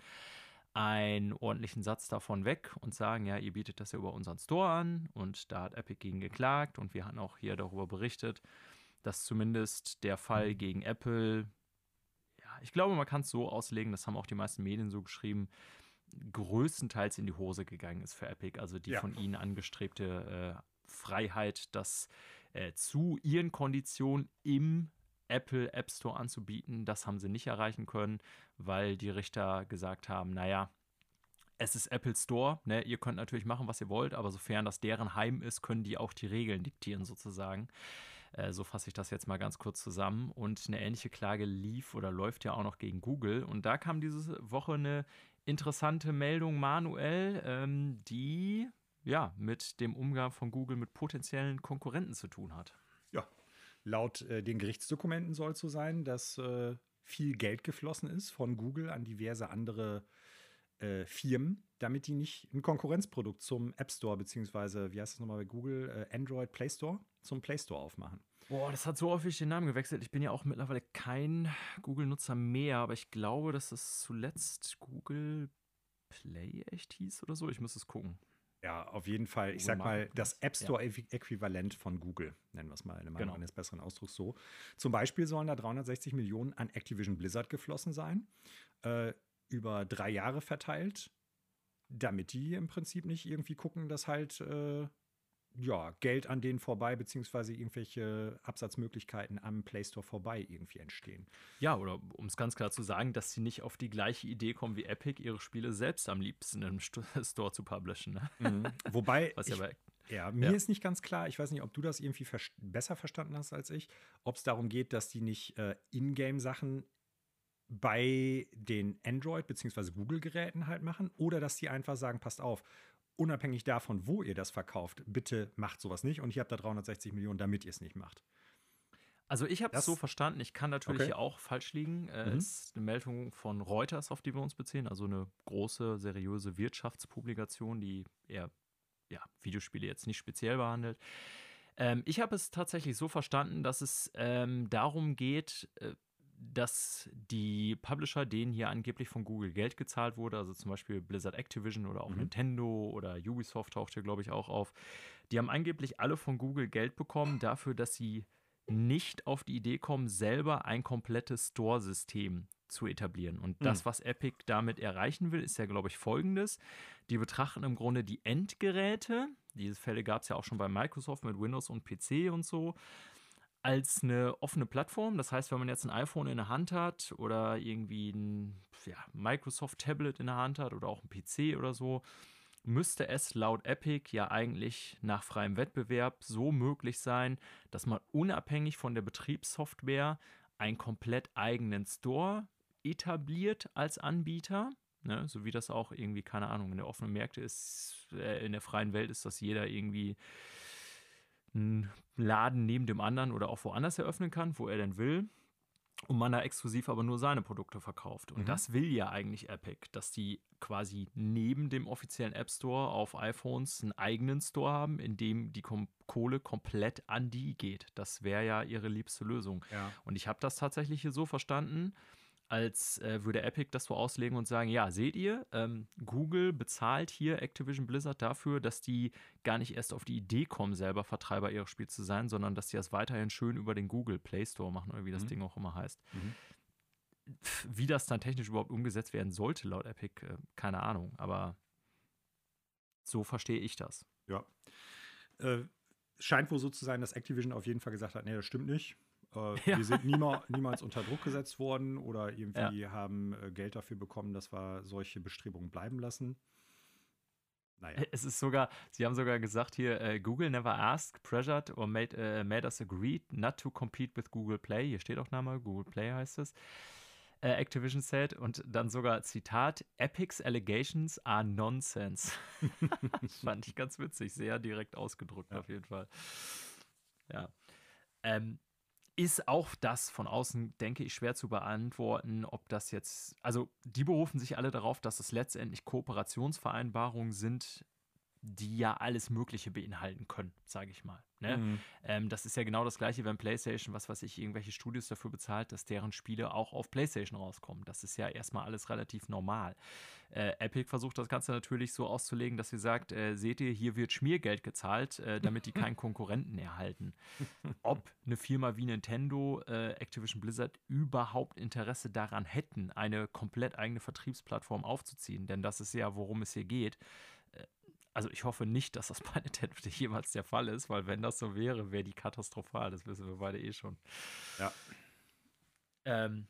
einen ordentlichen Satz davon weg und sagen, ja, ihr bietet das ja über unseren Store an und da hat Epic gegen geklagt und wir hatten auch hier darüber berichtet, dass zumindest der Fall mhm. gegen Apple, ja, ich glaube, man kann es so auslegen, das haben auch die meisten Medien so geschrieben, größtenteils in die Hose gegangen ist für Epic. Also die ja. von ihnen angestrebte äh, Freiheit, das äh, zu ihren Konditionen im Apple App Store anzubieten. Das haben sie nicht erreichen können, weil die Richter gesagt haben, naja, es ist Apple Store, ne? ihr könnt natürlich machen, was ihr wollt, aber sofern das deren Heim ist, können die auch die Regeln diktieren sozusagen. Äh, so fasse ich das jetzt mal ganz kurz zusammen. Und eine ähnliche Klage lief oder läuft ja auch noch gegen Google. Und da kam diese Woche eine interessante Meldung manuell, ähm, die ja mit dem Umgang von Google mit potenziellen Konkurrenten zu tun hat. Laut äh, den Gerichtsdokumenten soll es so sein, dass äh, viel Geld geflossen ist von Google an diverse andere äh, Firmen, damit die nicht ein Konkurrenzprodukt zum App Store, beziehungsweise, wie heißt das nochmal bei Google, äh, Android Play Store, zum Play Store aufmachen. Boah, das hat so häufig den Namen gewechselt. Ich bin ja auch mittlerweile kein Google-Nutzer mehr, aber ich glaube, dass es zuletzt Google Play echt hieß oder so. Ich muss es gucken. Ja, auf jeden Fall. Ich sag mal, das App Store-Äquivalent von Google, nennen wir es mal in genau. eines besseren Ausdrucks so. Zum Beispiel sollen da 360 Millionen an Activision Blizzard geflossen sein, äh, über drei Jahre verteilt, damit die im Prinzip nicht irgendwie gucken, dass halt äh, ja, Geld an denen vorbei, beziehungsweise irgendwelche Absatzmöglichkeiten am Play Store vorbei irgendwie entstehen. Ja, oder um es ganz klar zu sagen, dass sie nicht auf die gleiche Idee kommen wie Epic, ihre Spiele selbst am liebsten im Store zu publishen. Ne? Mhm. Wobei, ich, ja, ja, mir ja. ist nicht ganz klar, ich weiß nicht, ob du das irgendwie ver besser verstanden hast als ich, ob es darum geht, dass die nicht äh, Ingame-Sachen bei den Android- bzw. Google-Geräten halt machen oder dass die einfach sagen, passt auf, unabhängig davon, wo ihr das verkauft, bitte macht sowas nicht und ich habe da 360 Millionen, damit ihr es nicht macht. Also ich habe es so verstanden, ich kann natürlich okay. hier auch falsch liegen. Es mhm. ist eine Meldung von Reuters, auf die wir uns beziehen, also eine große, seriöse Wirtschaftspublikation, die eher ja, Videospiele jetzt nicht speziell behandelt. Ähm, ich habe es tatsächlich so verstanden, dass es ähm, darum geht, äh, dass die Publisher, denen hier angeblich von Google Geld gezahlt wurde, also zum Beispiel Blizzard Activision oder auch mhm. Nintendo oder Ubisoft taucht hier, glaube ich, auch auf, die haben angeblich alle von Google Geld bekommen dafür, dass sie nicht auf die Idee kommen, selber ein komplettes Store-System zu etablieren. Und das, mhm. was Epic damit erreichen will, ist ja, glaube ich, folgendes. Die betrachten im Grunde die Endgeräte. Diese Fälle gab es ja auch schon bei Microsoft mit Windows und PC und so als eine offene Plattform. Das heißt, wenn man jetzt ein iPhone in der Hand hat oder irgendwie ein, ja, Microsoft Tablet in der Hand hat oder auch ein PC oder so, müsste es laut Epic ja eigentlich nach freiem Wettbewerb so möglich sein, dass man unabhängig von der Betriebssoftware einen komplett eigenen Store etabliert als Anbieter. Ne, so wie das auch irgendwie, keine Ahnung, in der offenen Märkte ist, äh, in der freien Welt ist, dass jeder irgendwie einen Laden neben dem anderen oder auch woanders eröffnen kann, wo er denn will und man da exklusiv aber nur seine Produkte verkauft. Und mhm. das will ja eigentlich Epic, dass die quasi neben dem offiziellen App Store auf iPhones einen eigenen Store haben, in dem die Kom Kohle komplett an die geht. Das wäre ja ihre liebste Lösung. Ja. Und ich habe das tatsächlich hier so verstanden, als äh, würde Epic das so auslegen und sagen, ja, seht ihr, ähm, Google bezahlt hier Activision Blizzard dafür, dass die gar nicht erst auf die Idee kommen, selber Vertreiber ihres Spiels zu sein, sondern dass sie das weiterhin schön über den Google Play Store machen oder wie das mhm. Ding auch immer heißt. Mhm. Wie das dann technisch überhaupt umgesetzt werden sollte, laut Epic, äh, keine Ahnung, aber so verstehe ich das. Ja. Äh, scheint wohl so zu sein, dass Activision auf jeden Fall gesagt hat, nee, das stimmt nicht äh, ja. Wir sind niemals, niemals unter Druck gesetzt worden oder irgendwie ja. haben äh, Geld dafür bekommen, dass wir solche Bestrebungen bleiben lassen. Naja. Es ist sogar, sie haben sogar gesagt hier, uh, Google never asked, pressured or made, uh, made us agree not to compete with Google Play. Hier steht auch Name, Google Play heißt es. Uh, Activision said und dann sogar Zitat, Epic's allegations are nonsense. fand ich ganz witzig, sehr direkt ausgedrückt ja. auf jeden Fall. Ja. Ähm, ist auch das von außen, denke ich, schwer zu beantworten, ob das jetzt, also die berufen sich alle darauf, dass es letztendlich Kooperationsvereinbarungen sind, die ja alles Mögliche beinhalten können, sage ich mal. Ne? Mhm. Ähm, das ist ja genau das gleiche, wenn PlayStation, was weiß ich, irgendwelche Studios dafür bezahlt, dass deren Spiele auch auf PlayStation rauskommen. Das ist ja erstmal alles relativ normal. Äh, Epic versucht das Ganze natürlich so auszulegen, dass sie sagt, äh, seht ihr, hier wird Schmiergeld gezahlt, äh, damit die keinen Konkurrenten erhalten. Ob eine Firma wie Nintendo, äh, Activision Blizzard überhaupt Interesse daran hätten, eine komplett eigene Vertriebsplattform aufzuziehen, denn das ist ja, worum es hier geht also ich hoffe nicht, dass das bei Nintendo jemals der Fall ist, weil wenn das so wäre, wäre die katastrophal. Das wissen wir beide eh schon. Ja. Ähm,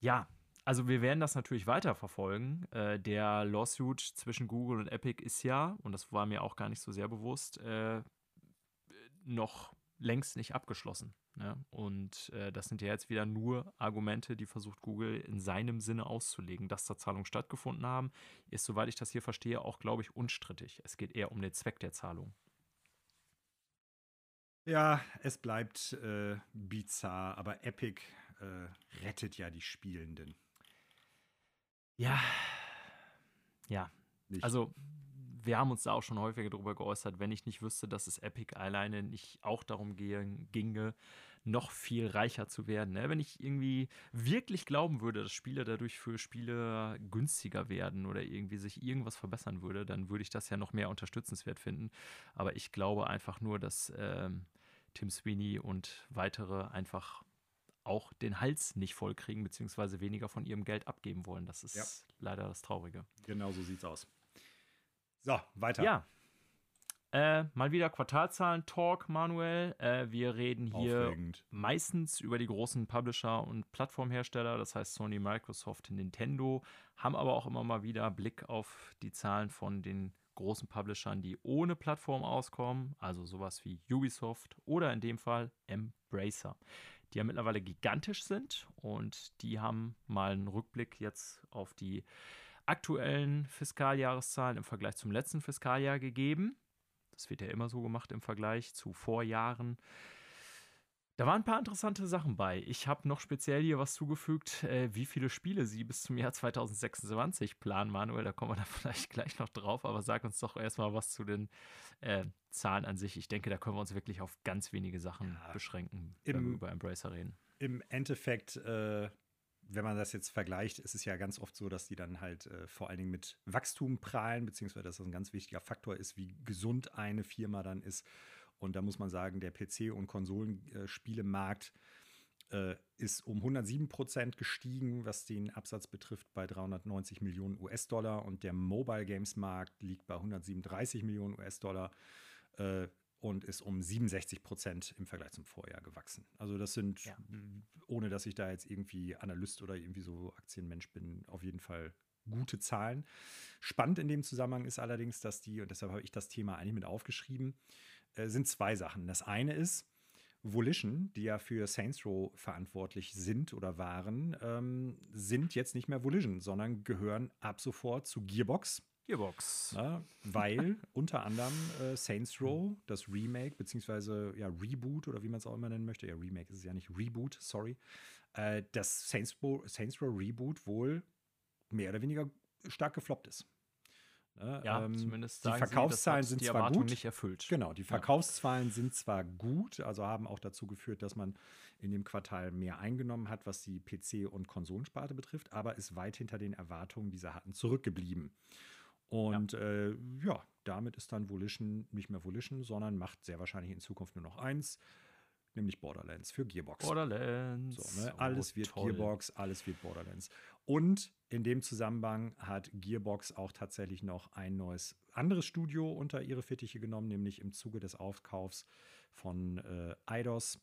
ja, also wir werden das natürlich weiterverfolgen. Äh, der Lawsuit zwischen Google und Epic ist ja, und das war mir auch gar nicht so sehr bewusst, äh, noch längst nicht abgeschlossen. Ne? Und äh, das sind ja jetzt wieder nur Argumente, die versucht Google in seinem Sinne auszulegen. Dass da Zahlungen stattgefunden haben, ist, soweit ich das hier verstehe, auch, glaube ich, unstrittig. Es geht eher um den Zweck der Zahlung. Ja, es bleibt äh, bizarr, aber Epic äh, rettet ja die Spielenden. Ja, ja. Nicht. Also wir haben uns da auch schon häufiger darüber geäußert, wenn ich nicht wüsste, dass es Epic alleine nicht auch darum ginge, noch viel reicher zu werden. Ne? Wenn ich irgendwie wirklich glauben würde, dass Spiele dadurch für Spiele günstiger werden oder irgendwie sich irgendwas verbessern würde, dann würde ich das ja noch mehr unterstützenswert finden. Aber ich glaube einfach nur, dass ähm, Tim Sweeney und weitere einfach auch den Hals nicht vollkriegen, beziehungsweise weniger von ihrem Geld abgeben wollen. Das ist ja. leider das Traurige. Genau so sieht's aus. So, weiter. Ja. Äh, mal wieder Quartalzahlen-Talk, Manuel. Äh, wir reden hier Aufregend. meistens über die großen Publisher und Plattformhersteller, das heißt Sony, Microsoft, Nintendo, haben aber auch immer mal wieder Blick auf die Zahlen von den großen Publishern, die ohne Plattform auskommen, also sowas wie Ubisoft oder in dem Fall Embracer, die ja mittlerweile gigantisch sind und die haben mal einen Rückblick jetzt auf die aktuellen Fiskaljahreszahlen im Vergleich zum letzten Fiskaljahr gegeben. Das wird ja immer so gemacht im Vergleich zu Vorjahren. Da waren ein paar interessante Sachen bei. Ich habe noch speziell hier was zugefügt, äh, wie viele Spiele Sie bis zum Jahr 2026 planen, Manuel. Da kommen wir da vielleicht gleich noch drauf, aber sag uns doch erstmal was zu den äh, Zahlen an sich. Ich denke, da können wir uns wirklich auf ganz wenige Sachen ja, beschränken, im, wenn wir über Embracer reden. Im Endeffekt äh, wenn man das jetzt vergleicht, ist es ja ganz oft so, dass die dann halt äh, vor allen Dingen mit Wachstum prahlen, beziehungsweise dass das ein ganz wichtiger Faktor ist, wie gesund eine Firma dann ist. Und da muss man sagen, der PC- und Konsolenspielemarkt äh, ist um 107 Prozent gestiegen, was den Absatz betrifft, bei 390 Millionen US-Dollar. Und der Mobile Games Markt liegt bei 137 Millionen US-Dollar. Äh, und ist um 67 Prozent im Vergleich zum Vorjahr gewachsen. Also das sind, ja. ohne dass ich da jetzt irgendwie Analyst oder irgendwie so Aktienmensch bin, auf jeden Fall gute Zahlen. Spannend in dem Zusammenhang ist allerdings, dass die, und deshalb habe ich das Thema eigentlich mit aufgeschrieben, äh, sind zwei Sachen. Das eine ist, Volition, die ja für Saints Row verantwortlich sind oder waren, ähm, sind jetzt nicht mehr Volition, sondern gehören ab sofort zu Gearbox. Gearbox. Ja, weil unter anderem äh, Saints Row, das Remake, beziehungsweise ja, Reboot oder wie man es auch immer nennen möchte, ja, Remake ist es ja nicht, Reboot, sorry, äh, das Saints Row, Saints Row Reboot wohl mehr oder weniger stark gefloppt ist. Ne? Ja, ähm, zumindest die Verkaufszahlen Sie, sind die zwar gut, nicht erfüllt. Genau, die Verkaufszahlen ja. sind zwar gut, also haben auch dazu geführt, dass man in dem Quartal mehr eingenommen hat, was die PC- und Konsolensparte betrifft, aber ist weit hinter den Erwartungen, die sie hatten, zurückgeblieben. Und ja. Äh, ja, damit ist dann Volition nicht mehr Volition, sondern macht sehr wahrscheinlich in Zukunft nur noch eins, nämlich Borderlands für Gearbox. Borderlands. So, ne? Alles oh, wird toll. Gearbox, alles wird Borderlands. Und in dem Zusammenhang hat Gearbox auch tatsächlich noch ein neues anderes Studio unter ihre Fittiche genommen, nämlich im Zuge des Aufkaufs von äh, Eidos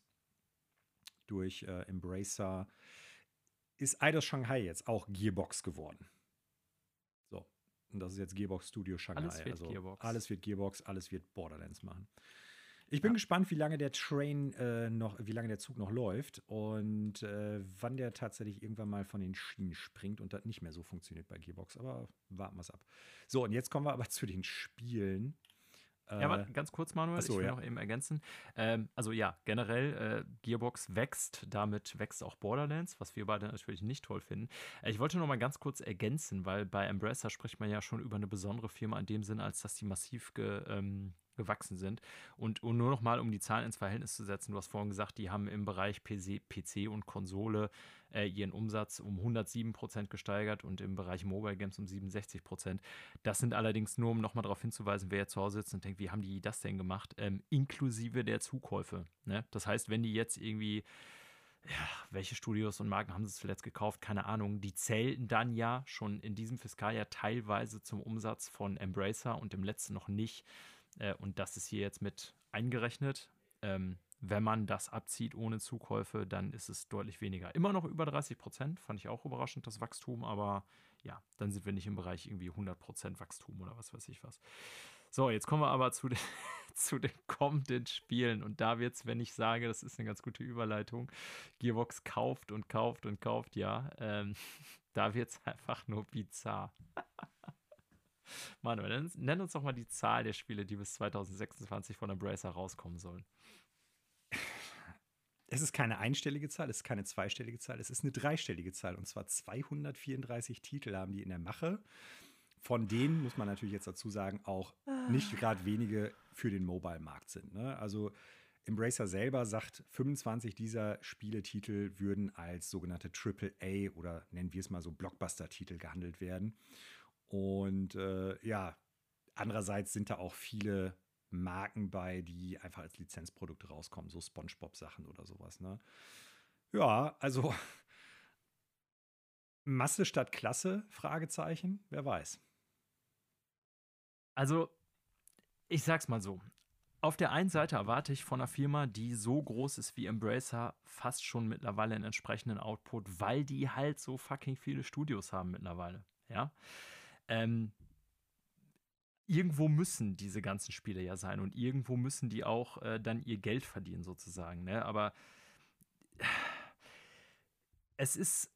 durch äh, Embracer ist Eidos Shanghai jetzt auch Gearbox geworden. Und das ist jetzt Gearbox Studio Shanghai. Alles wird also Gearbox. Alles wird Gearbox, alles wird Borderlands machen. Ich bin ja. gespannt, wie lange der Train äh, noch, wie lange der Zug noch läuft und äh, wann der tatsächlich irgendwann mal von den Schienen springt und das nicht mehr so funktioniert bei Gearbox. Aber warten wir es ab. So, und jetzt kommen wir aber zu den Spielen. Ja, aber äh, ganz kurz, Manuel, so, ich will ja. noch eben ergänzen. Ähm, also ja, generell, äh, Gearbox wächst, damit wächst auch Borderlands, was wir beide natürlich nicht toll finden. Äh, ich wollte noch mal ganz kurz ergänzen, weil bei Embracer spricht man ja schon über eine besondere Firma in dem Sinn, als dass die massiv ge, ähm, gewachsen sind. Und, und nur noch mal, um die Zahlen ins Verhältnis zu setzen, du hast vorhin gesagt, die haben im Bereich PC, PC und Konsole äh, ihren Umsatz um 107 Prozent gesteigert und im Bereich Mobile Games um 67 Prozent. Das sind allerdings nur, um noch mal darauf hinzuweisen, wer jetzt zu Hause sitzt und denkt, wie haben die das denn gemacht, ähm, inklusive der Zukäufe. Ne? Das heißt, wenn die jetzt irgendwie ja, welche Studios und Marken haben sie zuletzt gekauft? Keine Ahnung. Die zählten dann ja schon in diesem Fiskaljahr teilweise zum Umsatz von Embracer und im letzten noch nicht. Äh, und das ist hier jetzt mit eingerechnet. Ähm, wenn man das abzieht ohne Zukäufe, dann ist es deutlich weniger. Immer noch über 30 Prozent, fand ich auch überraschend, das Wachstum, aber ja, dann sind wir nicht im Bereich irgendwie 100 Prozent Wachstum oder was weiß ich was. So, jetzt kommen wir aber zu den, zu den kommenden Spielen. Und da wird es, wenn ich sage, das ist eine ganz gute Überleitung, Gearbox kauft und kauft und kauft, ja, ähm, da wird es einfach nur bizarr. Manuel, nenn uns doch mal die Zahl der Spiele, die bis 2026 von Embracer rauskommen sollen. Es ist keine einstellige Zahl, es ist keine zweistellige Zahl, es ist eine dreistellige Zahl. Und zwar 234 Titel haben die in der Mache. Von denen muss man natürlich jetzt dazu sagen, auch nicht ah. gerade wenige für den Mobile-Markt sind. Ne? Also Embracer selber sagt, 25 dieser Spieletitel würden als sogenannte AAA oder nennen wir es mal so Blockbuster-Titel gehandelt werden. Und äh, ja, andererseits sind da auch viele Marken bei, die einfach als Lizenzprodukte rauskommen, so SpongeBob-Sachen oder sowas. Ne? Ja, also Masse statt Klasse? Fragezeichen, wer weiß. Also, ich sag's mal so. Auf der einen Seite erwarte ich von einer Firma, die so groß ist wie Embracer, fast schon mittlerweile einen entsprechenden Output, weil die halt so fucking viele Studios haben mittlerweile. Ja. Ähm, irgendwo müssen diese ganzen Spiele ja sein und irgendwo müssen die auch äh, dann ihr Geld verdienen sozusagen. Ne? Aber es ist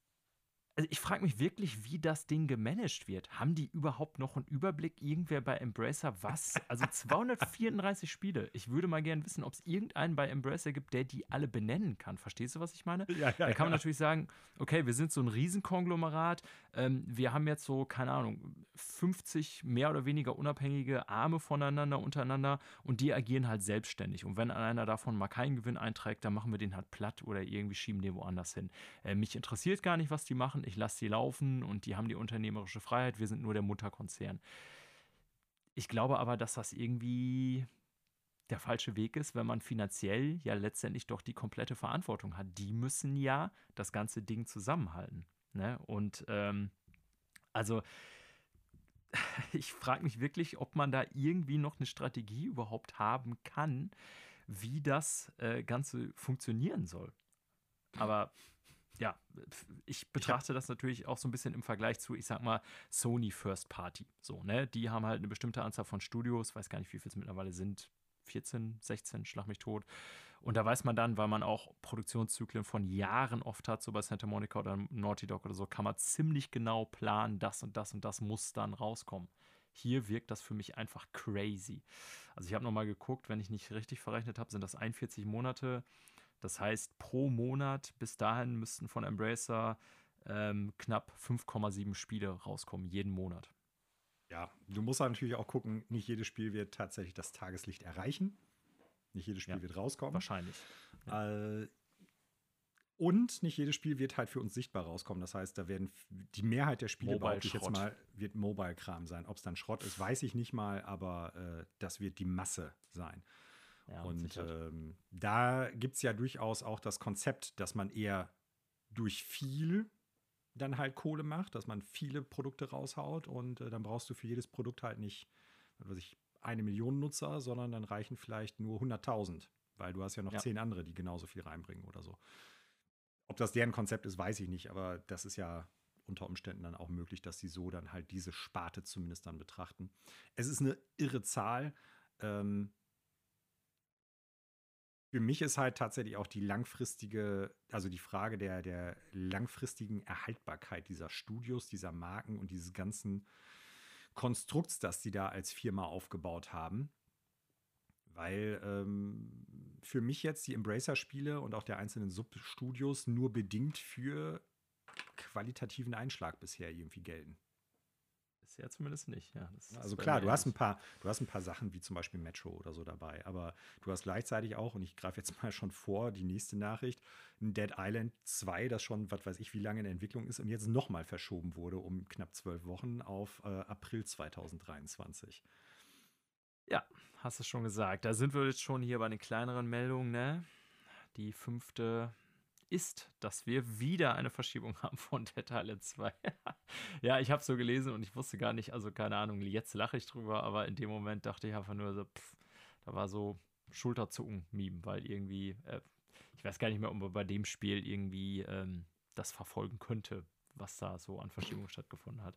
also ich frage mich wirklich, wie das Ding gemanagt wird. Haben die überhaupt noch einen Überblick, irgendwer bei Embracer, was? Also 234 Spiele. Ich würde mal gerne wissen, ob es irgendeinen bei Embracer gibt, der die alle benennen kann. Verstehst du, was ich meine? Ja, ja, da kann man ja. natürlich sagen, okay, wir sind so ein Riesenkonglomerat. Ähm, wir haben jetzt so, keine Ahnung, 50 mehr oder weniger unabhängige Arme voneinander, untereinander und die agieren halt selbstständig. Und wenn einer davon mal keinen Gewinn einträgt, dann machen wir den halt platt oder irgendwie schieben den woanders hin. Äh, mich interessiert gar nicht, was die machen ich lasse sie laufen und die haben die unternehmerische Freiheit, wir sind nur der Mutterkonzern. Ich glaube aber, dass das irgendwie der falsche Weg ist, wenn man finanziell ja letztendlich doch die komplette Verantwortung hat. Die müssen ja das ganze Ding zusammenhalten. Ne? Und ähm, also ich frage mich wirklich, ob man da irgendwie noch eine Strategie überhaupt haben kann, wie das äh, Ganze funktionieren soll. Aber ja, ich betrachte das natürlich auch so ein bisschen im Vergleich zu, ich sag mal, Sony First Party. So, ne? Die haben halt eine bestimmte Anzahl von Studios, weiß gar nicht, wie viel es mittlerweile sind, 14, 16, schlag mich tot. Und da weiß man dann, weil man auch Produktionszyklen von Jahren oft hat, so bei Santa Monica oder Naughty Dog oder so, kann man ziemlich genau planen, das und das und das muss dann rauskommen. Hier wirkt das für mich einfach crazy. Also ich habe nochmal geguckt, wenn ich nicht richtig verrechnet habe, sind das 41 Monate. Das heißt, pro Monat bis dahin müssten von Embracer ähm, knapp 5,7 Spiele rauskommen, jeden Monat. Ja, du musst natürlich auch gucken, nicht jedes Spiel wird tatsächlich das Tageslicht erreichen. Nicht jedes Spiel ja, wird rauskommen. Wahrscheinlich. Ja. Äh, und nicht jedes Spiel wird halt für uns sichtbar rauskommen. Das heißt, da werden die Mehrheit der Spiele, behaupte ich jetzt mal, wird Mobile-Kram sein. Ob es dann Schrott ist, weiß ich nicht mal, aber äh, das wird die Masse sein. Ja, und ähm, da gibt es ja durchaus auch das Konzept, dass man eher durch viel dann halt Kohle macht, dass man viele Produkte raushaut und äh, dann brauchst du für jedes Produkt halt nicht, was ich, eine Million Nutzer, sondern dann reichen vielleicht nur 100.000, weil du hast ja noch ja. zehn andere, die genauso viel reinbringen oder so. Ob das deren Konzept ist, weiß ich nicht, aber das ist ja unter Umständen dann auch möglich, dass sie so dann halt diese Sparte zumindest dann betrachten. Es ist eine irre Zahl. Ähm, für mich ist halt tatsächlich auch die langfristige, also die Frage der, der langfristigen Erhaltbarkeit dieser Studios, dieser Marken und dieses ganzen Konstrukts, das die da als Firma aufgebaut haben. Weil ähm, für mich jetzt die Embracer-Spiele und auch der einzelnen Substudios nur bedingt für qualitativen Einschlag bisher irgendwie gelten. Bisher zumindest nicht, ja. also klar, du hast ein paar, du hast ein paar Sachen wie zum Beispiel Metro oder so dabei, aber du hast gleichzeitig auch, und ich greife jetzt mal schon vor, die nächste Nachricht, ein Dead Island 2, das schon, was weiß ich, wie lange in Entwicklung ist und jetzt nochmal verschoben wurde um knapp zwölf Wochen auf äh, April 2023. Ja, hast du schon gesagt. Da sind wir jetzt schon hier bei den kleineren Meldungen, ne? Die fünfte ist, dass wir wieder eine Verschiebung haben von Dead Island 2. ja, ich habe so gelesen und ich wusste gar nicht, also keine Ahnung, jetzt lache ich drüber, aber in dem Moment dachte ich einfach nur so, pff, da war so Schulterzucken-Meme, weil irgendwie, äh, ich weiß gar nicht mehr, ob man bei dem Spiel irgendwie ähm, das verfolgen könnte, was da so an Verschiebungen stattgefunden hat.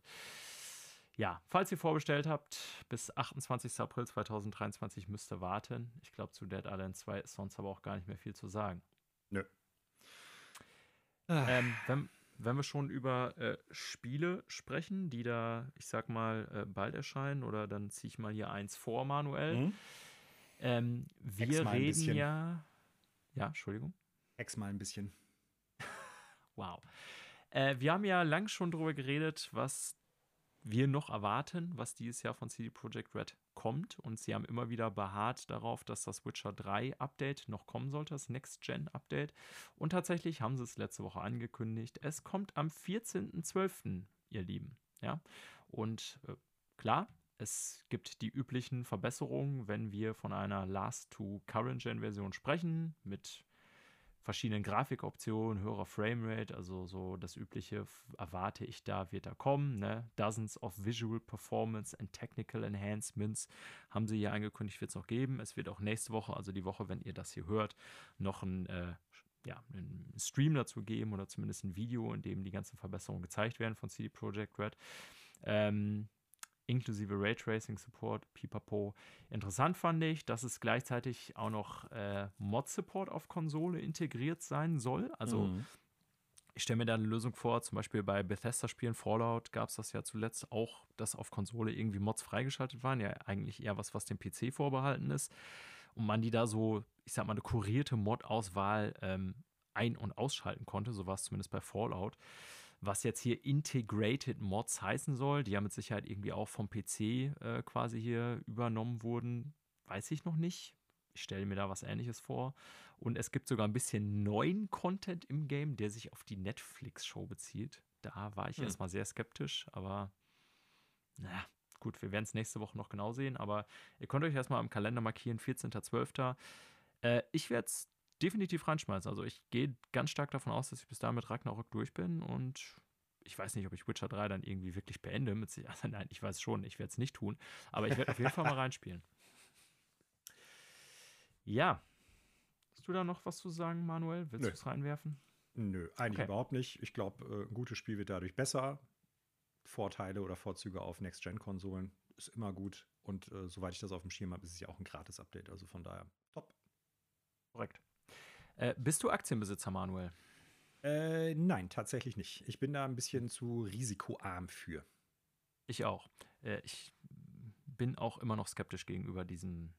Ja, falls ihr vorbestellt habt, bis 28. April 2023 müsst ihr warten. Ich glaube, zu Dead Island 2 ist sonst aber auch gar nicht mehr viel zu sagen. Nö. Ähm, wenn, wenn wir schon über äh, Spiele sprechen, die da, ich sag mal, äh, bald erscheinen, oder dann ziehe ich mal hier eins vor, Manuel. Mhm. Ähm, wir reden ja. Ja, Entschuldigung. Ex mal ein bisschen. wow. Äh, wir haben ja lang schon darüber geredet, was wir noch erwarten, was dieses Jahr von CD Projekt Red kommt. Und sie haben immer wieder beharrt darauf, dass das Witcher 3 Update noch kommen sollte, das Next-Gen-Update. Und tatsächlich haben sie es letzte Woche angekündigt. Es kommt am 14.12., ihr Lieben. Ja, und äh, klar, es gibt die üblichen Verbesserungen, wenn wir von einer Last-to-Current-Gen-Version sprechen, mit verschiedenen Grafikoptionen, höherer Framerate, also so das übliche erwarte ich da, wird da kommen. Ne? Dozens of Visual Performance and Technical Enhancements haben sie hier angekündigt, wird es noch geben. Es wird auch nächste Woche, also die Woche, wenn ihr das hier hört, noch ein äh, ja, einen Stream dazu geben oder zumindest ein Video, in dem die ganzen Verbesserungen gezeigt werden von CD Projekt Red. Ähm, inklusive Raytracing Support, pipapo. Interessant fand ich, dass es gleichzeitig auch noch äh, Mod-Support auf Konsole integriert sein soll. Also mhm. ich stelle mir da eine Lösung vor, zum Beispiel bei Bethesda-Spielen, Fallout gab es das ja zuletzt auch, dass auf Konsole irgendwie Mods freigeschaltet waren. Ja, eigentlich eher was, was dem PC vorbehalten ist. Und man die da so, ich sag mal, eine kurierte Mod-Auswahl ähm, ein- und ausschalten konnte. So war es zumindest bei Fallout. Was jetzt hier Integrated Mods heißen soll, die ja mit Sicherheit irgendwie auch vom PC äh, quasi hier übernommen wurden, weiß ich noch nicht. Ich stelle mir da was ähnliches vor. Und es gibt sogar ein bisschen neuen Content im Game, der sich auf die Netflix-Show bezieht. Da war ich hm. erstmal sehr skeptisch, aber naja, gut, wir werden es nächste Woche noch genau sehen. Aber ihr könnt euch erstmal im Kalender markieren, 14.12. Äh, ich werde es definitiv reinschmeißen. Also ich gehe ganz stark davon aus, dass ich bis dahin mit Ragnarok durch bin und ich weiß nicht, ob ich Witcher 3 dann irgendwie wirklich beende. Mit, also nein, ich weiß schon, ich werde es nicht tun. Aber ich werde auf jeden Fall mal reinspielen. Ja. Hast du da noch was zu sagen, Manuel? Willst du es reinwerfen? Nö, eigentlich okay. überhaupt nicht. Ich glaube, äh, ein gutes Spiel wird dadurch besser. Vorteile oder Vorzüge auf Next-Gen-Konsolen ist immer gut. Und äh, soweit ich das auf dem Schirm habe, ist es ja auch ein Gratis-Update. Also von daher, top. Korrekt. Äh, bist du Aktienbesitzer, Manuel? Äh, nein, tatsächlich nicht. Ich bin da ein bisschen zu risikoarm für. Ich auch. Äh, ich bin auch immer noch skeptisch gegenüber diesem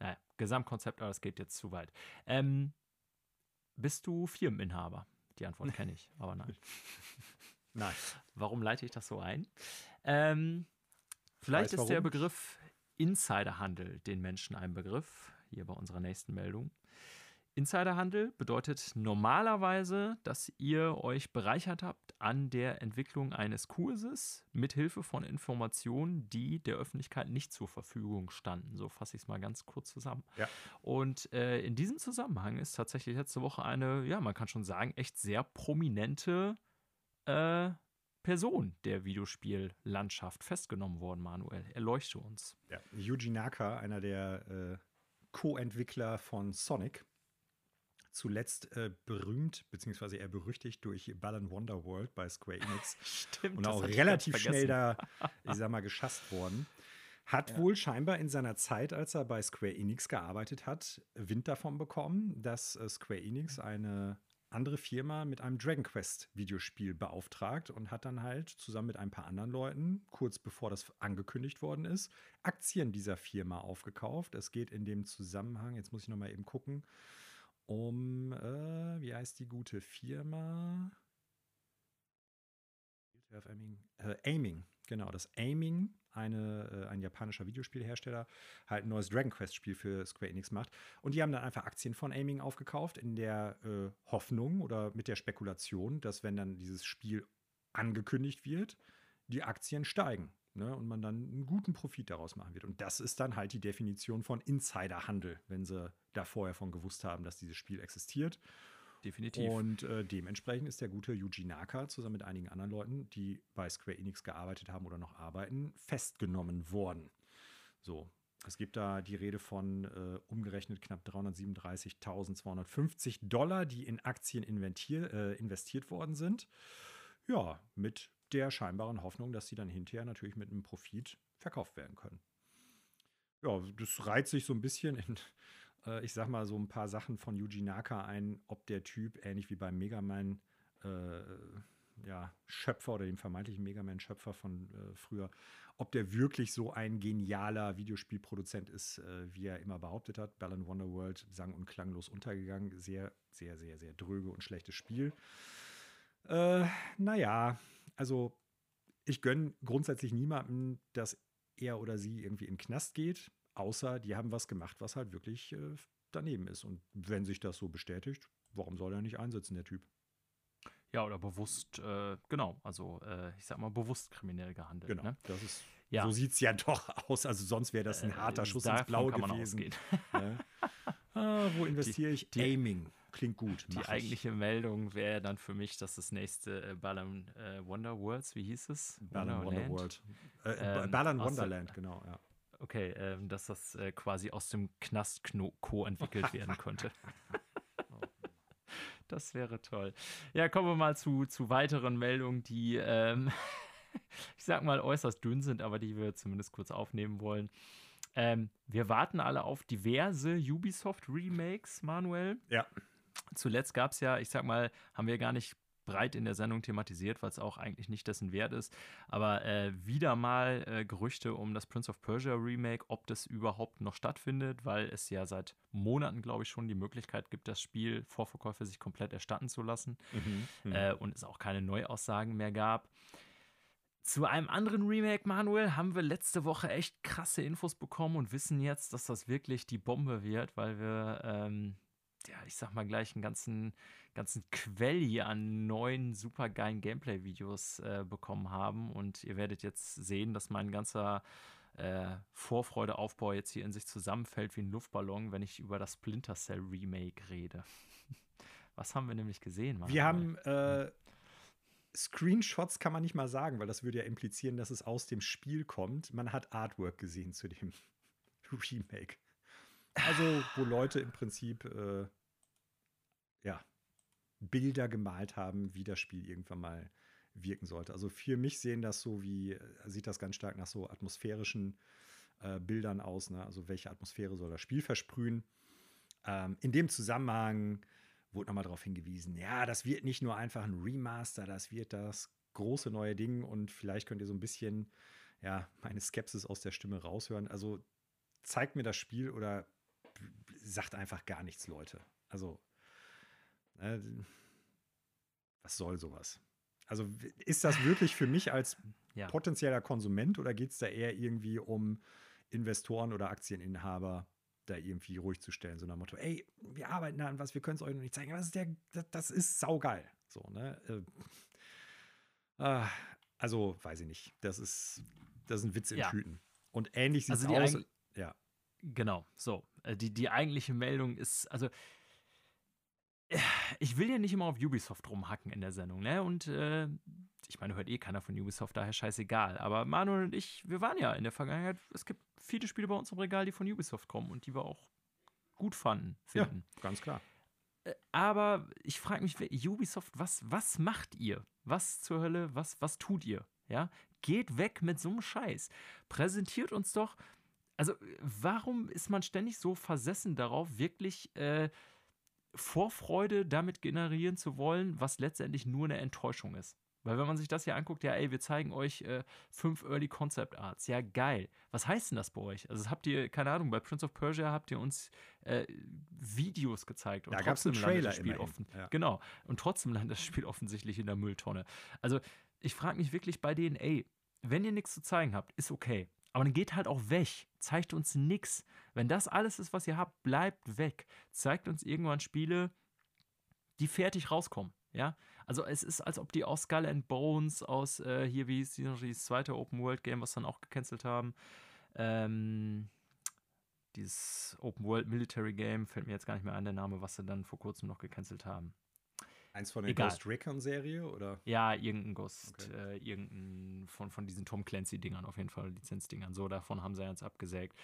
naja, Gesamtkonzept, aber es geht jetzt zu weit. Ähm, bist du Firmeninhaber? Die Antwort kenne ich, aber nein. nein. Warum leite ich das so ein? Ähm, vielleicht ist der Begriff Insiderhandel den Menschen ein Begriff, hier bei unserer nächsten Meldung. Insiderhandel bedeutet normalerweise, dass ihr euch bereichert habt an der Entwicklung eines Kurses mit Hilfe von Informationen, die der Öffentlichkeit nicht zur Verfügung standen. So fasse ich es mal ganz kurz zusammen. Ja. Und äh, in diesem Zusammenhang ist tatsächlich letzte Woche eine, ja, man kann schon sagen, echt sehr prominente äh, Person der Videospiellandschaft festgenommen worden, Manuel. Erleuchte uns. Ja, Yuji Naka, einer der äh, Co-Entwickler von Sonic zuletzt äh, berühmt, beziehungsweise eher berüchtigt durch Balan Wonderworld bei Square Enix. Stimmt. Und auch relativ schnell da, ich sag mal, geschasst worden. Hat ja. wohl scheinbar in seiner Zeit, als er bei Square Enix gearbeitet hat, Wind davon bekommen, dass äh, Square Enix eine andere Firma mit einem Dragon Quest Videospiel beauftragt und hat dann halt zusammen mit ein paar anderen Leuten, kurz bevor das angekündigt worden ist, Aktien dieser Firma aufgekauft. Es geht in dem Zusammenhang, jetzt muss ich noch mal eben gucken, um, äh, wie heißt die gute Firma? Aiming, äh, Aiming, genau, das Aiming, eine, äh, ein japanischer Videospielhersteller, halt ein neues Dragon Quest Spiel für Square Enix macht. Und die haben dann einfach Aktien von Aiming aufgekauft, in der äh, Hoffnung oder mit der Spekulation, dass wenn dann dieses Spiel angekündigt wird, die Aktien steigen ne, und man dann einen guten Profit daraus machen wird. Und das ist dann halt die Definition von Insiderhandel, wenn sie da vorher von gewusst haben, dass dieses Spiel existiert. Definitiv. Und äh, dementsprechend ist der gute Yuji Naka zusammen mit einigen anderen Leuten, die bei Square Enix gearbeitet haben oder noch arbeiten, festgenommen worden. So, es gibt da die Rede von äh, umgerechnet knapp 337.250 Dollar, die in Aktien äh, investiert worden sind. Ja, mit der scheinbaren Hoffnung, dass sie dann hinterher natürlich mit einem Profit verkauft werden können. Ja, das reiht sich so ein bisschen in, äh, ich sag mal, so ein paar Sachen von Yuji Naka ein, ob der Typ, ähnlich wie beim Mega Man, äh, ja, Schöpfer oder dem vermeintlichen Mega Man-Schöpfer von äh, früher, ob der wirklich so ein genialer Videospielproduzent ist, äh, wie er immer behauptet hat. Balan Wonderworld sang und klanglos untergegangen. Sehr, sehr, sehr, sehr dröge und schlechtes Spiel. Äh, naja, also ich gönne grundsätzlich niemandem, dass er oder sie irgendwie in den Knast geht, außer die haben was gemacht, was halt wirklich äh, daneben ist. Und wenn sich das so bestätigt, warum soll er nicht einsetzen, der Typ? Ja, oder bewusst, äh, genau, also äh, ich sag mal, bewusst kriminell gehandelt. Genau, ne? das ist, ja. so sieht es ja doch aus. Also sonst wäre das ein äh, harter Schuss ins Blaue gewesen. Ne? ah, wo investiere ich? Die, Aiming. Klingt gut. Die eigentliche ich. Meldung wäre dann für mich, dass das nächste äh, Balan äh, Wonder Worlds, wie hieß es? Balan Wonder World. Äh, ähm, Balan Wonderland, genau, ja. Okay, ähm, dass das äh, quasi aus dem Knast Co. entwickelt werden könnte. das wäre toll. Ja, kommen wir mal zu, zu weiteren Meldungen, die, ähm, ich sag mal, äußerst dünn sind, aber die wir zumindest kurz aufnehmen wollen. Ähm, wir warten alle auf diverse Ubisoft-Remakes, Manuel. Ja. Zuletzt gab es ja, ich sag mal, haben wir gar nicht breit in der Sendung thematisiert, weil es auch eigentlich nicht dessen wert ist. Aber äh, wieder mal äh, Gerüchte um das Prince of Persia Remake, ob das überhaupt noch stattfindet, weil es ja seit Monaten, glaube ich, schon die Möglichkeit gibt, das Spiel Vorverkäufe sich komplett erstatten zu lassen mhm, mhm. äh, und es auch keine Neuaussagen mehr gab. Zu einem anderen Remake, Manuel, haben wir letzte Woche echt krasse Infos bekommen und wissen jetzt, dass das wirklich die Bombe wird, weil wir ähm, ja, ich sag mal gleich einen ganzen, ganzen Quell hier an neuen, supergeilen Gameplay-Videos äh, bekommen haben. Und ihr werdet jetzt sehen, dass mein ganzer äh, Vorfreudeaufbau jetzt hier in sich zusammenfällt wie ein Luftballon, wenn ich über das Splinter Cell Remake rede. Was haben wir nämlich gesehen? Wir haben äh, Screenshots kann man nicht mal sagen, weil das würde ja implizieren, dass es aus dem Spiel kommt. Man hat Artwork gesehen zu dem Remake. Also, wo Leute im Prinzip äh, ja, Bilder gemalt haben, wie das Spiel irgendwann mal wirken sollte. Also für mich sehen das so wie, äh, sieht das ganz stark nach so atmosphärischen äh, Bildern aus. Ne? Also welche Atmosphäre soll das Spiel versprühen? Ähm, in dem Zusammenhang wurde nochmal darauf hingewiesen, ja, das wird nicht nur einfach ein Remaster, das wird das große neue Ding und vielleicht könnt ihr so ein bisschen, ja, meine Skepsis aus der Stimme raushören. Also zeigt mir das Spiel oder sagt einfach gar nichts, Leute. Also, äh, was soll sowas? Also ist das wirklich für mich als ja. potenzieller Konsument oder geht es da eher irgendwie um Investoren oder Aktieninhaber, da irgendwie ruhig zu stellen, so nach dem Motto, ey, wir arbeiten da an was, wir können es euch noch nicht zeigen, aber das ist, der, das ist saugeil. So, ne? Äh, äh, also, weiß ich nicht. Das ist, das ist ein Witz in ja. Tüten. Und ähnlich sieht es also aus. Ja. Genau, so. Äh, die, die eigentliche Meldung ist, also ich will ja nicht immer auf Ubisoft rumhacken in der Sendung, ne? Und äh, ich meine, hört eh keiner von Ubisoft, daher scheißegal. Aber Manuel und ich, wir waren ja in der Vergangenheit, es gibt viele Spiele bei uns im Regal, die von Ubisoft kommen und die wir auch gut fanden, finden. Ja, ganz klar. Äh, aber ich frage mich, Ubisoft, was, was macht ihr? Was zur Hölle, was, was tut ihr? Ja? Geht weg mit so einem Scheiß. Präsentiert uns doch. Also, warum ist man ständig so versessen darauf, wirklich äh, Vorfreude damit generieren zu wollen, was letztendlich nur eine Enttäuschung ist. Weil wenn man sich das hier anguckt, ja, ey, wir zeigen euch äh, fünf Early Concept Arts. Ja, geil. Was heißt denn das bei euch? Also habt ihr, keine Ahnung, bei Prince of Persia habt ihr uns äh, Videos gezeigt. Und da gab es einen Trailer Spiel offen. Ja. Genau. Und trotzdem landet das Spiel offensichtlich in der Mülltonne. Also ich frage mich wirklich bei denen, ey, wenn ihr nichts zu zeigen habt, ist okay. Aber dann geht halt auch weg. Zeigt uns nichts. Wenn das alles ist, was ihr habt, bleibt weg. Zeigt uns irgendwann Spiele, die fertig rauskommen. Ja, also es ist, als ob die aus Skull and Bones, aus äh, hier, wie hieß dieses zweite Open World Game, was dann auch gecancelt haben, ähm, dieses Open World Military Game, fällt mir jetzt gar nicht mehr ein, der Name, was sie dann vor kurzem noch gecancelt haben. Eins von der Ghost Recon-Serie, oder? Ja, irgendein Ghost, okay. äh, irgendein von, von diesen Tom Clancy-Dingern, auf jeden Fall, Lizenzdingern. So, davon haben sie jetzt abgesägt.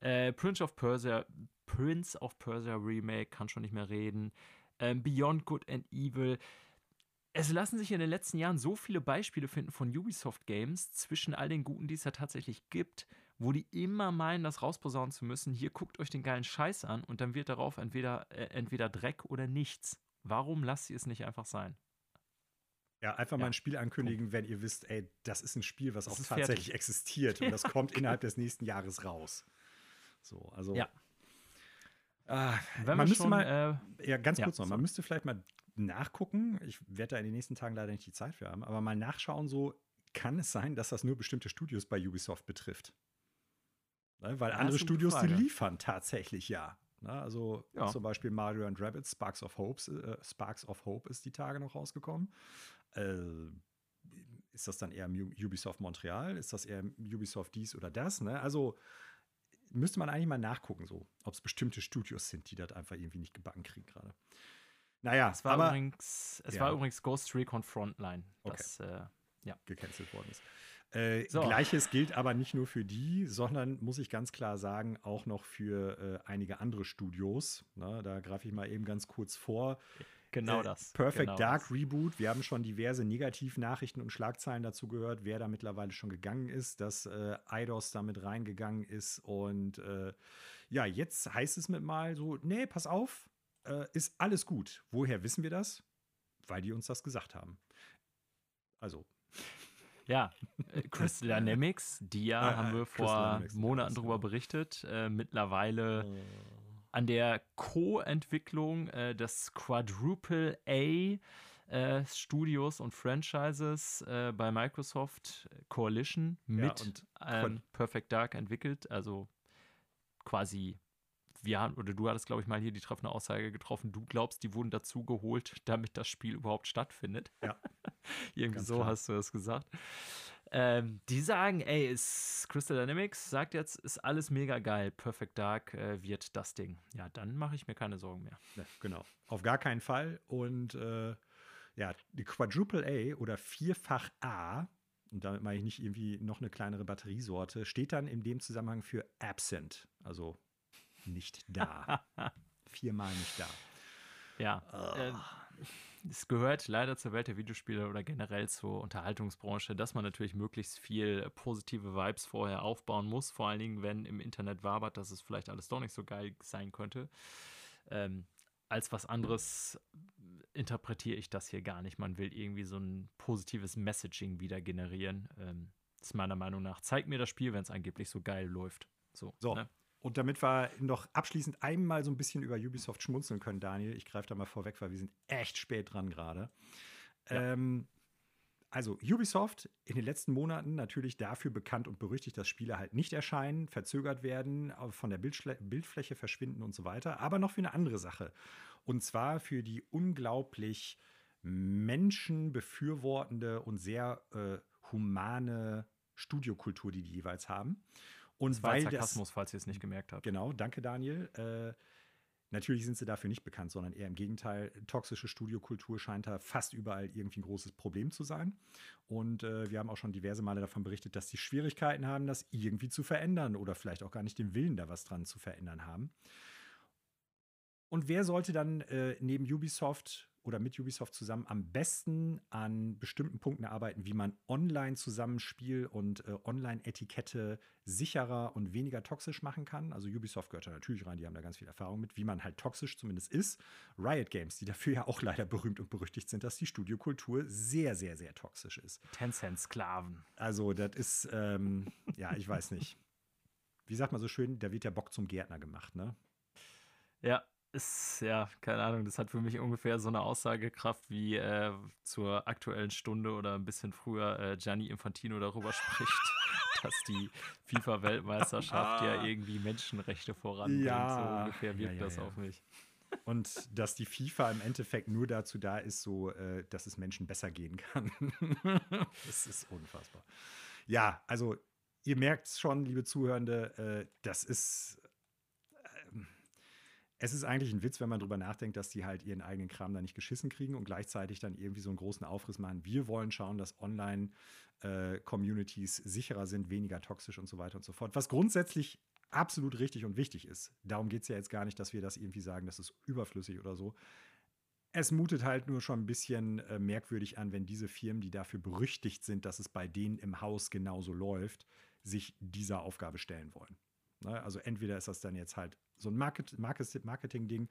Äh, Prince of Persia, Prince of Persia Remake, kann schon nicht mehr reden. Ähm, Beyond Good and Evil. Es lassen sich in den letzten Jahren so viele Beispiele finden von Ubisoft Games zwischen all den guten, die es ja tatsächlich gibt, wo die immer meinen, das rausposaunen zu müssen. Hier guckt euch den geilen Scheiß an und dann wird darauf entweder, äh, entweder Dreck oder nichts. Warum lasst ihr es nicht einfach sein? Ja, einfach ja. mal ein Spiel ankündigen, wenn ihr wisst, ey, das ist ein Spiel, was das auch tatsächlich fertig. existiert und das kommt innerhalb des nächsten Jahres raus. So, also. Ja. Äh, man müsste schon, mal, äh, ja, ganz kurz noch, man müsste vielleicht mal nachgucken. Ich werde da in den nächsten Tagen leider nicht die Zeit für haben, aber mal nachschauen, so kann es sein, dass das nur bestimmte Studios bei Ubisoft betrifft. Ne? Weil andere Studios, die liefern tatsächlich ja. Ne? Also ja. zum Beispiel Mario and Rabbit, Sparks of, Hopes, äh, Sparks of Hope ist die Tage noch rausgekommen. Äh, ist das dann eher Ubisoft Montreal? Ist das eher Ubisoft dies oder das? Ne? Also müsste man eigentlich mal nachgucken, so, ob es bestimmte Studios sind, die das einfach irgendwie nicht gebacken kriegen gerade. Naja, es war, aber, übrigens, es ja. war übrigens Ghost Recon Frontline, das okay. äh, ja. gecancelt worden ist. Äh, so. Gleiches gilt aber nicht nur für die, sondern muss ich ganz klar sagen, auch noch für äh, einige andere Studios. Na, da greife ich mal eben ganz kurz vor. Genau äh, das. Perfect genau Dark das. Reboot. Wir haben schon diverse Negativnachrichten und Schlagzeilen dazu gehört, wer da mittlerweile schon gegangen ist, dass äh, Eidos da mit reingegangen ist. Und äh, ja, jetzt heißt es mit mal so: Nee, pass auf, äh, ist alles gut. Woher wissen wir das? Weil die uns das gesagt haben. Also, ja, äh, Crystal Dynamics, die ja, ah, haben wir vor Monaten darüber berichtet, äh, mittlerweile oh. an der Co-Entwicklung äh, des Quadruple A äh, Studios und Franchises äh, bei Microsoft Coalition mit ja, Perfect Dark entwickelt, also quasi wir haben, oder du hattest, glaube ich, mal hier die treffende Aussage getroffen, du glaubst, die wurden dazu geholt, damit das Spiel überhaupt stattfindet. Ja. Irgendwie Ganz so klar. hast du das gesagt. Ähm, die sagen, ey, ist Crystal Dynamics sagt jetzt, ist alles mega geil. Perfect Dark äh, wird das Ding. Ja, dann mache ich mir keine Sorgen mehr. Ja, genau. Auf gar keinen Fall. Und äh, Ja, die Quadruple A oder Vierfach A, und damit meine ich nicht irgendwie noch eine kleinere Batteriesorte, steht dann in dem Zusammenhang für absent, also nicht da. Viermal nicht da. Ja. Oh. Äh, es gehört leider zur Welt der Videospiele oder generell zur Unterhaltungsbranche, dass man natürlich möglichst viel positive Vibes vorher aufbauen muss. Vor allen Dingen, wenn im Internet wabert, dass es vielleicht alles doch nicht so geil sein könnte. Ähm, als was anderes interpretiere ich das hier gar nicht. Man will irgendwie so ein positives Messaging wieder generieren. Ähm, ist meiner Meinung nach. Zeig mir das Spiel, wenn es angeblich so geil läuft. So. so. Ne? Und damit wir noch abschließend einmal so ein bisschen über Ubisoft schmunzeln können, Daniel, ich greife da mal vorweg, weil wir sind echt spät dran gerade. Ja. Ähm, also Ubisoft in den letzten Monaten natürlich dafür bekannt und berüchtigt, dass Spiele halt nicht erscheinen, verzögert werden, von der Bildschle Bildfläche verschwinden und so weiter, aber noch für eine andere Sache. Und zwar für die unglaublich menschenbefürwortende und sehr äh, humane Studiokultur, die die jeweils haben. Und das weil Sarkasmus, das, falls ihr es nicht gemerkt habt. Genau, danke Daniel. Äh, natürlich sind sie dafür nicht bekannt, sondern eher im Gegenteil. Toxische Studiokultur scheint da fast überall irgendwie ein großes Problem zu sein. Und äh, wir haben auch schon diverse Male davon berichtet, dass sie Schwierigkeiten haben, das irgendwie zu verändern oder vielleicht auch gar nicht den Willen, da was dran zu verändern haben. Und wer sollte dann äh, neben Ubisoft oder mit Ubisoft zusammen am besten an bestimmten Punkten arbeiten, wie man Online-Zusammenspiel und äh, Online-Etikette sicherer und weniger toxisch machen kann. Also Ubisoft gehört da natürlich rein, die haben da ganz viel Erfahrung mit, wie man halt toxisch zumindest ist. Riot Games, die dafür ja auch leider berühmt und berüchtigt sind, dass die Studiokultur sehr, sehr, sehr toxisch ist. Tencent-Sklaven. Also das ist, ähm, ja, ich weiß nicht. Wie sagt man so schön, da wird der Bock zum Gärtner gemacht, ne? Ja, ist, ja, keine Ahnung, das hat für mich ungefähr so eine Aussagekraft wie äh, zur aktuellen Stunde oder ein bisschen früher äh, Gianni Infantino darüber spricht, dass die FIFA-Weltmeisterschaft ja irgendwie Menschenrechte voranbringt. Ja, so ungefähr wirkt ja, ja, das auf mich. Und dass die FIFA im Endeffekt nur dazu da ist, so, äh, dass es Menschen besser gehen kann. das ist unfassbar. Ja, also ihr merkt schon, liebe Zuhörende, äh, das ist es ist eigentlich ein Witz, wenn man drüber nachdenkt, dass die halt ihren eigenen Kram da nicht geschissen kriegen und gleichzeitig dann irgendwie so einen großen Aufriss machen. Wir wollen schauen, dass Online-Communities äh, sicherer sind, weniger toxisch und so weiter und so fort. Was grundsätzlich absolut richtig und wichtig ist. Darum geht es ja jetzt gar nicht, dass wir das irgendwie sagen, das ist überflüssig oder so. Es mutet halt nur schon ein bisschen äh, merkwürdig an, wenn diese Firmen, die dafür berüchtigt sind, dass es bei denen im Haus genauso läuft, sich dieser Aufgabe stellen wollen. Ne? Also entweder ist das dann jetzt halt so ein Market, Marketing-Ding,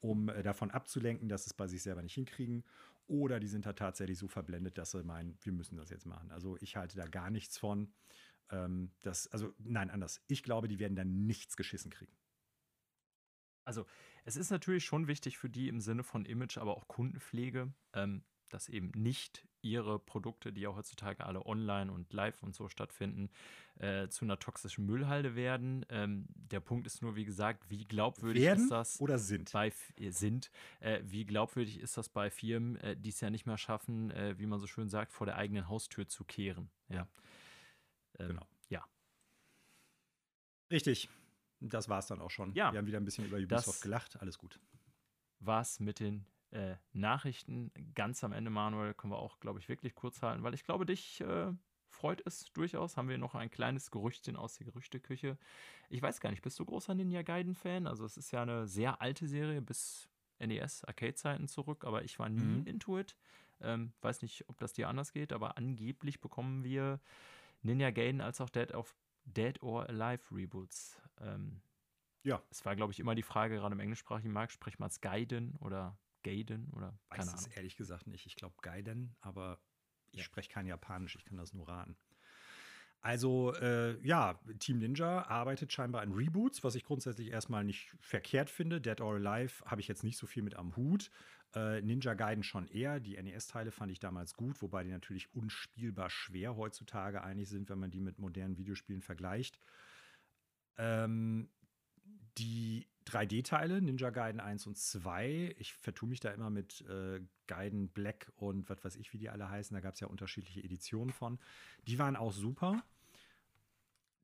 um äh, davon abzulenken, dass es bei sich selber nicht hinkriegen. Oder die sind da tatsächlich so verblendet, dass sie meinen, wir müssen das jetzt machen. Also ich halte da gar nichts von. Ähm, das, also nein, anders. Ich glaube, die werden da nichts geschissen kriegen. Also es ist natürlich schon wichtig für die im Sinne von Image, aber auch Kundenpflege, ähm, dass eben nicht ihre Produkte, die ja heutzutage alle online und live und so stattfinden, äh, zu einer toxischen Müllhalde werden. Ähm, der Punkt ist nur, wie gesagt, wie glaubwürdig werden ist das oder sind bei äh, sind äh, wie glaubwürdig ist das bei Firmen, äh, die es ja nicht mehr schaffen, äh, wie man so schön sagt, vor der eigenen Haustür zu kehren. Ja, ähm, genau. Ja. Richtig. Das war es dann auch schon. Ja. Wir haben wieder ein bisschen über Ubisoft gelacht. Alles gut. Was mit den äh, Nachrichten ganz am Ende, Manuel, können wir auch, glaube ich, wirklich kurz halten, weil ich glaube, dich äh, freut es durchaus. Haben wir noch ein kleines Gerüchtchen aus der Gerüchteküche. Ich weiß gar nicht, bist du großer Ninja Gaiden-Fan? Also, es ist ja eine sehr alte Serie bis NES-Arcade-Zeiten zurück, aber ich war nie mhm. into it. Ähm, weiß nicht, ob das dir anders geht, aber angeblich bekommen wir Ninja Gaiden als auch Dead, of, Dead or Alive Reboots. Ähm, ja. Es war, glaube ich, immer die Frage, gerade im englischsprachigen Markt, spricht man es Gaiden oder Gaiden oder keine Weiß Ahnung. es ehrlich gesagt nicht. Ich glaube Gaiden, aber ich ja. spreche kein Japanisch, ich kann das nur raten. Also äh, ja, Team Ninja arbeitet scheinbar an Reboots, was ich grundsätzlich erstmal nicht verkehrt finde. Dead or Alive habe ich jetzt nicht so viel mit am Hut. Äh, Ninja Gaiden schon eher. Die NES-Teile fand ich damals gut, wobei die natürlich unspielbar schwer heutzutage eigentlich sind, wenn man die mit modernen Videospielen vergleicht. Ähm, die 3D-Teile, Ninja Gaiden 1 und 2. Ich vertue mich da immer mit äh, Gaiden Black und was weiß ich, wie die alle heißen. Da gab es ja unterschiedliche Editionen von. Die waren auch super.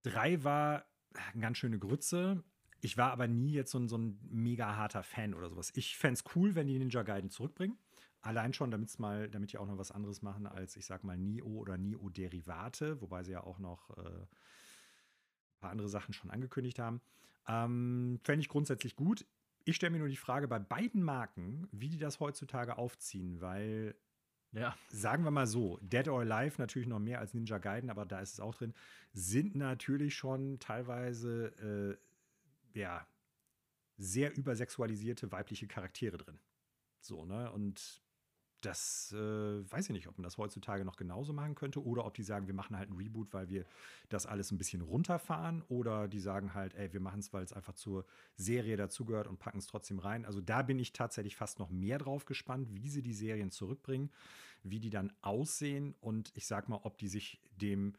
3 war eine ganz schöne Grütze. Ich war aber nie jetzt so ein, so ein mega harter Fan oder sowas. Ich fände es cool, wenn die Ninja Gaiden zurückbringen. Allein schon, damit's mal, damit die auch noch was anderes machen als, ich sag mal, NIO oder NIO-Derivate, wobei sie ja auch noch äh, ein paar andere Sachen schon angekündigt haben. Ähm, Fände ich grundsätzlich gut. Ich stelle mir nur die Frage bei beiden Marken, wie die das heutzutage aufziehen, weil ja. Sagen wir mal so, Dead or Alive natürlich noch mehr als Ninja Gaiden, aber da ist es auch drin, sind natürlich schon teilweise äh, ja sehr übersexualisierte weibliche Charaktere drin. So, ne? Und das äh, weiß ich nicht, ob man das heutzutage noch genauso machen könnte oder ob die sagen, wir machen halt einen Reboot, weil wir das alles ein bisschen runterfahren oder die sagen halt, ey, wir machen es, weil es einfach zur Serie dazugehört und packen es trotzdem rein. Also da bin ich tatsächlich fast noch mehr drauf gespannt, wie sie die Serien zurückbringen, wie die dann aussehen und ich sag mal, ob die sich dem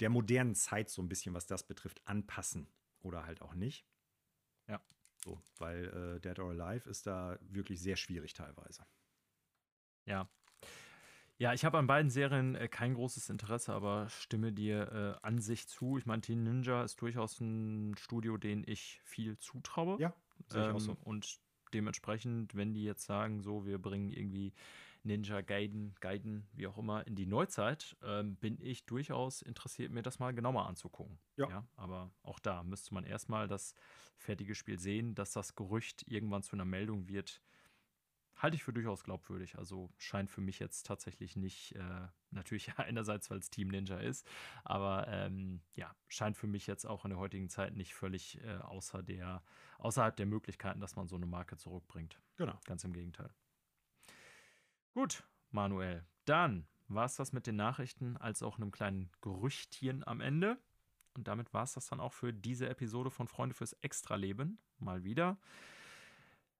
der modernen Zeit so ein bisschen, was das betrifft, anpassen oder halt auch nicht. Ja. So, weil äh, Dead or Alive ist da wirklich sehr schwierig teilweise. Ja. Ja, ich habe an beiden Serien äh, kein großes Interesse, aber stimme dir äh, an sich zu. Ich meine, Teen Ninja ist durchaus ein Studio, den ich viel zutraue. Ja, sehe ich ähm, auch so. Und dementsprechend, wenn die jetzt sagen, so, wir bringen irgendwie Ninja Gaiden, Gaiden, wie auch immer, in die Neuzeit, ähm, bin ich durchaus interessiert, mir das mal genauer anzugucken. Ja. ja. Aber auch da müsste man erstmal das fertige Spiel sehen, dass das Gerücht irgendwann zu einer Meldung wird, halte ich für durchaus glaubwürdig. Also scheint für mich jetzt tatsächlich nicht, äh, natürlich einerseits, weil es Team Ninja ist, aber ähm, ja, scheint für mich jetzt auch in der heutigen Zeit nicht völlig äh, außer der, außerhalb der Möglichkeiten, dass man so eine Marke zurückbringt. Genau. Ganz im Gegenteil. Gut, Manuel. Dann war es das mit den Nachrichten als auch einem kleinen Gerüchtchen am Ende. Und damit war es das dann auch für diese Episode von Freunde fürs Extraleben. Mal wieder.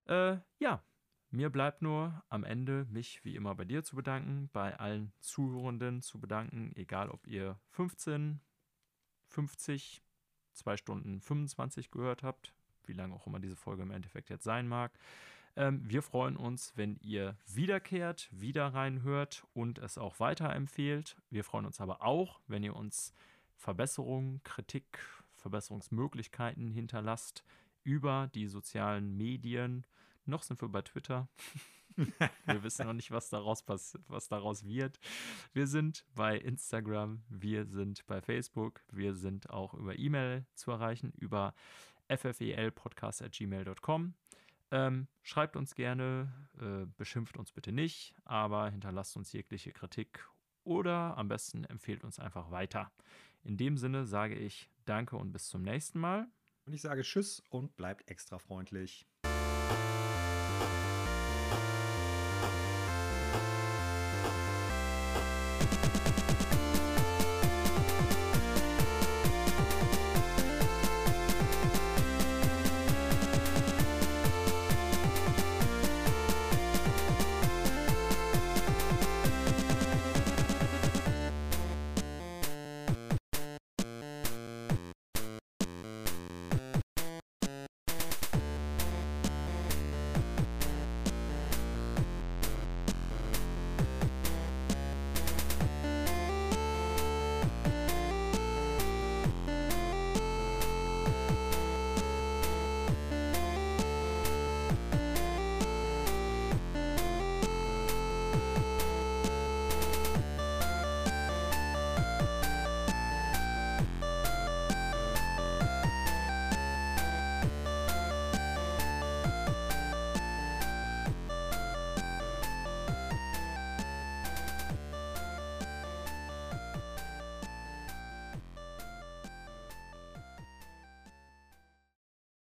Äh, ja, mir bleibt nur am Ende mich wie immer bei dir zu bedanken, bei allen Zuhörenden zu bedanken, egal ob ihr 15, 50, 2 Stunden 25 gehört habt, wie lange auch immer diese Folge im Endeffekt jetzt sein mag. Ähm, wir freuen uns, wenn ihr wiederkehrt, wieder reinhört und es auch weiterempfehlt. Wir freuen uns aber auch, wenn ihr uns Verbesserungen, Kritik, Verbesserungsmöglichkeiten hinterlasst über die sozialen Medien noch sind wir bei Twitter. wir wissen noch nicht, was daraus, was daraus wird. Wir sind bei Instagram, wir sind bei Facebook, wir sind auch über E-Mail zu erreichen, über ffelpodcast.gmail.com. Ähm, schreibt uns gerne, äh, beschimpft uns bitte nicht, aber hinterlasst uns jegliche Kritik oder am besten empfehlt uns einfach weiter. In dem Sinne sage ich Danke und bis zum nächsten Mal. Und ich sage Tschüss und bleibt extra freundlich.